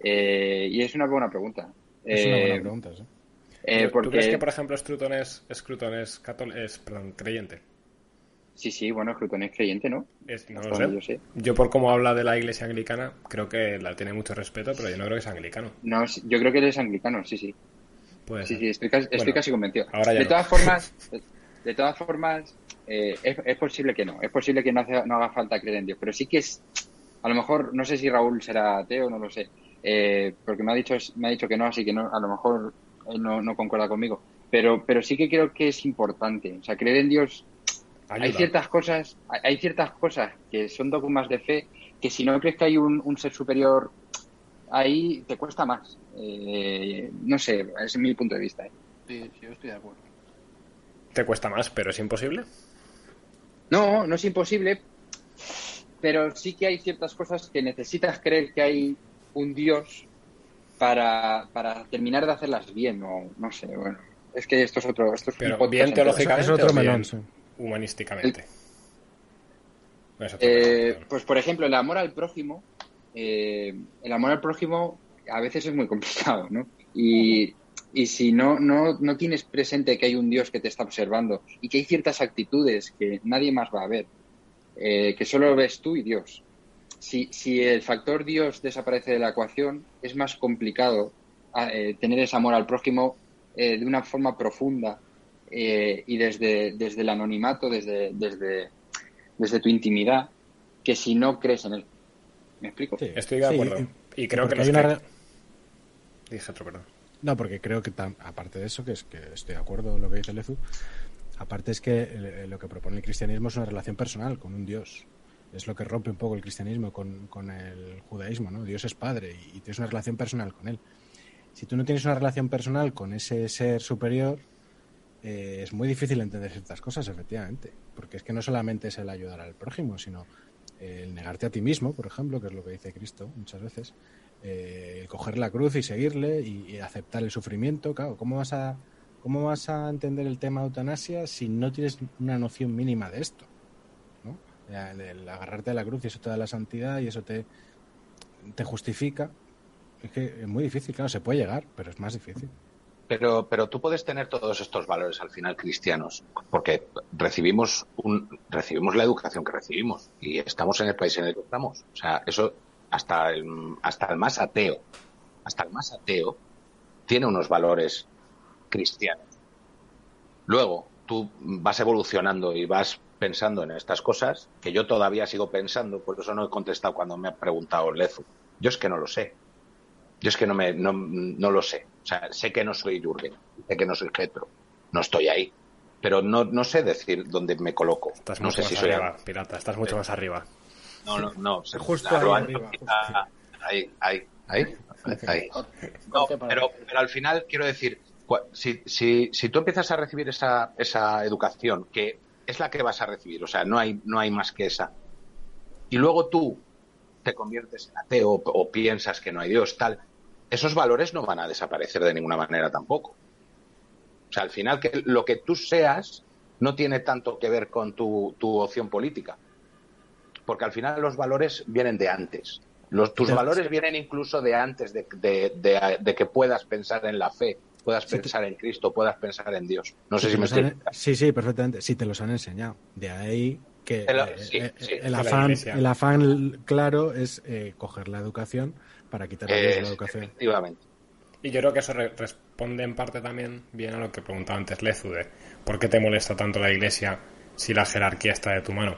Eh, y es una buena pregunta. Es una Eh, buena pregunta, sí. eh, ¿Tú porque crees que, por ejemplo, Scruton es, Scruton es, catol- es perdón, creyente? sí, sí, bueno, Scruton es creyente, ¿no? Es- no lo sé. yo sé. Yo por cómo habla de la iglesia anglicana, creo que la tiene mucho respeto, pero yo no creo que sea anglicano. No, yo creo que él es anglicano, sí, sí. Puede Sí, sí, estoy casi, estoy Bueno, casi convencido. ahora ya de no. todas formas, de, de todas formas, eh, es, es posible que no. Es posible que no, hace- no haga falta creer en Dios, pero sí que es, a lo mejor, no sé si Raúl será ateo, no lo sé, eh, porque me ha dicho, me ha dicho que no, así que no, a lo mejor él no, no concuerda conmigo. Pero, pero sí que creo que es importante. O sea, creer en Dios hay ciertas cosas, hay- hay ciertas cosas que son dogmas de fe que si no crees que hay un, un ser superior ahí te cuesta más. Eh, no sé, ese es mi punto de vista. ¿eh? Sí, sí, yo estoy de acuerdo. Te cuesta más, pero es imposible. No, no es imposible, pero sí que hay ciertas cosas que necesitas creer que hay un Dios para, para terminar de hacerlas bien, o no sé, bueno. Es que esto es otro, esto es un Pero bien teológicamente Es otro o bien humanísticamente. Eh, pues por ejemplo, el amor al prójimo, eh, el amor al prójimo a veces es muy complicado, ¿no? Y, y si no, no, no tienes presente que hay un Dios que te está observando y que hay ciertas actitudes que nadie más va a ver, eh, que solo ves tú y Dios. Si, si el factor Dios desaparece de la ecuación, es más complicado ah, eh, tener ese amor al prójimo eh, de una forma profunda eh, y desde, desde el anonimato, desde, desde, desde tu intimidad, que si no crees en él. ¿Me explico? Sí. Estoy de acuerdo. y- y creo que los hay una que- Dije otro, perdón. No, porque creo que, aparte de eso, que es que estoy de acuerdo con lo que dice Lezu, aparte es que eh, lo que propone el cristianismo es una relación personal con un Dios. Es lo que rompe un poco el cristianismo con, con el judaísmo, ¿no? Dios es padre y, tienes una relación personal con él. Si tú no tienes una relación personal con ese ser superior, eh, es muy difícil entender ciertas cosas, efectivamente. Porque es que no solamente es el ayudar al prójimo, sino el negarte a ti mismo, por ejemplo, que es lo que dice Cristo muchas veces, eh, el coger la cruz y seguirle y, y aceptar el sufrimiento. Claro, ¿cómo vas a cómo vas a entender el tema de eutanasia si no tienes una noción mínima de esto? El agarrarte a la cruz y eso te da la santidad y eso te, te justifica. Es que es muy difícil, claro, se puede llegar, pero es más difícil. Pero, pero tú puedes tener todos estos valores al final cristianos, porque recibimos un, recibimos la educación que recibimos y estamos en el país en el que estamos. O sea, eso hasta el, hasta el más ateo, hasta el más ateo tiene unos valores cristianos. Luego, tú vas evolucionando y vas pensando en estas cosas que yo todavía sigo pensando, por eso no he contestado cuando me ha preguntado Lezu. Yo es que no lo sé. Yo es que no, me, no, no lo sé. O sea, sé que no soy Jürgen, sé que no soy Getro, no estoy ahí. Pero no, no sé decir dónde me coloco. Estás no mucho sé más si soy arriba, pirata. Estás mucho más arriba. No, no, no. se- Justo claro, ahí ahí, arriba, ah, ahí, ahí, ahí, ahí. No, pero, pero al final quiero decir, cua- si, si, si tú empiezas a recibir esa, esa educación, que es la que vas a recibir, o sea, no hay, no hay más que esa, y luego tú te conviertes en ateo o, o piensas que no hay Dios, tal, esos valores no van a desaparecer de ninguna manera tampoco. O sea, al final que lo que tú seas no tiene tanto que ver con tu, tu opción política. Porque al final los valores vienen de antes. Los, tus valores vienen incluso de antes de, de- de- de que puedas pensar en la fe, puedas te- pensar en Cristo, puedas pensar en Dios. No Si sé te si me estoy... han- Sí, sí, perfectamente. Sí, te los han enseñado. De ahí que Te eh, sí, eh, sí, el, afán, el afán claro es eh, coger la educación para quitar a Dios de la educación. efectivamente. Y yo creo que eso re- responde en parte también bien a lo que preguntaba antes Lezu de ¿por qué te molesta tanto la iglesia si la jerarquía está de tu mano?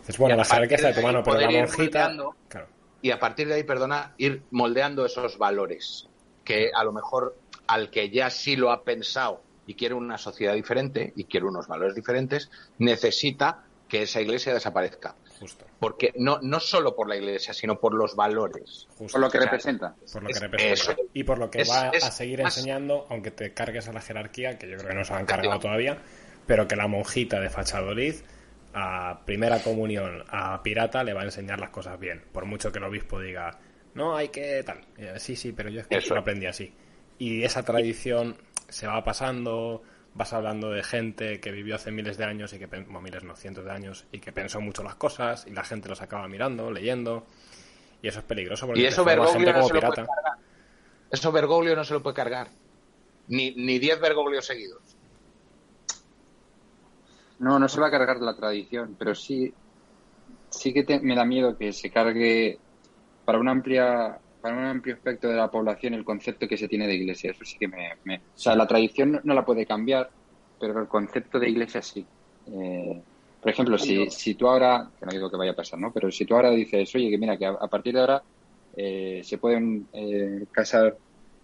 Dices, bueno, la jerarquía está de tu mano, pero la monjita... Claro. y a partir de ahí, perdona, ir moldeando esos valores que a lo mejor al que ya sí lo ha pensado y quiere una sociedad diferente y quiere unos valores diferentes, necesita que esa iglesia desaparezca. Justo, Porque no, no solo por la iglesia, sino por los valores. justo. Por lo que O sea, representa. Por lo que es- representa. eso. Y por lo que Es- va es a seguir enseñando, aunque te cargues a la jerarquía, que yo creo que no se han cargado todavía, pero que la monjita de Fachadolid a primera comunión a pirata le va a enseñar las cosas bien. Por mucho que el obispo diga, no, hay que tal. Sí, sí, pero yo es que Eso. lo aprendí así. Y esa tradición se va pasando, vas hablando de gente que vivió hace miles de años y que, bueno, miles no, cientos de años, y que pensó mucho las cosas, y la gente los acaba mirando, leyendo, y eso es peligroso porque Y eso Bergoglio gente no como se lo puede cargar. Eso Bergoglio no se lo puede cargar. Ni, ni 10 Bergoglios seguidos. No, no se va a cargar la tradición, pero sí, sí que te- me da miedo que se cargue para una amplia, para un amplio espectro de la población el concepto que se tiene de iglesia. Eso sí que me, me- o sea, la tradición no, no la puede cambiar, pero el concepto de iglesia sí. Eh, por ejemplo, si, si tú ahora, que no digo que vaya a pasar, ¿no? Pero si tú ahora dices, oye, que mira, que a, a partir de ahora eh, se pueden eh, casar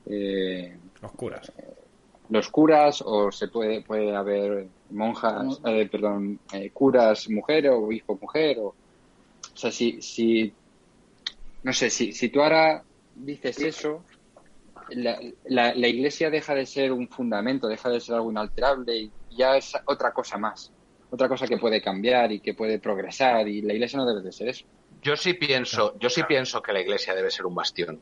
eh, Los curas. los curas o se puede puede haber monjas eh, perdón eh, curas mujer o obispo mujer o o sea si si no sé si si tú ahora dices eso la, la, la iglesia deja de ser un fundamento deja de ser algo inalterable y ya es otra cosa más otra cosa que puede cambiar y que puede progresar y la iglesia no debe de ser eso Yo sí pienso, yo sí pienso que la iglesia debe ser un bastión.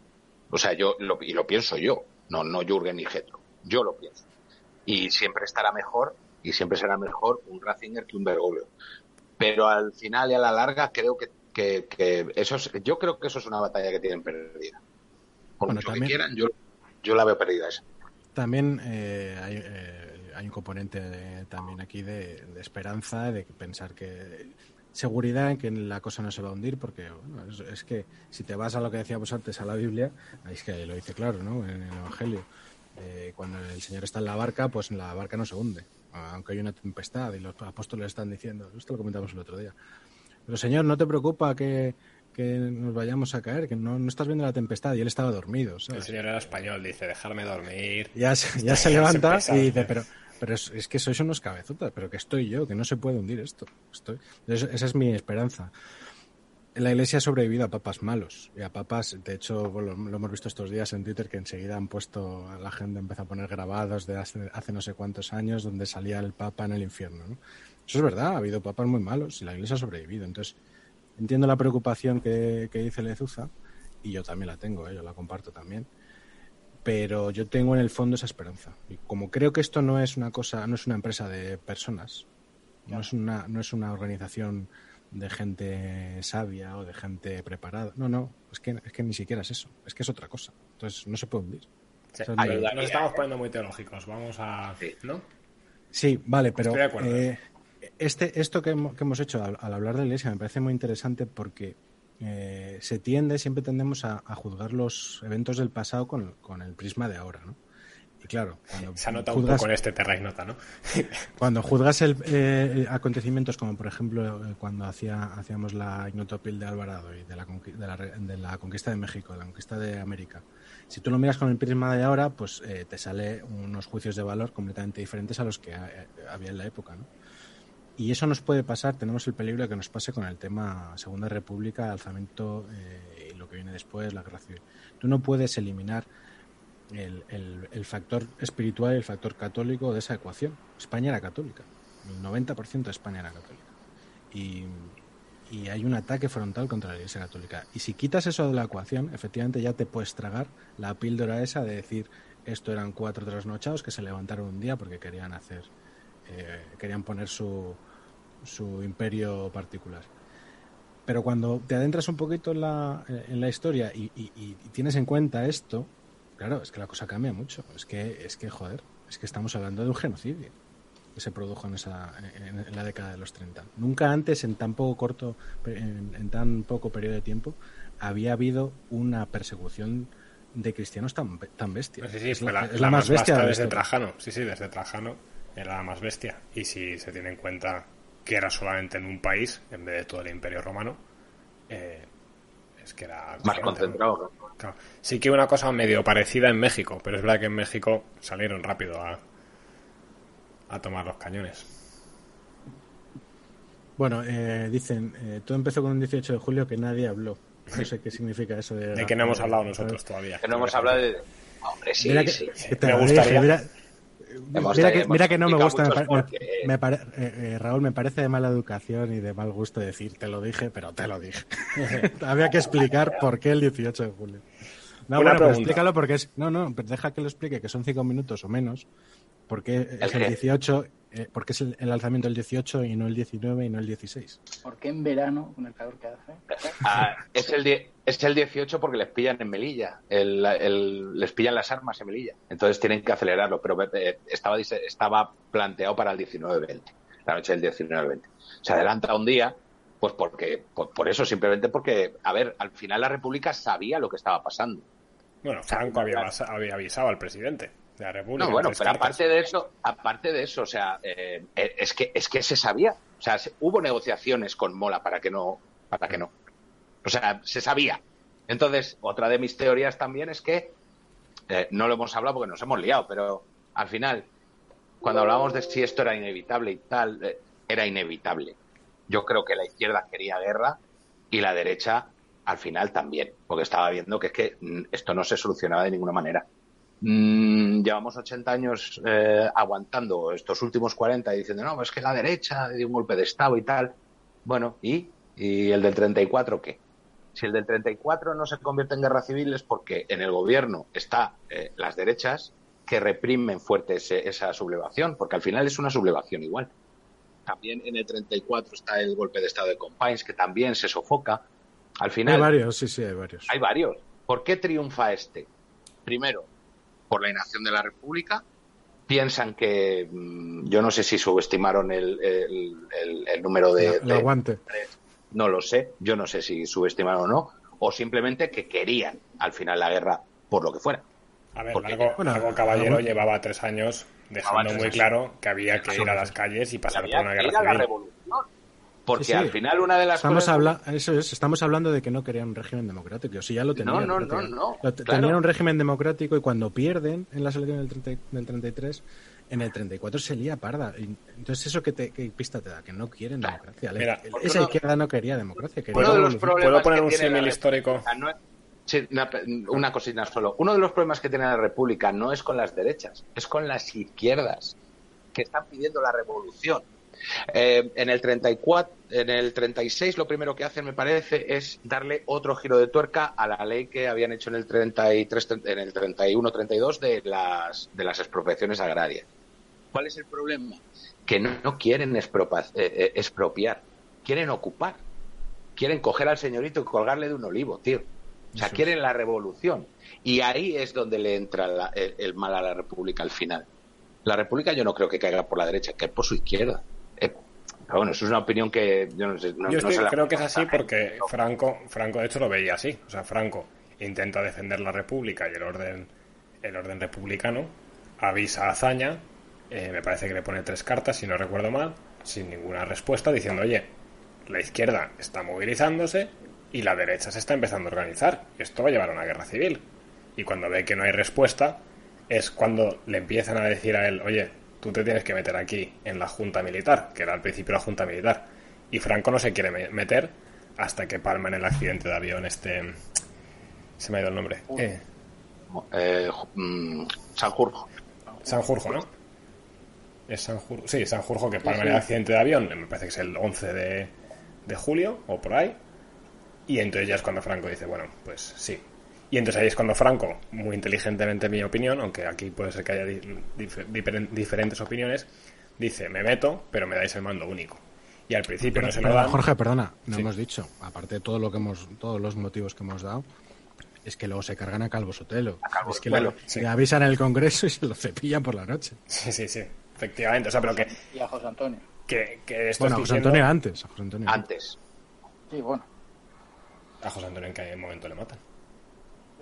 O sea, yo lo, y lo pienso yo, no, no Jürgen ni Getro. Yo lo pienso. Y siempre estará mejor, y siempre será mejor un Ratzinger que un Bergoglio. pero al final y a la larga creo que, que, eso es, yo creo que eso es una batalla que tienen perdida. Por mucho que quieran, yo, yo la veo perdida esa. También eh, hay, eh, hay, un componente también aquí de, esperanza, de pensar que seguridad en que la cosa no se va a hundir, porque bueno, es, que si te vas a lo que decíamos antes, a la Biblia, ahí es que lo dice claro, ¿no? En el Evangelio. Eh, cuando el Señor está en la barca, pues la barca no se hunde, aunque hay una tempestad y los apóstoles están diciendo, esto lo comentamos el otro día. Pero Señor, no te preocupa que, nos vayamos a caer, que no, no, estás viendo la tempestad y él estaba dormido. El Señor era español, dice, dejarme dormir. Ya, ya se levanta y dice, pero, pero es, que sois unos cabezotas, pero que estoy yo, que no se puede hundir esto. Estoy... esa es mi esperanza la Iglesia ha sobrevivido a papas malos y a papas, de hecho, lo, hemos visto estos días en Twitter que enseguida han puesto, la gente empezó a poner grabados de hace, no sé cuántos años donde salía el papa en el infierno. Eso es verdad, ha habido papas muy malos y la Iglesia ha sobrevivido. Entonces, entiendo la preocupación que, dice Lezuza y yo también la tengo, ¿eh? yo la comparto también. Pero yo tengo en el fondo esa esperanza. Y como creo que esto no es una cosa, no es una empresa de personas, no es una, no es una organización de gente sabia o de gente preparada. No, no, es que, es que ni siquiera es eso, es que es otra cosa. Entonces no se puede hundir. nos estamos poniendo muy teológicos, vamos a... ¿no? Sí, vale, pero eh, este, esto que, hemos hecho al, hablar de la iglesia me parece muy interesante porque eh, se tiende, siempre tendemos a, juzgar los eventos del pasado con, con el prisma de ahora, ¿no? Y claro, cuando se nota un poco en este Terra Nota, ¿no? cuando juzgas el, eh, acontecimientos como, por ejemplo, eh, cuando hacía, hacíamos la Ignotopil de Alvarado y de la, de, la, conquista de México, la conquista de América, si tú lo miras con el prisma de ahora, pues eh, te sale unos juicios de valor completamente diferentes a los que había en la época, ¿no? Y eso nos puede pasar, tenemos el peligro de que nos pase con el tema Segunda República, alzamiento y lo que viene después, la guerra civil. Tú no puedes eliminar el, factor espiritual y el factor católico de esa ecuación. España era católica, el 90% de España era católica. Y, hay un ataque frontal contra la Iglesia Católica. Y si quitas eso de la ecuación, efectivamente ya te puedes tragar la píldora esa de decir esto eran cuatro trasnochados que se levantaron un día porque querían hacer, eh, querían poner su, su imperio particular. Pero cuando te adentras un poquito en la, en la historia y, y tienes en cuenta esto, Claro, es que la cosa cambia mucho. Es que, es que, joder, es que estamos hablando de un genocidio que se produjo en, esa, en, la década de los 30. Nunca antes, en tan poco corto, en, tan poco periodo de tiempo, había habido una persecución de cristianos tan, tan bestia. Sí, sí, es, la, más, bestia desde Trajano. Sí, sí, desde Trajano era la más bestia. Y si se tiene en cuenta que era solamente en un país, en vez de todo el imperio romano, eh, es que era... Más concentrado. Sí que una cosa medio parecida en México, pero es verdad que en México salieron rápido a, a tomar los cañones. Bueno, eh, dicen, eh, todo empezó con un 18 de julio que nadie habló. No sé qué significa eso de... De que no hemos hablado nosotros todavía. Que no hemos hablado de... Hombre, sí, mira que, sí. me gustaría... mira, que, no me gusta. Me, eh, Raúl, me parece de mala educación y de mal gusto decir te lo dije, pero te lo dije. Había que explicar por qué el 18 de julio. No, bueno, pero explícalo porque es. No, no, pero deja que lo explique, que son cinco minutos o menos. Porque es el 18, eh, porque es el, alzamiento del 18 y no el 19 y no el 16. ¿Por qué en verano, con el calor que hace? Ah, es, el es el 18 porque les pillan en Melilla. les pillan las armas en Melilla. Entonces tienen que acelerarlo. Pero eh, estaba, estaba planteado para el 19-20. La noche del 19-20. Se adelanta un día pues porque, por, eso, simplemente porque, a ver, al final la República sabía lo que estaba pasando. Bueno, Franco había, había avisado al presidente de la República. No, bueno, pero aparte de eso, aparte de eso, o sea, eh, eh, es que es que se sabía, o sea, hubo negociaciones con Mola para que no, para que no, o sea, se sabía. Entonces, otra de mis teorías también es que eh, no lo hemos hablado porque nos hemos liado, pero al final, cuando hablábamos de si esto era inevitable y tal, era inevitable. Yo creo que la izquierda quería guerra y la derecha al final también, porque estaba viendo que es que mm, esto no se solucionaba de ninguna manera. Mm, llevamos 80 años eh, aguantando estos últimos 40 y diciendo, no, es que la derecha dio un golpe de Estado y tal. Bueno, ¿y? ¿Y el del 34 qué? Si el del 34 no se convierte en guerra civil es porque en el gobierno está eh, las derechas que reprimen fuerte esa sublevación, porque al final es una sublevación igual. también en el 34 está el golpe de estado de Compiègne, que también se sofoca. Al final. Hay varios, sí, sí, hay varios. Hay varios. ¿Por qué triunfa este? Primero, por la inacción de la República. Piensan que. mm, Yo no sé si subestimaron el, el- el- el número de. El de- aguante. no lo sé. Yo no sé si subestimaron o no. O simplemente que querían al final la guerra por lo que fuera. A ver, Porque- Largo, bueno, Largo Caballero llevaba tres años dejando tres muy años. claro que había que ir a las calles y pasar por una guerra civil. Porque Sí, sí. al final una de las Estamos, cosas. habla eso es, estamos hablando de que no querían un régimen democrático. Si ya lo tenían. no, no, no, Lo te- claro. Tenían un régimen democrático y cuando pierden en las elecciones del, 30 del 33, en el 34 se lía parda. Y Entonces, ¿eso qué, te, qué pista te da? Que no quieren Claro. democracia. La- Mira, esa uno- izquierda no quería democracia. Quería Uno de los revolución. problemas ¿Puedo poner un la símil histórico? República no es- sí, una, una cosita solo. Uno de los problemas que tiene la República no es con las derechas, es con las izquierdas que están pidiendo la revolución. Eh, en el 34, en el 36 lo primero que hacen, me parece, es darle otro giro de tuerca a la ley que habían hecho en el 33, en el 31-32 de las de las expropiaciones agrarias. ¿Cuál es el problema? Que no, no quieren expropa- eh, eh, expropiar, quieren ocupar. Quieren coger al señorito y colgarle de un olivo, tío. O sea, es. quieren la revolución. Y ahí es donde le entra la- el, el mal a la República al final. La República yo no creo que caiga por la derecha, que por su izquierda. Eh, pero bueno, eso es una opinión que yo no sé. no- Yo no estoy- se la- creo que es así porque Franco, Franco de hecho lo veía así. O sea, Franco intenta defender la República y el orden, el orden republicano, avisa a Azaña, eh, me parece que le pone tres cartas, si no recuerdo mal, sin ninguna respuesta, diciendo, oye, la izquierda está movilizándose y la derecha se está empezando a organizar. Y esto va a llevar a una guerra civil. Y cuando ve que no hay respuesta, es cuando le empiezan a decir a él, oye, tú te tienes que meter aquí en la Junta Militar, que era al principio la Junta Militar. Y Franco no se quiere me- meter hasta que palma en el accidente de avión este... Se me ha ido el nombre. Eh, Eh, mm, Sanjurjo. Sanjurjo, ¿no? Es Sanjurjo. Sí, Sanjurjo que palma en el accidente de avión. Me parece que es el 11 de, de julio o por ahí. Y entonces ya es cuando Franco dice, bueno, pues sí. Y entonces ahí es cuando Franco, muy inteligentemente en mi opinión, aunque aquí puede ser que haya di- dif- diferen- diferentes opiniones, dice, me meto, pero me dais el mando único. Y al principio no se lo dan. Jorge, perdona, no Sí. hemos dicho, aparte de todo lo que hemos, todos los motivos que hemos dado, es que luego se cargan a Calvo Sotelo. Calvo es que Sotelo, le, sí. le avisan en el Congreso y se lo cepillan por la noche. Sí, sí, sí. Efectivamente. O sea, pero que, Y a José Antonio. que, que esto Bueno, a José diciendo- Antonio antes. A José Antonio Antes. Sí, bueno. A José Antonio en qué momento le matan.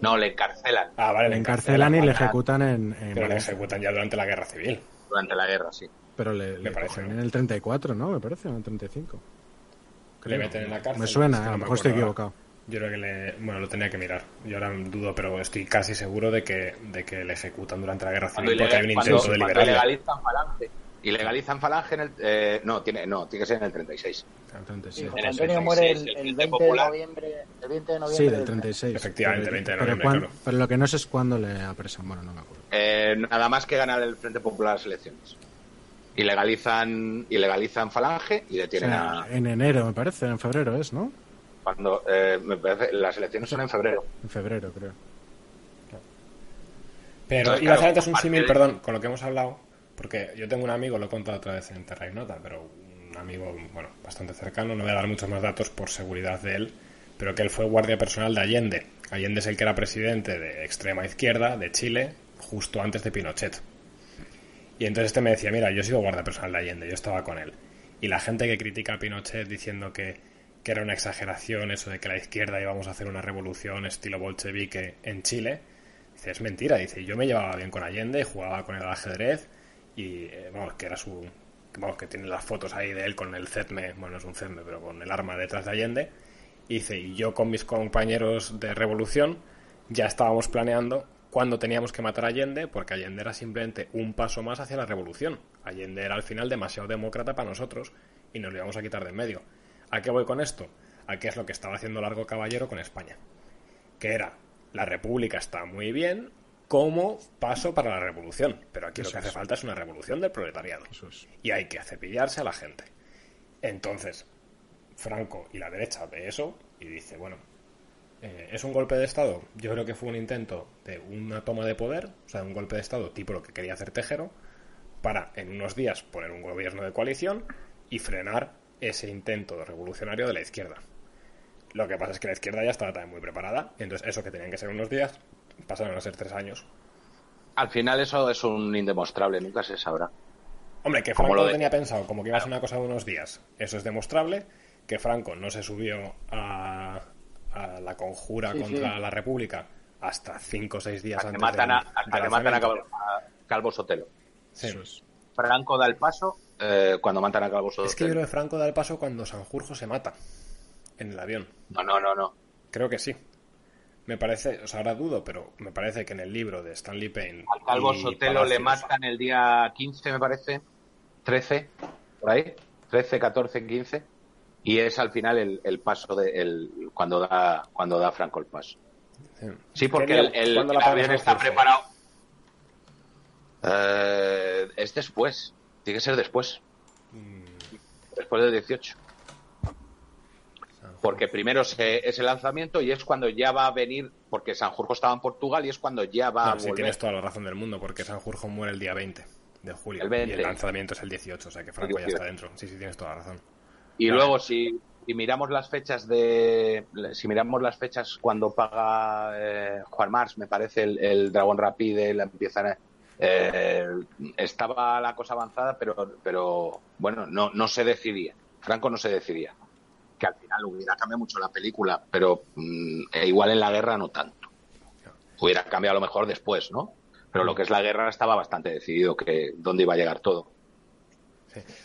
No, le encarcelan Ah, vale, Le encarcelan y le ejecutan en, en Pero le ejecutan ya durante la guerra civil. durante la guerra, sí. Pero le, le parece, en el 34, ¿no? Me parece, en el 35. Le meten en la cárcel. Me suena, es que a lo me mejor estoy equivocado. Yo creo que le. Bueno, lo tenía que mirar. Yo ahora dudo, pero estoy casi seguro de que, de que le ejecutan durante la guerra Cuando, civil porque hay un intento cuando- de cuando liberarle. legalizan falange. Y legalizan falange en el. eh, no, tiene, no, tiene que ser en el 36. El 36. Sí, el Antonio 36, muere el, el el Frente 20 de noviembre. El 20 de noviembre. Sí, del del 36. Efectivamente, Pero- 20 de pero, noviembre, cuán- claro. pero lo que no sé es cuándo le apresan. Bueno, no me acuerdo. Eh, nada más que ganar el Frente Popular las elecciones. Y legalizan, y legalizan falange y O detienen sea, a. en enero, me parece, en febrero es, ¿no? Cuando, eh, me parece, las elecciones son en febrero. En febrero, creo. Pero Entonces, a claro, hacer antes un símil, de- perdón, con lo que hemos hablado, porque yo tengo un amigo, lo he contado otra vez en Terra Ignota, pero un amigo, bueno, bastante cercano, no voy a dar muchos más datos por seguridad de él, pero que él fue guardia personal de Allende. Allende es el que era presidente de extrema izquierda de Chile justo antes de Pinochet. Y entonces este me decía, mira, yo he sido guardia personal de Allende, yo estaba con él. Y la gente que critica a Pinochet diciendo que, que era una exageración eso de que la izquierda íbamos a hacer una revolución estilo bolchevique en Chile, dice, es mentira, dice, yo me llevaba bien con Allende, jugaba con al ajedrez y, eh, vamos, que era su... Vamos, que tiene las fotos ahí de él con el CEDME, bueno, no es un CEDME, pero con el arma detrás de Allende. Y dice, y yo con mis compañeros de revolución ya estábamos planeando cuándo teníamos que matar a Allende, porque Allende era simplemente un paso más hacia la revolución. Allende era al final demasiado demócrata para nosotros y nos lo íbamos a quitar de en medio. ¿A qué voy con esto? A qué es lo que estaba haciendo Largo Caballero con España. Que era, la república está muy bien como paso para la revolución, pero aquí lo que hace es. falta es una revolución del proletariado. Eso es. Y hay que cepillarse a la gente. Entonces, Franco y la derecha ve eso y dice, bueno, eh, ¿es un golpe de Estado? Yo creo que fue un intento de una toma de poder, o sea, un golpe de Estado tipo lo que quería hacer Tejero, para en unos días poner un gobierno de coalición y frenar ese intento revolucionario de la izquierda. Lo que pasa es que la izquierda ya estaba también muy preparada, entonces eso que tenían que ser unos días pasaron a ser tres años. Al final eso es un indemostrable, nunca se sabrá. Hombre, que Franco lo de- tenía pensado como que iba a ser una cosa de unos días, eso es demostrable. Que Franco no se subió a, a la conjura Sí, contra sí. la República hasta cinco o seis días Hasta que antes matan a, que matan a. Calvo, a Calvo Sotelo. Sí. Eso es. Franco da el paso eh, cuando matan a Calvo Sotelo. Es que yo creo que Franco da el paso cuando Sanjurjo se mata en el avión. No, no, no, no. Creo que sí. Me parece, o sea, ahora dudo, pero me parece que en el libro de Stanley Payne. Al Calvo Sotelo le Palacios- matan el día 15, me parece. 13, por ahí. 13, 14, 15. Y es al final el, el paso de el, cuando da cuando da Franco el paso. Sí, Sí, porque ¿Qué el, el- avión está preparado. Eh, es después. Tiene que ser después. Mm. Después del 18. Porque primero se- es el lanzamiento y es cuando ya va a venir, porque Sanjurjo estaba en Portugal y es cuando ya va No, a sí, volver. tienes toda la razón del mundo, porque Sanjurjo muere el día 20 de julio. El 20. Y el lanzamiento es el 18, o sea que Franco ya 18. está dentro. Sí, sí, tienes toda la razón. Y Claro. luego si, si miramos las fechas de si miramos las fechas cuando paga eh, Juan Mars, me parece el, el Dragón Rapide, la empiezan a- eh, estaba la cosa avanzada, pero pero bueno, no no se decidía. Franco no se decidía. Que al final hubiera cambiado mucho la película, pero mm, e igual en la guerra no tanto. Hubiera cambiado a lo mejor después, ¿no? Pero lo que es la guerra estaba bastante decidido que dónde iba a llegar todo.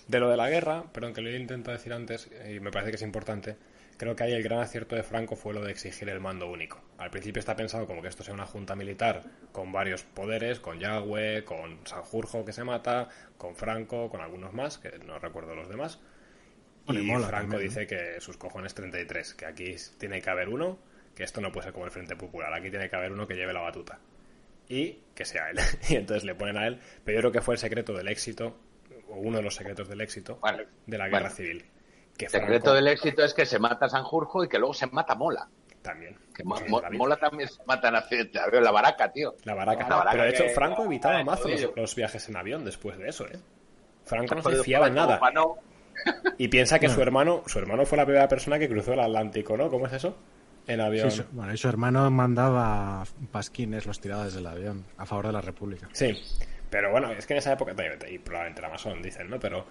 De lo de la guerra, perdón, que lo he intentado decir antes, y me parece que es importante, creo que ahí el gran acierto de Franco fue lo de exigir el mando único. Al principio está pensado como que esto sea una junta militar con varios poderes, con Yagüe, con Sanjurjo que se mata, con Franco, con algunos más, que no recuerdo los demás. Bueno, y Y mola Franco también, ¿no? dice que sus cojones 33, que aquí tiene que haber uno, que esto no puede ser como el Frente Popular, aquí tiene que haber uno que lleve la batuta. Y que sea él. Y entonces le ponen a él, pero yo creo que fue el secreto del éxito, o uno de los secretos del éxito Bueno, de la guerra bueno. civil. Que El secreto Franco del éxito es que se mata Sanjurjo y que luego se mata Mola. también. Que Mo- Mo-. Mola también se mata en accidente. A ver, la baraca, tío. La baraca. La baraca pero de hecho, Franco evitaba más los, viajes en avión después de eso, ¿eh? Franco no se fiaba en nada. Pano. Y piensa que su hermano, su hermano fue la primera persona que cruzó el Atlántico, ¿no? ¿Cómo es eso? En avión. Sí, su, bueno, y su hermano mandaba pasquines, los tiraba desde el avión, a favor de la República. Sí, pero bueno, es que en esa época y probablemente era masón, dicen, ¿no? Pero,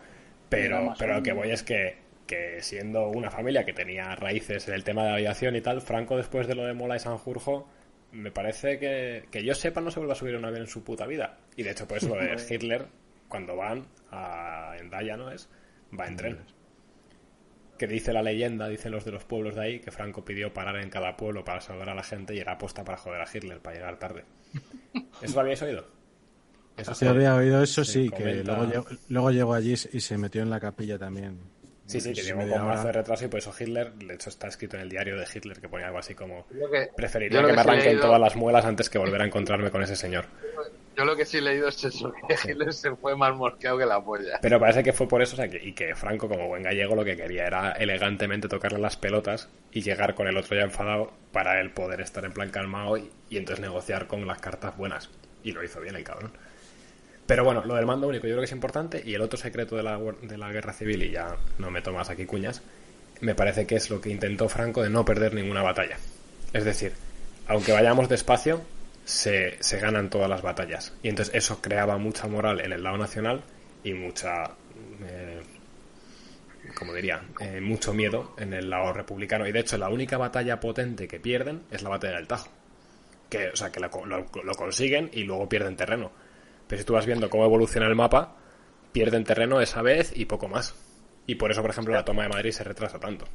pero, pero lo que voy es que, que siendo una familia que tenía raíces en el tema de la aviación y tal, Franco después de lo de Mola y Sanjurjo, me parece que, que yo sepa no se vuelve a subir a un avión en su puta vida. Y de hecho por eso lo de Hitler, cuando van a Endaya, ¿no es? Va en tren. Que dice la leyenda, dicen los de los pueblos de ahí, que Franco pidió parar en cada pueblo para saludar a la gente y era aposta para joder a Hitler, para llegar tarde. ¿Eso lo habíais oído? Eso Sí, había oído eso, se sí, que luego llegó, luego llegó allí y se metió en la capilla también. Sí, sí, que llegó con mazo de retraso y por eso Hitler, de hecho está escrito en el diario de Hitler que ponía algo así como que- preferiría que me arranquen leído- todas las muelas antes que volver a encontrarme con ese señor. Yo lo que sí he leído es eso, que Hitler se fue más mosqueado que la polla. Pero parece que fue por eso, o sea, que, y que Franco, como buen gallego, lo que quería era elegantemente tocarle las pelotas y llegar con el otro ya enfadado para él poder estar en plan calmado y, y entonces negociar con las cartas buenas. Y lo hizo bien el cabrón. Pero bueno, lo del mando único yo creo que es importante y el otro secreto de la, de la guerra civil, y ya no meto más aquí cuñas, me parece que es lo que intentó Franco de no perder ninguna batalla. Es decir, aunque vayamos despacio, se, ganan todas las batallas. Y entonces eso creaba mucha moral en el lado nacional y mucha, eh, como diría, eh, mucho miedo en el lado republicano. Y de hecho la única batalla potente que pierden es la batalla del Tajo. Que, o sea, que lo- lo consiguen y luego pierden terreno. Pero si tú vas viendo cómo evoluciona el mapa, pierden terreno esa vez y poco más. Y por eso, por ejemplo, la toma de Madrid se retrasa tanto.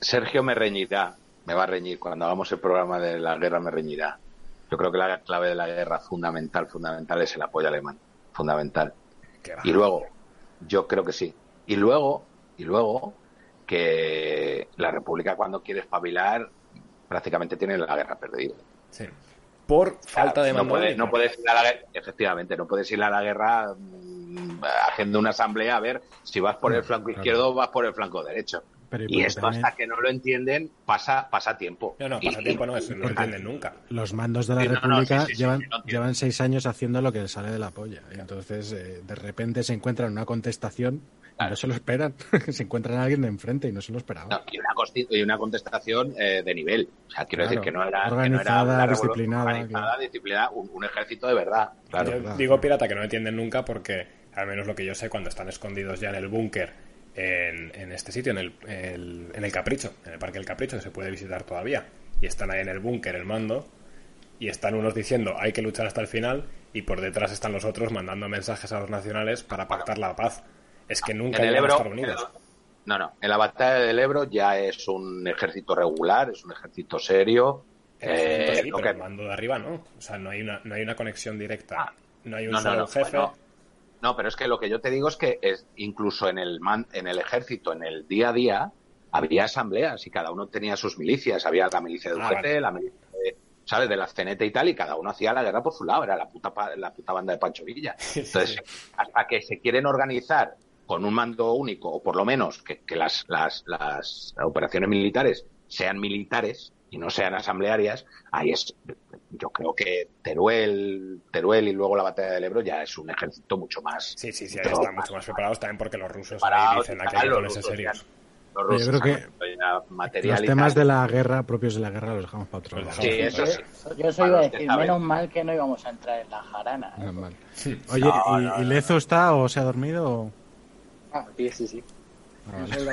Sergio me reñirá, me va a reñir. Cuando hagamos el programa de la guerra me reñirá. Yo creo que la clave de la guerra fundamental, fundamental es el apoyo alemán. Fundamental. Y luego, yo creo que sí. Y luego, y luego, que la República cuando quiere espabilar prácticamente tiene la guerra perdida. Sí. Por falta de no, mando puede- único. no puedes ir a la guerra, efectivamente, no puedes ir a la guerra mm, haciendo una asamblea a ver si vas por el flanco claro. izquierdo o vas por el flanco derecho. Pero Y esto también hasta que no lo entienden pasa, pasa tiempo. No, no, Y- pasatiempo no es, no lo entienden nunca. Los mandos de la Sí, no, no, República sí, sí, sí, llevan, llevan seis años haciendo lo que les sale de la polla. Y entonces, eh, de repente se encuentran una contestación y no se lo esperan. se encuentran a alguien de enfrente y no se lo esperaban. No, y, una costi- y una contestación eh, de nivel. O sea, quiero Claro, decir que no era, que no era organizada, disciplinada, organizada, claro. disciplinada, un, un ejército de verdad. Claro. Yo claro. digo pirata que no entienden nunca porque, al menos lo que yo sé, cuando están escondidos ya en el búnker, en, en este sitio, en el, el- en el Capricho, en el Parque del Capricho, que se puede visitar todavía, y están ahí en el búnker, el mando, y están unos diciendo hay que luchar hasta el final, y por detrás están los otros mandando mensajes a los nacionales para pactar la paz. Es que nunca en el llegan a estar unidos. no, no, en la batalla del Ebro ya es un ejército regular, es un ejército serio. eh, Sí, lo pero que- el mando de arriba no. O sea, no hay una, no hay una conexión directa. Ah, No hay un no, no, solo no, jefe. bueno, no, pero es que lo que yo te digo es que es, incluso en el, man- en el ejército, en el día a día, había asambleas y cada uno tenía sus milicias. Había la milicia de Ah, vale. la milicia de, ¿sabes? de la CNT y tal, y cada uno hacía la guerra por su lado. Era la puta, la puta banda de Pancho Villa. Entonces, hasta que se quieren organizar con un mando único, o por lo menos que, que las, las, las operaciones militares sean militares y no sean asamblearias, ahí es, yo creo que Teruel, Teruel y luego la batalla del Ebro ya es un ejército mucho más. Sí, sí, sí, ahí mucho están mucho más preparados también porque los rusos ahí dicen y que los rusos serios. Los Yo rusos creo que material Los y temas de la guerra, propios de la guerra, los dejamos para otro lado. Sí, eso sí. Yo eso iba a decir, menos mal que no íbamos a entrar en la jarana. ¿eh? Menos mal. Oye, No, ¿y, no, y no. Lezo está o se ha dormido? o- Ah, sí, sí, sí. Ah, vale.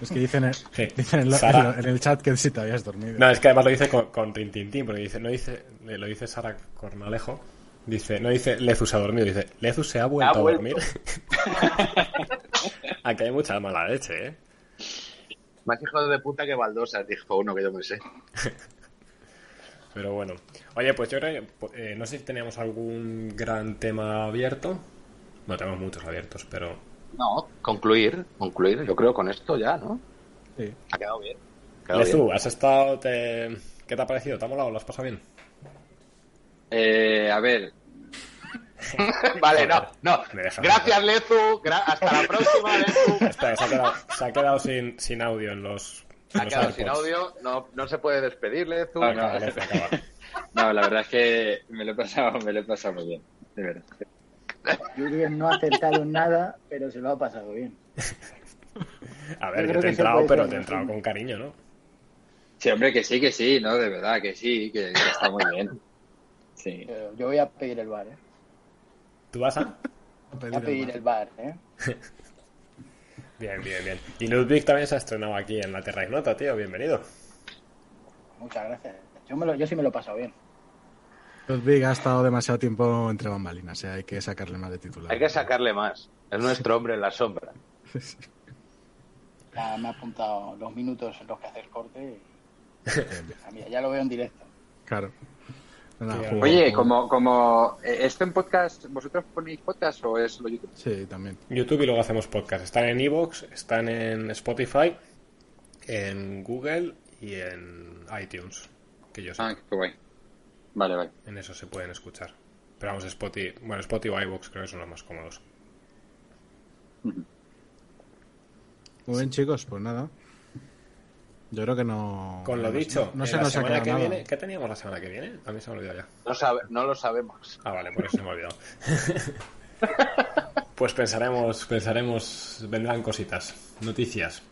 Es que dicen, dicen en, lo- Sara. en lo- en el chat que si te habías dormido. No, es que además lo dice con, con Rintintín, porque dice, no dice, lo dice Sara Cornalejo, dice, no dice Lezu se ha dormido, dice Lezu se ha vuelto a vuelto. dormir. Aquí hay mucha mala leche, ¿eh? Más hijos de puta que baldosas, dijo uno que yo me sé. Pero bueno. Oye, pues yo creo que, eh, no sé si teníamos algún gran tema abierto. No, tenemos muchos abiertos, pero No, concluir, concluir. Yo creo con esto ya, ¿no? Sí. Ha quedado bien. Ha quedado bien. Lezu, ¿has estado, te... ¿qué te ha parecido? ¿Te ha molado? ¿Lo has pasado bien? Eh, a ver, Vale, no, no. Gracias, Lezu. Gra- hasta la próxima, Lezu. Espera, se ha quedado, se ha quedado sin, sin audio en los, en Ha los quedado sin audio. No, no se puede despedir, Lezu. No, no. No, la verdad es que me lo he pasado, me lo he pasado muy bien, de verdad. Jürgen no ha acertado nada, pero se lo ha pasado bien. A ver, Yo te he entrado, pero te he entrado con cariño, ¿no? Sí, hombre, que sí, que sí, ¿no? De verdad, que sí, que, que está muy bien. Sí. Eh, Yo voy a pedir el bar, ¿eh? ¿Tú vas a...? A pedir el bar, ¿eh? Bien, bien, bien. Y Ludwig también se ha estrenado aquí en la Terra Ignota, tío. Bienvenido. Muchas gracias. Yo, me lo, yo sí me lo he pasado bien. Ludwig ha estado demasiado tiempo entre bambalinas, ¿eh? hay que sacarle más de titular. Hay que sacarle más. Es nuestro hombre en la sombra. Ya me ha apuntado los minutos en los que haces corte. y- mira, ya lo veo en directo. Claro. Sí, Oye, como, como eh, esto en podcast, ¿vosotros ponéis podcast o es solo YouTube? Sí, también. YouTube y luego hacemos podcast. Están en Evox, están en Spotify, en Google y en iTunes. Que yo sé. Ah, qué guay. Vale, vale. En eso se pueden escuchar. Pero vamos, Spotify, bueno, Spotify o iVoox creo que son los más cómodos. Muy bien, chicos, pues nada. Yo creo que no. Con lo no- dicho, no, se la nos ha semana quedado que nada. viene, ¿qué teníamos la semana que viene? A mí se me ha olvidado ya. No, sabe, no lo sabemos. Ah, vale, por eso se me ha olvidado. pues pensaremos, pensaremos, vendrán cositas, noticias.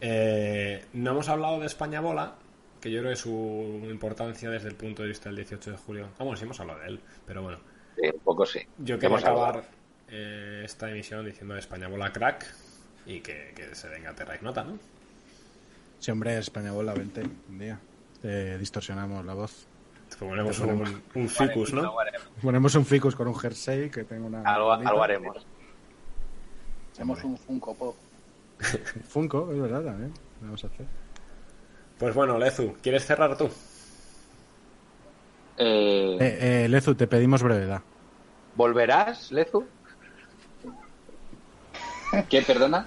Eh, no hemos hablado de España Bola, que yo creo que su importancia desde el punto de vista del 18 de julio. Vamos, sí hemos hablado de él, pero bueno. Sí, un poco sí. Yo quería acabar eh, esta emisión diciendo España Bola crack y que, que se venga Terra Ignota, ¿no? Sí, hombre, España bola, vente un día. Te distorsionamos la voz. Ponemos un, un ficus, ¿no? Ponemos un ficus con un jersey que tengo una. Algo, haremos. Hacemos un Funko Pop. Funko, es verdad también. Lo Vamos a hacer. Pues bueno, Lezu, ¿quieres cerrar tú? Eh, Eh, eh, Lezu, te pedimos brevedad. ¿Volverás, Lezu? ¿Qué, perdona?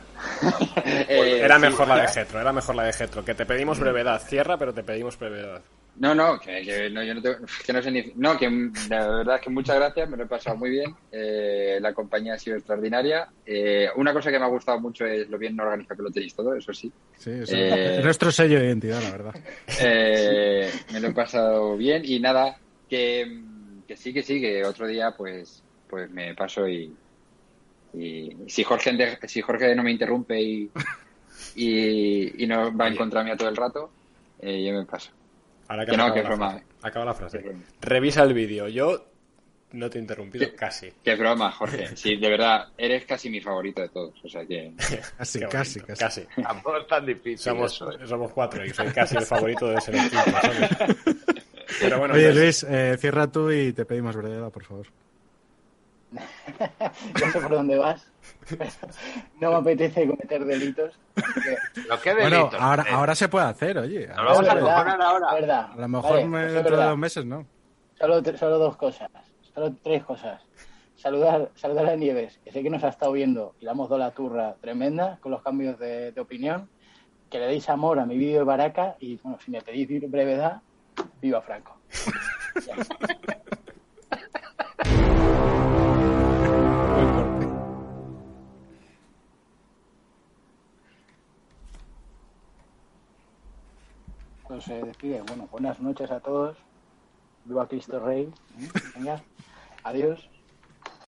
Eh, Era sí, mejor la de Getro, era mejor la de Getro. Que te pedimos brevedad. Cierra, pero te pedimos brevedad. No, no, que, que no, yo no, tengo- que no sé ni... No, que la verdad es que muchas gracias, me lo he pasado muy bien. Eh, la compañía ha sido extraordinaria. Eh, una cosa que me ha gustado mucho es lo bien organizado que lo tenéis todo, eso sí. Sí, eso Eh, es nuestro sello de identidad, la verdad. Eh, me lo he pasado bien y nada, que, que sí, que sí, que otro día pues, pues me paso y, y si Jorge si Jorge no me interrumpe y, y, y no va a encontrarme a todo el rato, eh, yo me paso. Ahora Que no, acaba que la es broma. frase. Acaba la frase. Que. Revisa el vídeo. Yo no te he interrumpido ¿Qué? casi. Qué broma, Jorge. Sí, de verdad, eres casi mi favorito de todos. O sea que. Casi, casi, casi. casi. Tampoco es tan difícil. Somos, eso, ¿eh? somos cuatro y soy casi el favorito de quinto, ¿sabes? Pero bueno, Oye, entonces, Luis, eh, cierra tú y te pedimos verdad, por favor. Ya sé por dónde vas. no me apetece cometer delitos. Bueno, ahora, ahora se puede hacer, oye. Vamos a puede. verdad, cojonar ahora. verdad. A lo mejor Vale, me- es dentro de dos meses no. Solo, solo dos cosas, solo tres cosas. Saludar, saludar a Nieves, que sé que nos ha estado viendo y le hemos dado la turra tremenda con los cambios de, de opinión. Que le deis amor a mi vídeo de Baraca y, bueno, si me pedís brevedad, viva Franco. se despide. Bueno, buenas noches a todos. Viva Cristo Rey. ¿eh? Adiós.